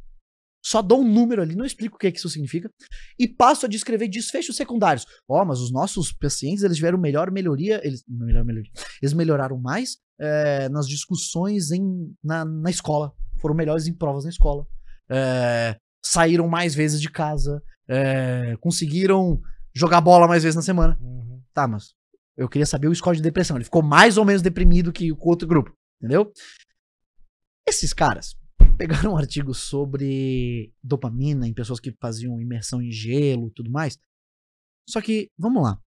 Só dou um número ali, não explico o que, é que isso significa, e passo a descrever desfechos secundários. Ó, mas os nossos pacientes, eles tiveram melhor melhoria, eles, melhor melhoria, eles melhoraram mais é, nas discussões em, na, na escola, foram melhores em provas na escola, é, saíram mais vezes de casa, é, conseguiram jogar bola mais vezes na semana. Uhum. Tá, mas eu queria saber o score de depressão. Ele ficou mais ou menos deprimido que o outro grupo, entendeu? Esses caras pegaram um artigo sobre dopamina em pessoas que faziam imersão em gelo tudo mais. Só que, vamos lá.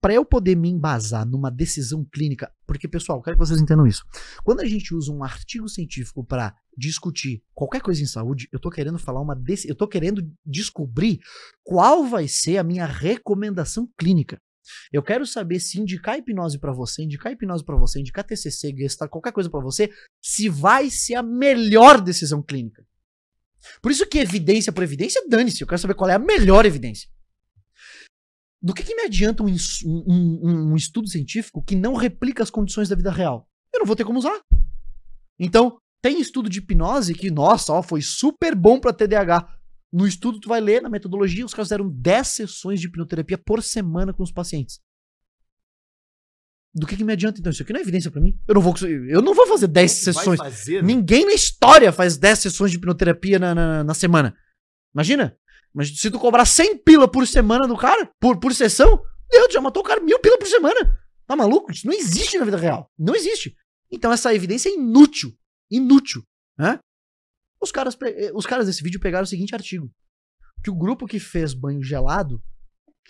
Para eu poder me embasar numa decisão clínica, porque pessoal, quero que vocês entendam isso. Quando a gente usa um artigo científico para discutir qualquer coisa em saúde, eu tô querendo falar uma eu tô querendo descobrir qual vai ser a minha recomendação clínica. Eu quero saber se indicar hipnose pra você, indicar hipnose pra você, indicar TCC, Gestalt, qualquer coisa pra você, se vai ser a melhor decisão clínica. Por isso que evidência por evidência, dane-se. Eu quero saber qual é a melhor evidência. Do que, que me adianta um, um- um- um estudo científico que não replica as condições da vida real? Eu não vou ter como usar. Então, tem estudo de hipnose que, nossa, ó, foi super bom pra TDAH. No estudo, tu vai ler, na metodologia, os caras fizeram 10 sessões de hipnoterapia por semana com os pacientes. Do que, que me adianta, então? Isso aqui não é evidência pra mim. Eu não vou, eu não vou fazer 10 sessões. Fazer, Ninguém na história faz 10 sessões de hipnoterapia na, na, na semana. Imagina. Mas se tu cobrar 100 pila por semana do cara, por, por sessão, Deus, já matou o cara mil pila por semana. Tá maluco? Isso não existe na vida real. Não existe. Então essa evidência é inútil. Inútil. Né? Os, caras, eh, os caras desse vídeo pegaram o seguinte artigo. que o grupo que fez banho gelado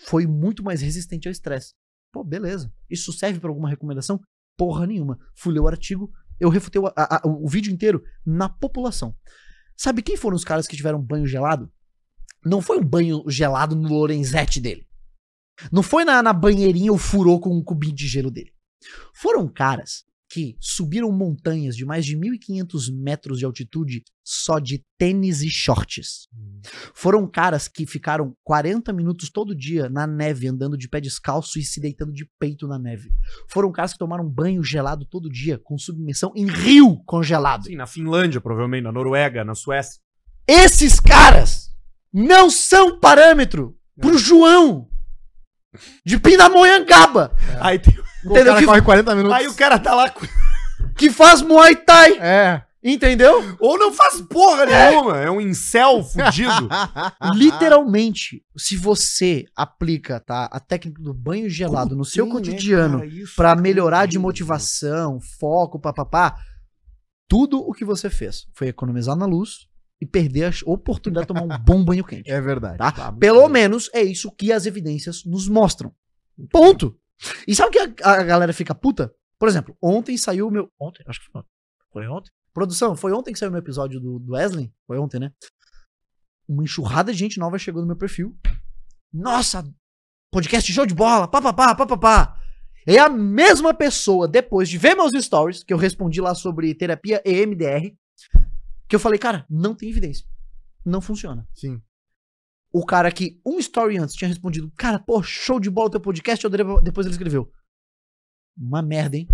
foi muito mais resistente ao estresse. Pô, beleza. Isso serve pra alguma recomendação? Porra nenhuma. Fui ler o artigo, eu refutei o, a- a- o vídeo inteiro na população. Sabe quem foram os caras que tiveram banho gelado? Não foi um banho gelado no Lorenzetti dele. Não foi na, na banheirinha o furou com um cubinho de gelo dele. Foram caras que subiram montanhas de mais de 1.500 metros de altitude só de tênis e shorts. Foram caras que ficaram 40 minutos todo dia na neve, andando de pé descalço e se deitando de peito na neve. Foram caras que tomaram banho gelado todo dia, com submissão em rio congelado. Sim, na Finlândia, provavelmente, na Noruega, na Suécia. Esses caras não são parâmetro pro João de Pindamonhangaba, Aí, tem- O Entendeu? cara Que- corre 40 minutos. aí o cara tá lá. *laughs* que faz Muay Thai, É. entendeu? Ou não faz porra nenhuma. É um incel fudido. *laughs* Literalmente, se você aplica tá, a técnica do banho gelado no seu Como tem, né, cotidiano isso pra é melhorar de motivação, foco, papapá, tudo o que você fez foi economizar na luz e perder a oportunidade de tomar um bom banho quente. É verdade. Tá? Tá, Pelo bem. menos é isso que as evidências nos mostram. Ponto. E sabe o que a, a galera fica puta? Por exemplo, ontem saiu o meu. Ontem? Acho que foi ontem. Foi ontem? Produção, foi ontem que saiu o meu episódio do, do Wesley? Foi ontem, né? Uma enxurrada de gente nova chegou no meu perfil. Nossa, podcast show de bola, papapá, papapá. É a mesma pessoa, depois de ver meus stories, que eu respondi lá sobre terapia EMDR, que eu falei, cara, não tem evidência. Não funciona Sim. O cara que um story antes tinha respondido, cara, pô, show de bola o teu podcast, eu adorei", depois ele escreveu. Uma merda, hein?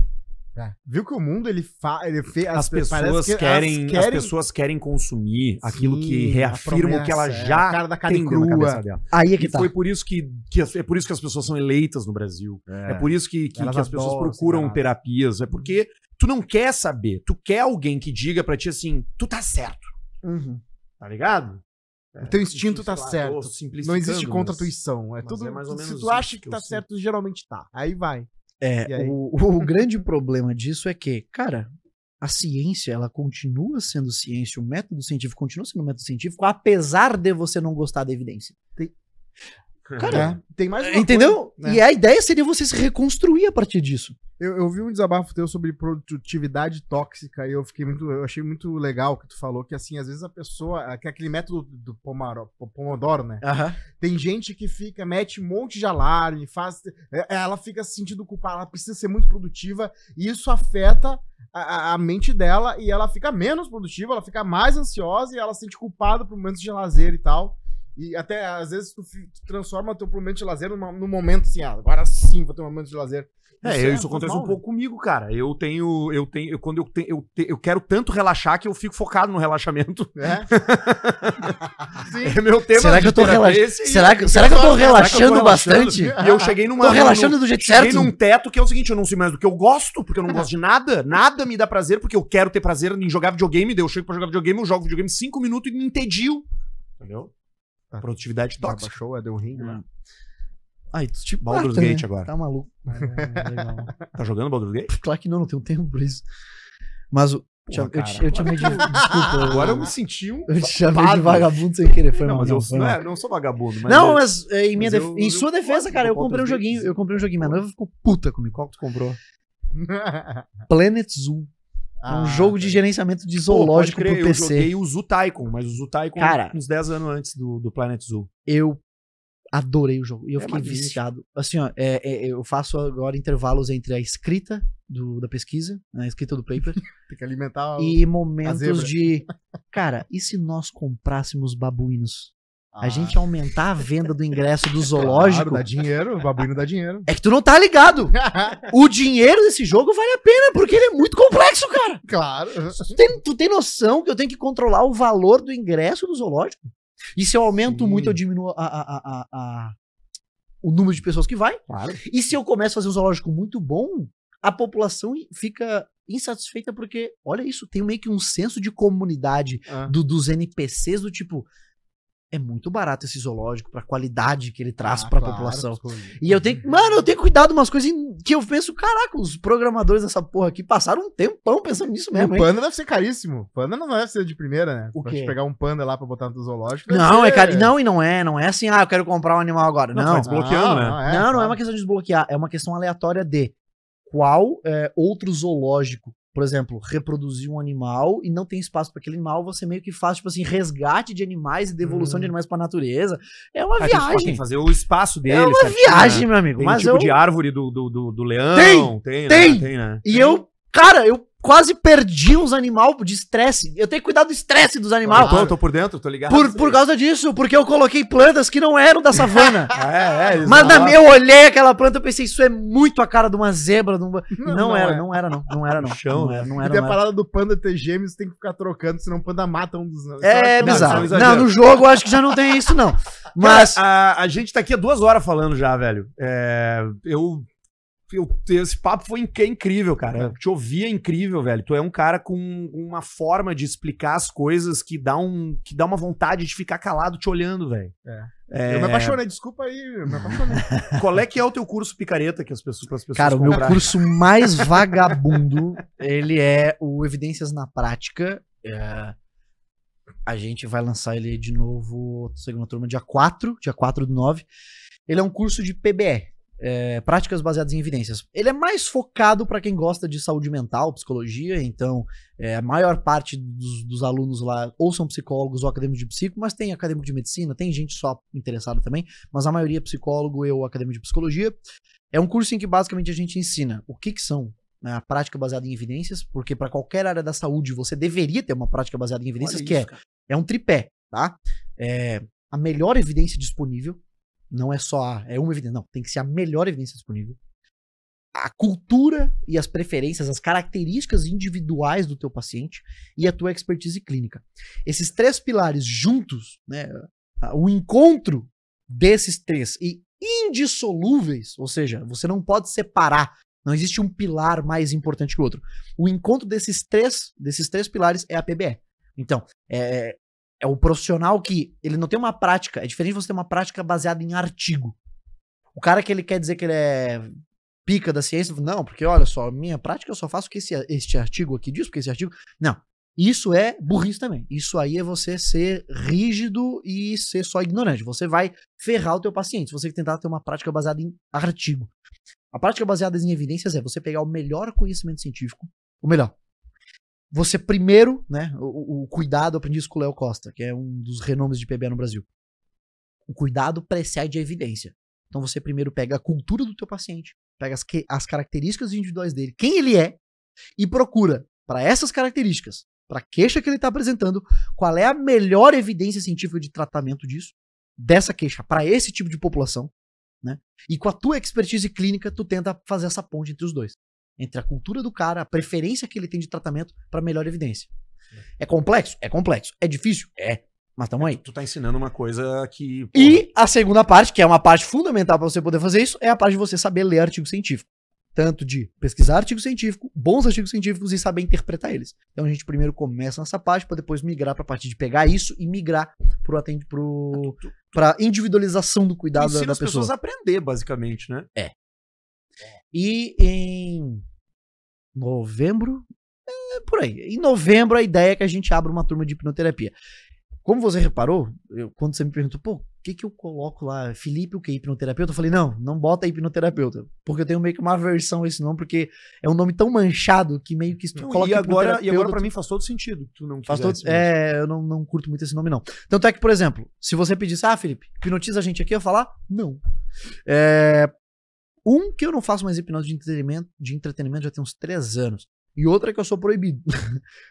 É. Viu que o mundo ele fa... ele fez As parece pessoas que querem, elas as pessoas querem consumir aquilo que Sim, reafirma o que ela é, já a cara da tem crua. cabeça dela. Aí é que E tá. foi por isso que, que as- é por isso que as pessoas são eleitas no Brasil. É, por isso que, que, que as pessoas procuram terapias. É porque tu não quer saber. Tu quer alguém que diga pra ti assim, tu tá certo. Uhum. Tá ligado? O teu instinto tá certo. Não existe contra-tuição. É tudo. é mais ou se tu acha que que tá certo, geralmente tá. Aí vai. É, aí? o, o grande problema disso é que, cara, a ciência, ela continua sendo ciência, o método científico continua sendo método científico, apesar de você não gostar da evidência. Cara, É. Tem mais uma Entendeu? coisa, né? E a ideia seria você se reconstruir a partir disso. Eu, eu vi um desabafo teu sobre produtividade tóxica e eu fiquei muito. Eu achei muito legal que tu falou que assim, às vezes a pessoa. Que é aquele método do Pomaro- Pomodoro, né? Tem gente que fica, mete um monte de alarme, faz. é, Ela fica se sentindo culpada, ela precisa ser muito produtiva, e isso afeta a, a- a mente dela e ela fica menos produtiva, ela fica mais ansiosa e ela se sente culpada por momentos de lazer e tal. E até às vezes tu, tu transforma teu momento de lazer numa- num momento assim, ah, agora sim vou ter um momento de lazer. É, isso, faz acontece mal, um pouco comigo, cara. Eu tenho, eu tenho, eu, quando eu, te, eu, te- eu quero tanto relaxar que eu fico focado no relaxamento. né? *laughs* Sim. É meu tema. Será que eu tô relaxando? Será que, será que eu tô relaxando bastante? E eu cheguei numa. Tô relaxando do jeito Cheguei certo? num teto que é o seguinte, eu não sei mais do que eu gosto, porque eu não gosto de nada. Nada me dá prazer, porque eu quero ter prazer em jogar videogame. Daí eu chego pra jogar videogame, eu jogo videogame cinco minutos e me entedio. Entendeu? Tá. Produtividade Já tóxica. baixou, é, deu um ringue lá. Ai, tu te Baldur's Gate né? agora. Tá maluco. Ah, legal. *laughs* Tá jogando Baldur's Gate? Claro que não, não tenho tempo pra isso. Mas o. Porra, eu, te, eu te chamei de. Desculpa. *laughs* Agora eu me senti um. Eu te chamei de vagabundo sem querer. Foi Não, mal. mas não, eu foi não, é, não sou vagabundo. Mas Não, eu- mas é, em, minha mas def- eu- em eu sua defesa, cara, eu comprei um joguinho. Eu comprei um joguinho. Minha noiva ficou puta comigo. Qual que tu comprou? Planet Zoo. É um jogo de gerenciamento de zoológico Pô, crer, pro PC. Eu joguei o Zoo Tycoon, mas o Zoo Tycoon Cara. uns 10 anos antes do, do Planet Zoo. Eu adorei o jogo. E eu É fiquei magnífico. viciado. Assim, ó, é- é- eu faço agora intervalos entre a escrita do- da pesquisa, a escrita do paper, *laughs* Tem que alimentar o... e momentos de. Cara, e se nós comprássemos babuínos? A Ah, gente aumentar a venda do ingresso do *laughs* zoológico. Claro, dá dinheiro, o babuíno dá dinheiro. É que tu não tá ligado. *laughs* O dinheiro desse jogo vale a pena, porque ele é muito complexo, cara. claro. Tu tem, tu tem noção que eu tenho que controlar o valor do ingresso do zoológico? E se eu aumento Sim. muito, eu diminuo a, a- a- a- a- o número de pessoas que vai? Claro. E se eu começo a fazer um zoológico muito bom, a população fica insatisfeita porque, olha isso, tem meio que um senso de comunidade Ah. do- dos NPCs do tipo, é muito barato esse zoológico pra qualidade que ele traz Ah, pra claro, população. E eu tenho, mano, eu tenho cuidado umas coisas que eu penso, caraca, os programadores dessa porra aqui passaram um tempão pensando nisso mesmo, o hein? panda deve ser caríssimo. Panda não deve ser de primeira, né? O Pra quê? gente pegar um panda lá pra botar no zoológico. Não, é ser- caro. Não, e não é, não é assim, ah, eu quero comprar um animal agora. Não, Não, mas desbloqueando, né? não, não é claro. uma questão de desbloquear, é uma questão aleatória de qual é, outro zoológico, por exemplo, reproduzir um animal e não tem espaço para aquele animal, você meio que faz, tipo assim, resgate de animais e devolução Hum. de animais pra natureza. É uma Ah, tem, tipo, viagem. que fazer o espaço dele. É uma viagem, meu amigo. Tem Mas tipo eu. de árvore do, do, do, do leão. Tem! Tem, Tem! Né? Tem, né? E eu, cara, eu quase perdi uns animais de estresse. Eu tenho que cuidar do estresse dos Eu animais. tô, tô por dentro, tô ligado. Por, por causa disso, porque eu coloquei plantas que não eram da savana. *laughs* É, é, Mas na, eu olhei aquela planta e pensei, isso é muito a cara de uma zebra. de uma- Não, não era, é. não era, não. Não era, não. *laughs* Chão, não era, não E era. tem a Não era. parada do panda ter gêmeos, tem que ficar trocando, senão o panda mata um dos. É Não, bizarro. é um Não, no jogo eu acho que já não tem isso, não. Mas. Cara, a, a gente tá aqui há duas horas falando já, velho. É, eu, eu. Esse papo foi inc- incrível, cara. Te ouvir é incrível, velho. Tu é um cara com uma forma de explicar as coisas que dá, um, que dá uma vontade de ficar calado te olhando, velho. É, Eu me apaixonei, desculpa aí, eu me apaixonei. *laughs* Qual é que é o teu curso picareta que as pessoas, pras pessoas Cara, o meu curso mais vagabundo, ele é o Evidências na Prática. É, a gente vai lançar ele de novo, segunda turma, dia 4, dia 4 do 9. Ele é um curso de PBE, é, Práticas Baseadas em Evidências. Ele é mais focado para quem gosta de saúde mental, psicologia, então é, a maior parte dos, dos alunos lá ou são psicólogos ou acadêmicos de psico, mas tem acadêmico de medicina, tem gente só interessada também, mas a maioria é psicólogo ou acadêmico de psicologia. É um curso em que basicamente a gente ensina o que, que são né, a prática baseada em evidências, porque para qualquer área da saúde você deveria ter uma prática baseada em evidências, Olha que isso, é, cara. é um tripé, tá? É a melhor evidência disponível, não é só a, é uma evidência, não, tem que ser a melhor evidência disponível. A cultura e as preferências, as características individuais do teu paciente e a tua expertise clínica. Esses três pilares juntos, né, o encontro desses três e indissolúveis, ou seja, você não pode separar, não existe um pilar mais importante que o outro. O encontro desses três, desses três pilares é a PBE. Então, é, é o profissional que ele não tem uma prática, é diferente você ter uma prática baseada em artigo. O cara que ele quer dizer que ele é pica da ciência, não, porque olha só, minha prática eu só faço que esse, este artigo aqui diz, porque esse artigo. Não. Isso é burrice também. Isso aí é você ser rígido e ser só ignorante. Você vai ferrar o teu paciente você tentar ter uma prática baseada em artigo. A prática baseada em evidências é você pegar o melhor conhecimento científico, o melhor. Você primeiro, né, o, o cuidado, eu aprendi isso com o Léo Costa, que é um dos renomes de PBA no Brasil. O cuidado precede a evidência. Então você primeiro pega a cultura do teu paciente, pega as, que- as características individuais dele, quem ele é, e procura, para essas características, para a queixa que ele está apresentando, qual é a melhor evidência científica de tratamento disso, dessa queixa, para esse tipo de população, né? E com a tua expertise clínica, tu tenta fazer essa ponte entre os dois. Entre a cultura do cara, a preferência que ele tem de tratamento para melhor evidência. É complexo? É complexo. É difícil? É. Mas tamo aí. Tu tá ensinando uma coisa que. porra, E a segunda parte, que é uma parte fundamental para você poder fazer isso, é a parte de você saber ler artigo científico. Tanto de pesquisar artigo científico, bons artigos científicos e saber interpretar eles. Então a gente primeiro começa nessa parte para depois migrar para a parte de pegar isso e migrar pro atende pro para individualização do cuidado da, da as pessoas pessoa. a aprender, basicamente, né? E em novembro, é, por aí. Em novembro a ideia é que a gente abra uma turma de hipnoterapia. Como você reparou, eu- quando você me perguntou, pô, o que que eu coloco lá? Felipe, o que? Hipnoterapeuta? Eu falei, não, não bota hipnoterapeuta. Porque eu tenho meio que uma aversão a esse nome, porque é um nome tão manchado que meio que Não, coloca e, agora, e agora, pra mim, faz todo sentido. Tu não Faz todo, é, eu não, não curto muito esse nome, não. Tanto é que, por exemplo, se você pedisse, ah, Felipe, hipnotiza a gente aqui, eu falar, não. É, um, que eu não faço mais hipnose de entretenimento, de entretenimento já tem uns três anos. E outra é que eu sou proibido.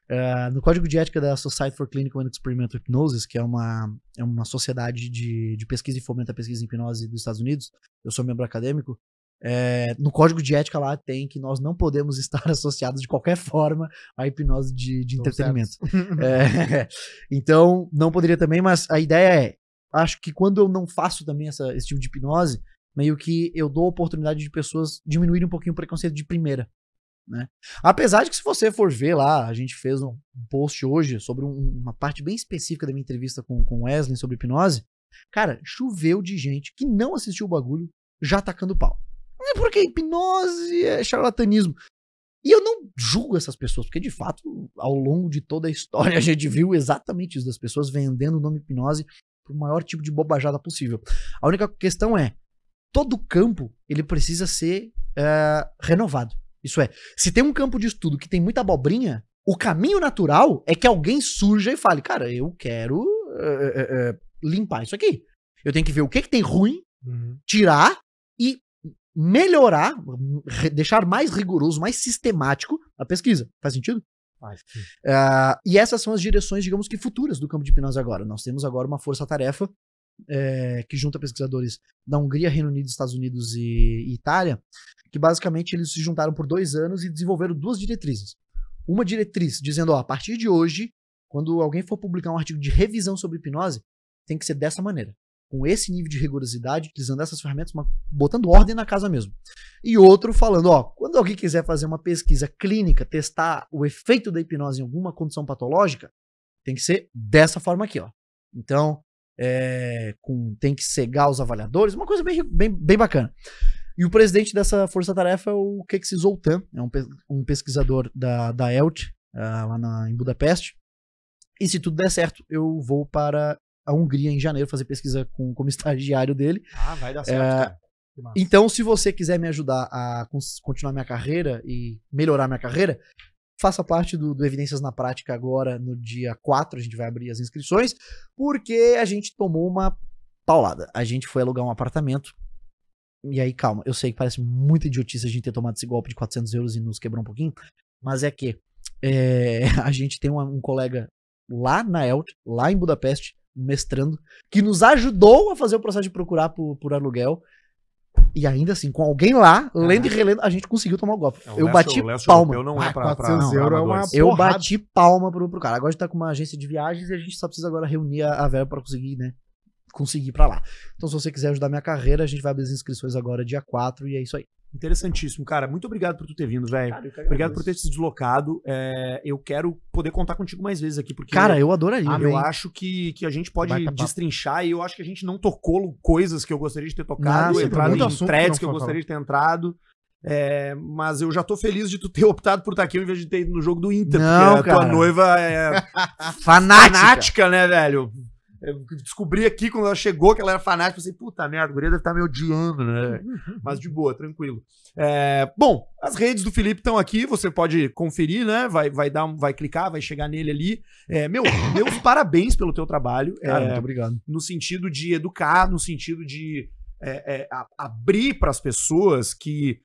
É, *laughs* no código de ética da Society for Clinical and Experimental Hypnosis, que é uma, é uma sociedade de, de pesquisa e fomento à pesquisa em hipnose dos Estados Unidos, eu sou membro acadêmico. é, no código de ética lá tem que nós não podemos *laughs* estar associados de qualquer forma à hipnose de, de entretenimento. É, *laughs* então, não poderia também, mas a ideia é: acho que quando eu não faço também essa, esse tipo de hipnose, meio que eu dou a oportunidade de pessoas diminuírem um pouquinho o preconceito de primeira. né? Apesar de que se você for ver lá, a gente fez um post hoje sobre um- uma parte bem específica da minha entrevista com o Wesley sobre hipnose, cara, choveu de gente que não assistiu o bagulho já tacando pau. É porque hipnose é charlatanismo. E eu não julgo essas pessoas, porque de fato, ao longo de toda a história, a gente viu exatamente isso, das pessoas vendendo o nome hipnose pro maior tipo de bobajada possível. A única questão é, todo campo, ele precisa ser eh, renovado. Isso é, se tem um campo de estudo que tem muita abobrinha, o caminho natural é que alguém surja e fale, cara, eu quero eh, eh, limpar isso aqui. Eu tenho que ver o que, que tem ruim, tirar e melhorar, deixar mais rigoroso, mais sistemático a pesquisa. Faz sentido? Ah, e essas são as direções, digamos que futuras do campo de hipnose agora. Nós temos agora uma força-tarefa eh, que junta pesquisadores da Hungria, Reino Unido, Estados Unidos e, e Itália, que basicamente eles se juntaram por dois anos e desenvolveram duas diretrizes. Uma diretriz dizendo, ó, a partir de hoje, quando alguém for publicar um artigo de revisão sobre hipnose, tem que ser dessa maneira. Com esse nível de rigorosidade, utilizando essas ferramentas, botando ordem na casa mesmo. E outro falando, ó, quando alguém quiser fazer uma pesquisa clínica, testar o efeito da hipnose em alguma condição patológica, tem que ser dessa forma aqui, ó. Então, é, com, tem que cegar os avaliadores, uma coisa bem, bem, bem bacana. E o presidente dessa força-tarefa é o Keksi Zoltan, é um, um pesquisador da, da ELT, ah, lá na, em Budapeste. E se tudo der certo, eu vou para a Hungria em janeiro fazer pesquisa com, como *laughs* estagiário dele. Ah, vai dar certo, É. Então, se você quiser me ajudar a continuar minha carreira e melhorar minha carreira, faça parte do, do Evidências na Prática agora no dia 4. A gente vai abrir as inscrições, porque a gente tomou uma paulada. A gente foi alugar um apartamento. E aí, calma, eu sei que parece muita idiotice a gente ter tomado esse golpe de 400 euros e nos quebrou um pouquinho, mas é que é, *laughs* a gente tem uma- um colega lá na ELT, lá em Budapeste, mestrando, que nos ajudou a fazer o processo de procurar por, por aluguel. E ainda assim, com alguém lá, lendo e relendo, a gente conseguiu tomar o golpe. É, o eu leste- bati o palma. europeu não é Ah, pra, pra, 400 pra euros é uma-. Eu bati palma pro, pro cara. Agora a gente tá com uma agência de viagens e a gente só precisa agora reunir a, a verba pra conseguir, né? Conseguir ir pra lá. Então, se você quiser ajudar minha carreira, a gente vai abrir as inscrições agora dia 4 e é isso aí. Interessantíssimo, cara. Muito obrigado por tu ter vindo, velho. Obrigado por ter se deslocado. É, eu quero poder contar contigo mais vezes aqui, porque Cara, eu adoraria. eu acho que, que a gente pode destrinchar e eu acho que a gente não tocou coisas que eu gostaria de ter tocado, Nossa, entrado em assunto threads que eu gostaria de ter entrado. É, mas eu já tô feliz de tu ter *laughs* optado por estar aqui ao invés de ter ido no jogo do Inter. Não, porque a tua cara. noiva é *laughs* Fanática. fanática, né, velho? Eu descobri aqui quando ela chegou que ela era fanática. Pensei, puta merda, a guria deve estar me odiando, né? Mas de boa, tranquilo. É, bom, as redes do Felipe estão aqui, você pode conferir, né? Vai, vai, dar, vai clicar, vai chegar nele ali. É, meu, meus *laughs* parabéns pelo teu trabalho. Cara, é, muito obrigado. no sentido de educar, no sentido de é, é, abrir para as pessoas que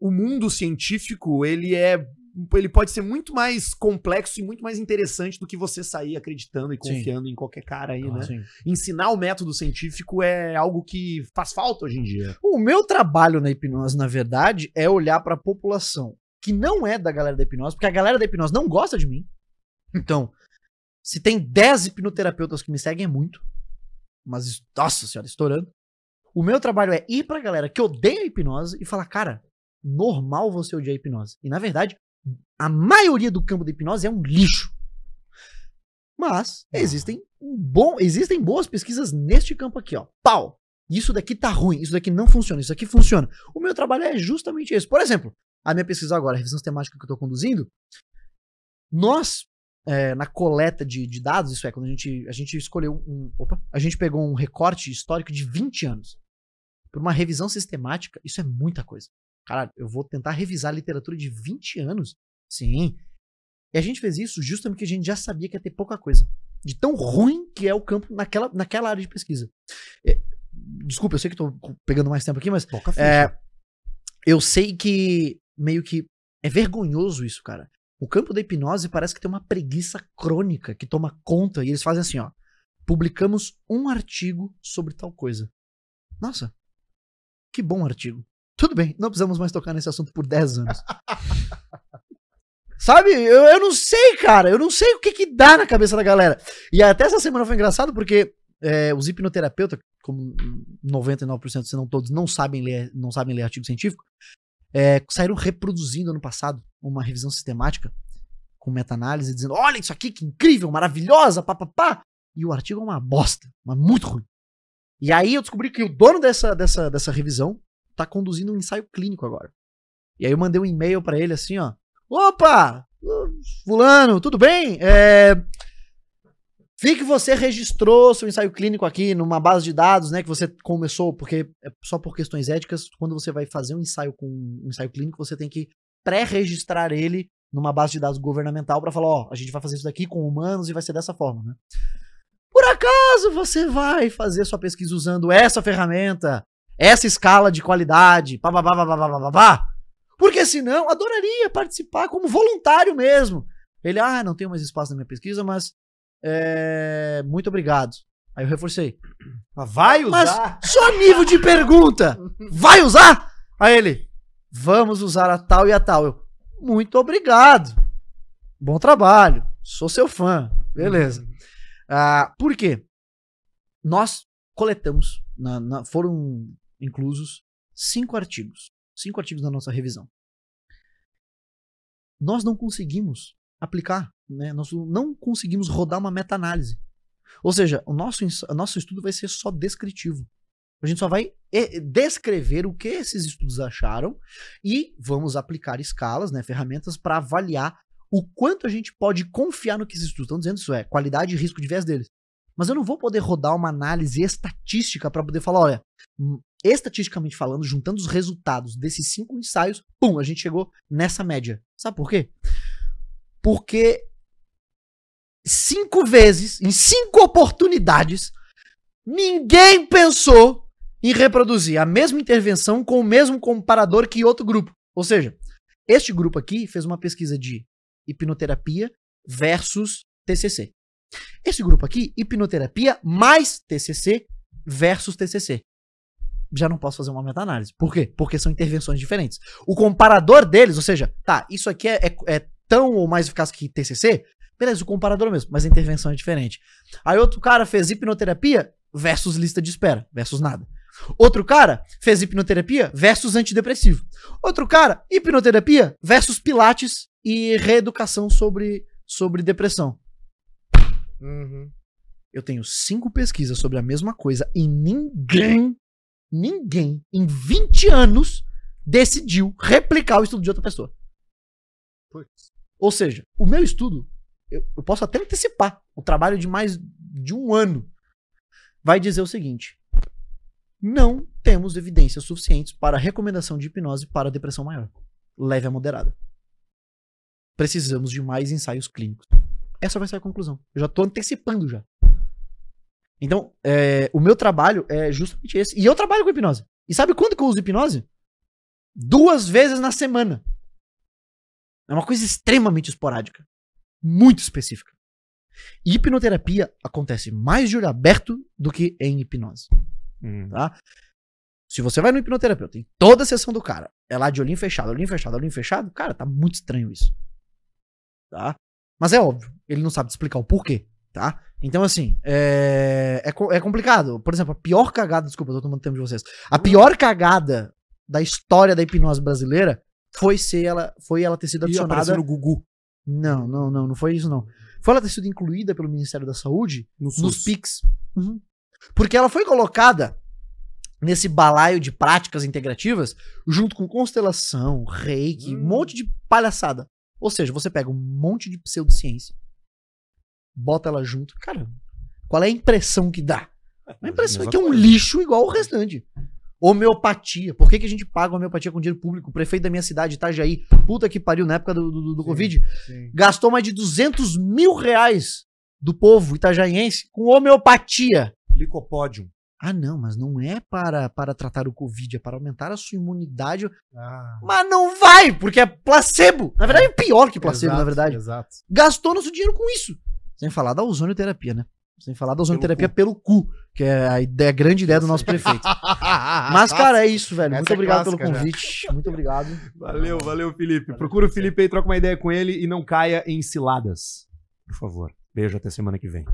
o mundo científico ele é ele pode ser muito mais complexo e muito mais interessante do que você sair acreditando e Sim. confiando em qualquer cara aí, né? Sim. Ensinar o método científico é algo que faz falta hoje em dia. O meu trabalho na hipnose, na verdade, é olhar pra população que não é da galera da hipnose, porque a galera da hipnose não gosta de mim. Então, se tem 10 hipnoterapeutas que me seguem, é muito. Mas, nossa senhora, estourando. O meu trabalho é ir pra galera que odeia a hipnose e falar, cara, normal você odiar a hipnose. E, na verdade, a maioria do campo da hipnose é um lixo. Mas existem um bom, existem boas pesquisas neste campo aqui, ó. Pau. Isso daqui tá ruim, isso daqui não funciona, isso aqui funciona. O meu trabalho é justamente esse. Por exemplo, a minha pesquisa agora, a revisão temática que eu tô conduzindo, nós, é, na coleta de, de dados, isso é, quando a gente, a gente escolheu um. Opa, a gente pegou um recorte histórico de 20 anos. Por uma revisão sistemática, isso é muita coisa. Caralho, eu vou tentar revisar a literatura de 20 anos? Sim. E a gente fez isso justamente porque a gente já sabia que ia ter pouca coisa. De tão ruim que é o campo naquela, naquela área de pesquisa. É, desculpa, eu sei que tô pegando mais tempo aqui, mas ficha. é, eu sei que meio que é vergonhoso isso, cara. O campo da hipnose parece que tem uma preguiça crônica que toma conta e eles fazem assim, ó. Publicamos um artigo sobre tal coisa. Nossa, que bom artigo. Tudo bem, não precisamos mais tocar nesse assunto por 10 anos. *laughs* Sabe, eu, eu não sei, cara. Eu não sei o que que dá na cabeça da galera. E até essa semana foi engraçado porque é, os hipnoterapeutas, como 99% se não todos, não sabem ler, não sabem ler artigo científico, é, saíram reproduzindo ano passado uma revisão sistemática com meta-análise, dizendo: olha isso aqui, que incrível, maravilhosa, papapá. E o artigo é uma bosta, mas muito ruim. E aí eu descobri que o dono dessa, dessa, dessa revisão tá conduzindo um ensaio clínico agora. E aí eu mandei um e-mail para ele assim, ó. Opa! Fulano, tudo bem? É... Vi que você registrou seu ensaio clínico aqui numa base de dados, né? Que você começou, porque é só por questões éticas, quando você vai fazer um ensaio com um ensaio clínico, você tem que pré-registrar ele numa base de dados governamental para falar, ó, a gente vai fazer isso daqui com humanos e vai ser dessa forma, né? Por acaso você vai fazer sua pesquisa usando essa ferramenta, essa escala de qualidade, bababá, bababá, bababá. Porque senão, adoraria participar como voluntário mesmo. Ele, ah, não tenho mais espaço na minha pesquisa, mas é, muito obrigado. Aí eu reforcei. Mas vai usar? Mas só nível de pergunta. Vai usar? Aí ele, vamos usar a tal e a tal. Eu, muito obrigado. Bom trabalho. Sou seu fã. Beleza. Uhum. Ah, por quê? Nós coletamos. Na, na, foram inclusos cinco artigos. Cinco artigos na nossa revisão. Nós não conseguimos aplicar, né? Nós não conseguimos rodar uma meta-análise. Ou seja, o nosso, o nosso estudo vai ser só descritivo. A gente só vai descrever o que esses estudos acharam e vamos aplicar escalas, né, ferramentas para avaliar o quanto a gente pode confiar no que esses estudos estão dizendo, isso é, qualidade e risco de viés deles. Mas eu não vou poder rodar uma análise estatística para poder falar, olha, estatisticamente falando, juntando os resultados desses cinco ensaios, pum, a gente chegou nessa média. Sabe por quê? Porque cinco vezes, em cinco oportunidades, ninguém pensou em reproduzir a mesma intervenção com o mesmo comparador que outro grupo. Ou seja, este grupo aqui fez uma pesquisa de hipnoterapia versus TCC. Esse grupo aqui, hipnoterapia mais TCC versus TCC. Já não posso fazer uma meta-análise. Por quê? Porque são intervenções diferentes. O comparador deles, ou seja, tá, isso aqui é, é- é tão ou mais eficaz que TCC? Beleza, o comparador é o mesmo, mas a intervenção é diferente. Aí outro cara fez hipnoterapia versus lista de espera, versus nada. Outro cara fez hipnoterapia versus antidepressivo. Outro cara, hipnoterapia versus pilates e reeducação sobre, sobre depressão. Uhum. Eu tenho cinco pesquisas sobre a mesma coisa e ninguém, ninguém, em 20 anos, decidiu replicar o estudo de outra pessoa. Putz. Ou seja, o meu estudo, eu, eu posso até antecipar o trabalho de mais de um ano. Vai dizer o seguinte: não temos evidências suficientes para recomendação de hipnose para depressão maior, leve a moderada. Precisamos de mais ensaios clínicos. Essa vai ser a conclusão. Eu já estou antecipando já. Então, é, o meu trabalho é justamente esse. E eu trabalho com hipnose. E sabe quando que eu uso hipnose? Duas vezes na semana. É uma coisa extremamente esporádica. Muito específica. E hipnoterapia acontece mais de olho aberto do que em hipnose. Hum. Tá? Se você vai no hipnoterapeuta, tem toda a sessão do cara, é lá de olhinho fechado, olhinho fechado, olhinho fechado, cara, tá muito estranho isso. Tá? Mas é óbvio, ele não sabe explicar o porquê, tá? Então, assim, é, é, é complicado. Por exemplo, a pior cagada, desculpa, eu tô tomando tempo de vocês. A pior cagada da história da hipnose brasileira foi ser ela, foi ela ter sido adicionada. no Gugu, Não, não, não, não foi isso, não. Foi ela ter sido incluída pelo Ministério da Saúde no nos. PICs. Uhum. Porque ela foi colocada nesse balaio de práticas integrativas junto com constelação, reiki, um Hum. monte de palhaçada. Ou seja, você pega um monte de pseudociência, bota ela junto. Cara, qual é a impressão que dá? A impressão é que é um lixo igual o restante. Homeopatia. Por que, que a gente paga homeopatia com dinheiro público? O prefeito da minha cidade, Itajaí, puta que pariu, na época do, do, do Sim. Covid, Sim. gastou mais de 200 mil reais do povo itajaiense com homeopatia. Licopódium. Ah, não, mas não é para, para tratar o Covid, é para aumentar a sua imunidade. Ah, Mas não vai, porque é placebo. Na verdade, é pior que placebo, exato, na verdade. Exato. Gastou nosso dinheiro com isso. Sem falar da ozonioterapia, né? Sem falar da ozonioterapia pelo cu, que é a, ideia, a grande ideia do nosso prefeito. *laughs* Mas, cara, é isso, velho. Essa Muito é obrigado pelo clássica já. convite. Muito obrigado. Valeu, valeu, Felipe. Procura o Felipe aí, troca uma ideia com ele e não caia em ciladas. Por favor. Beijo, até semana que vem.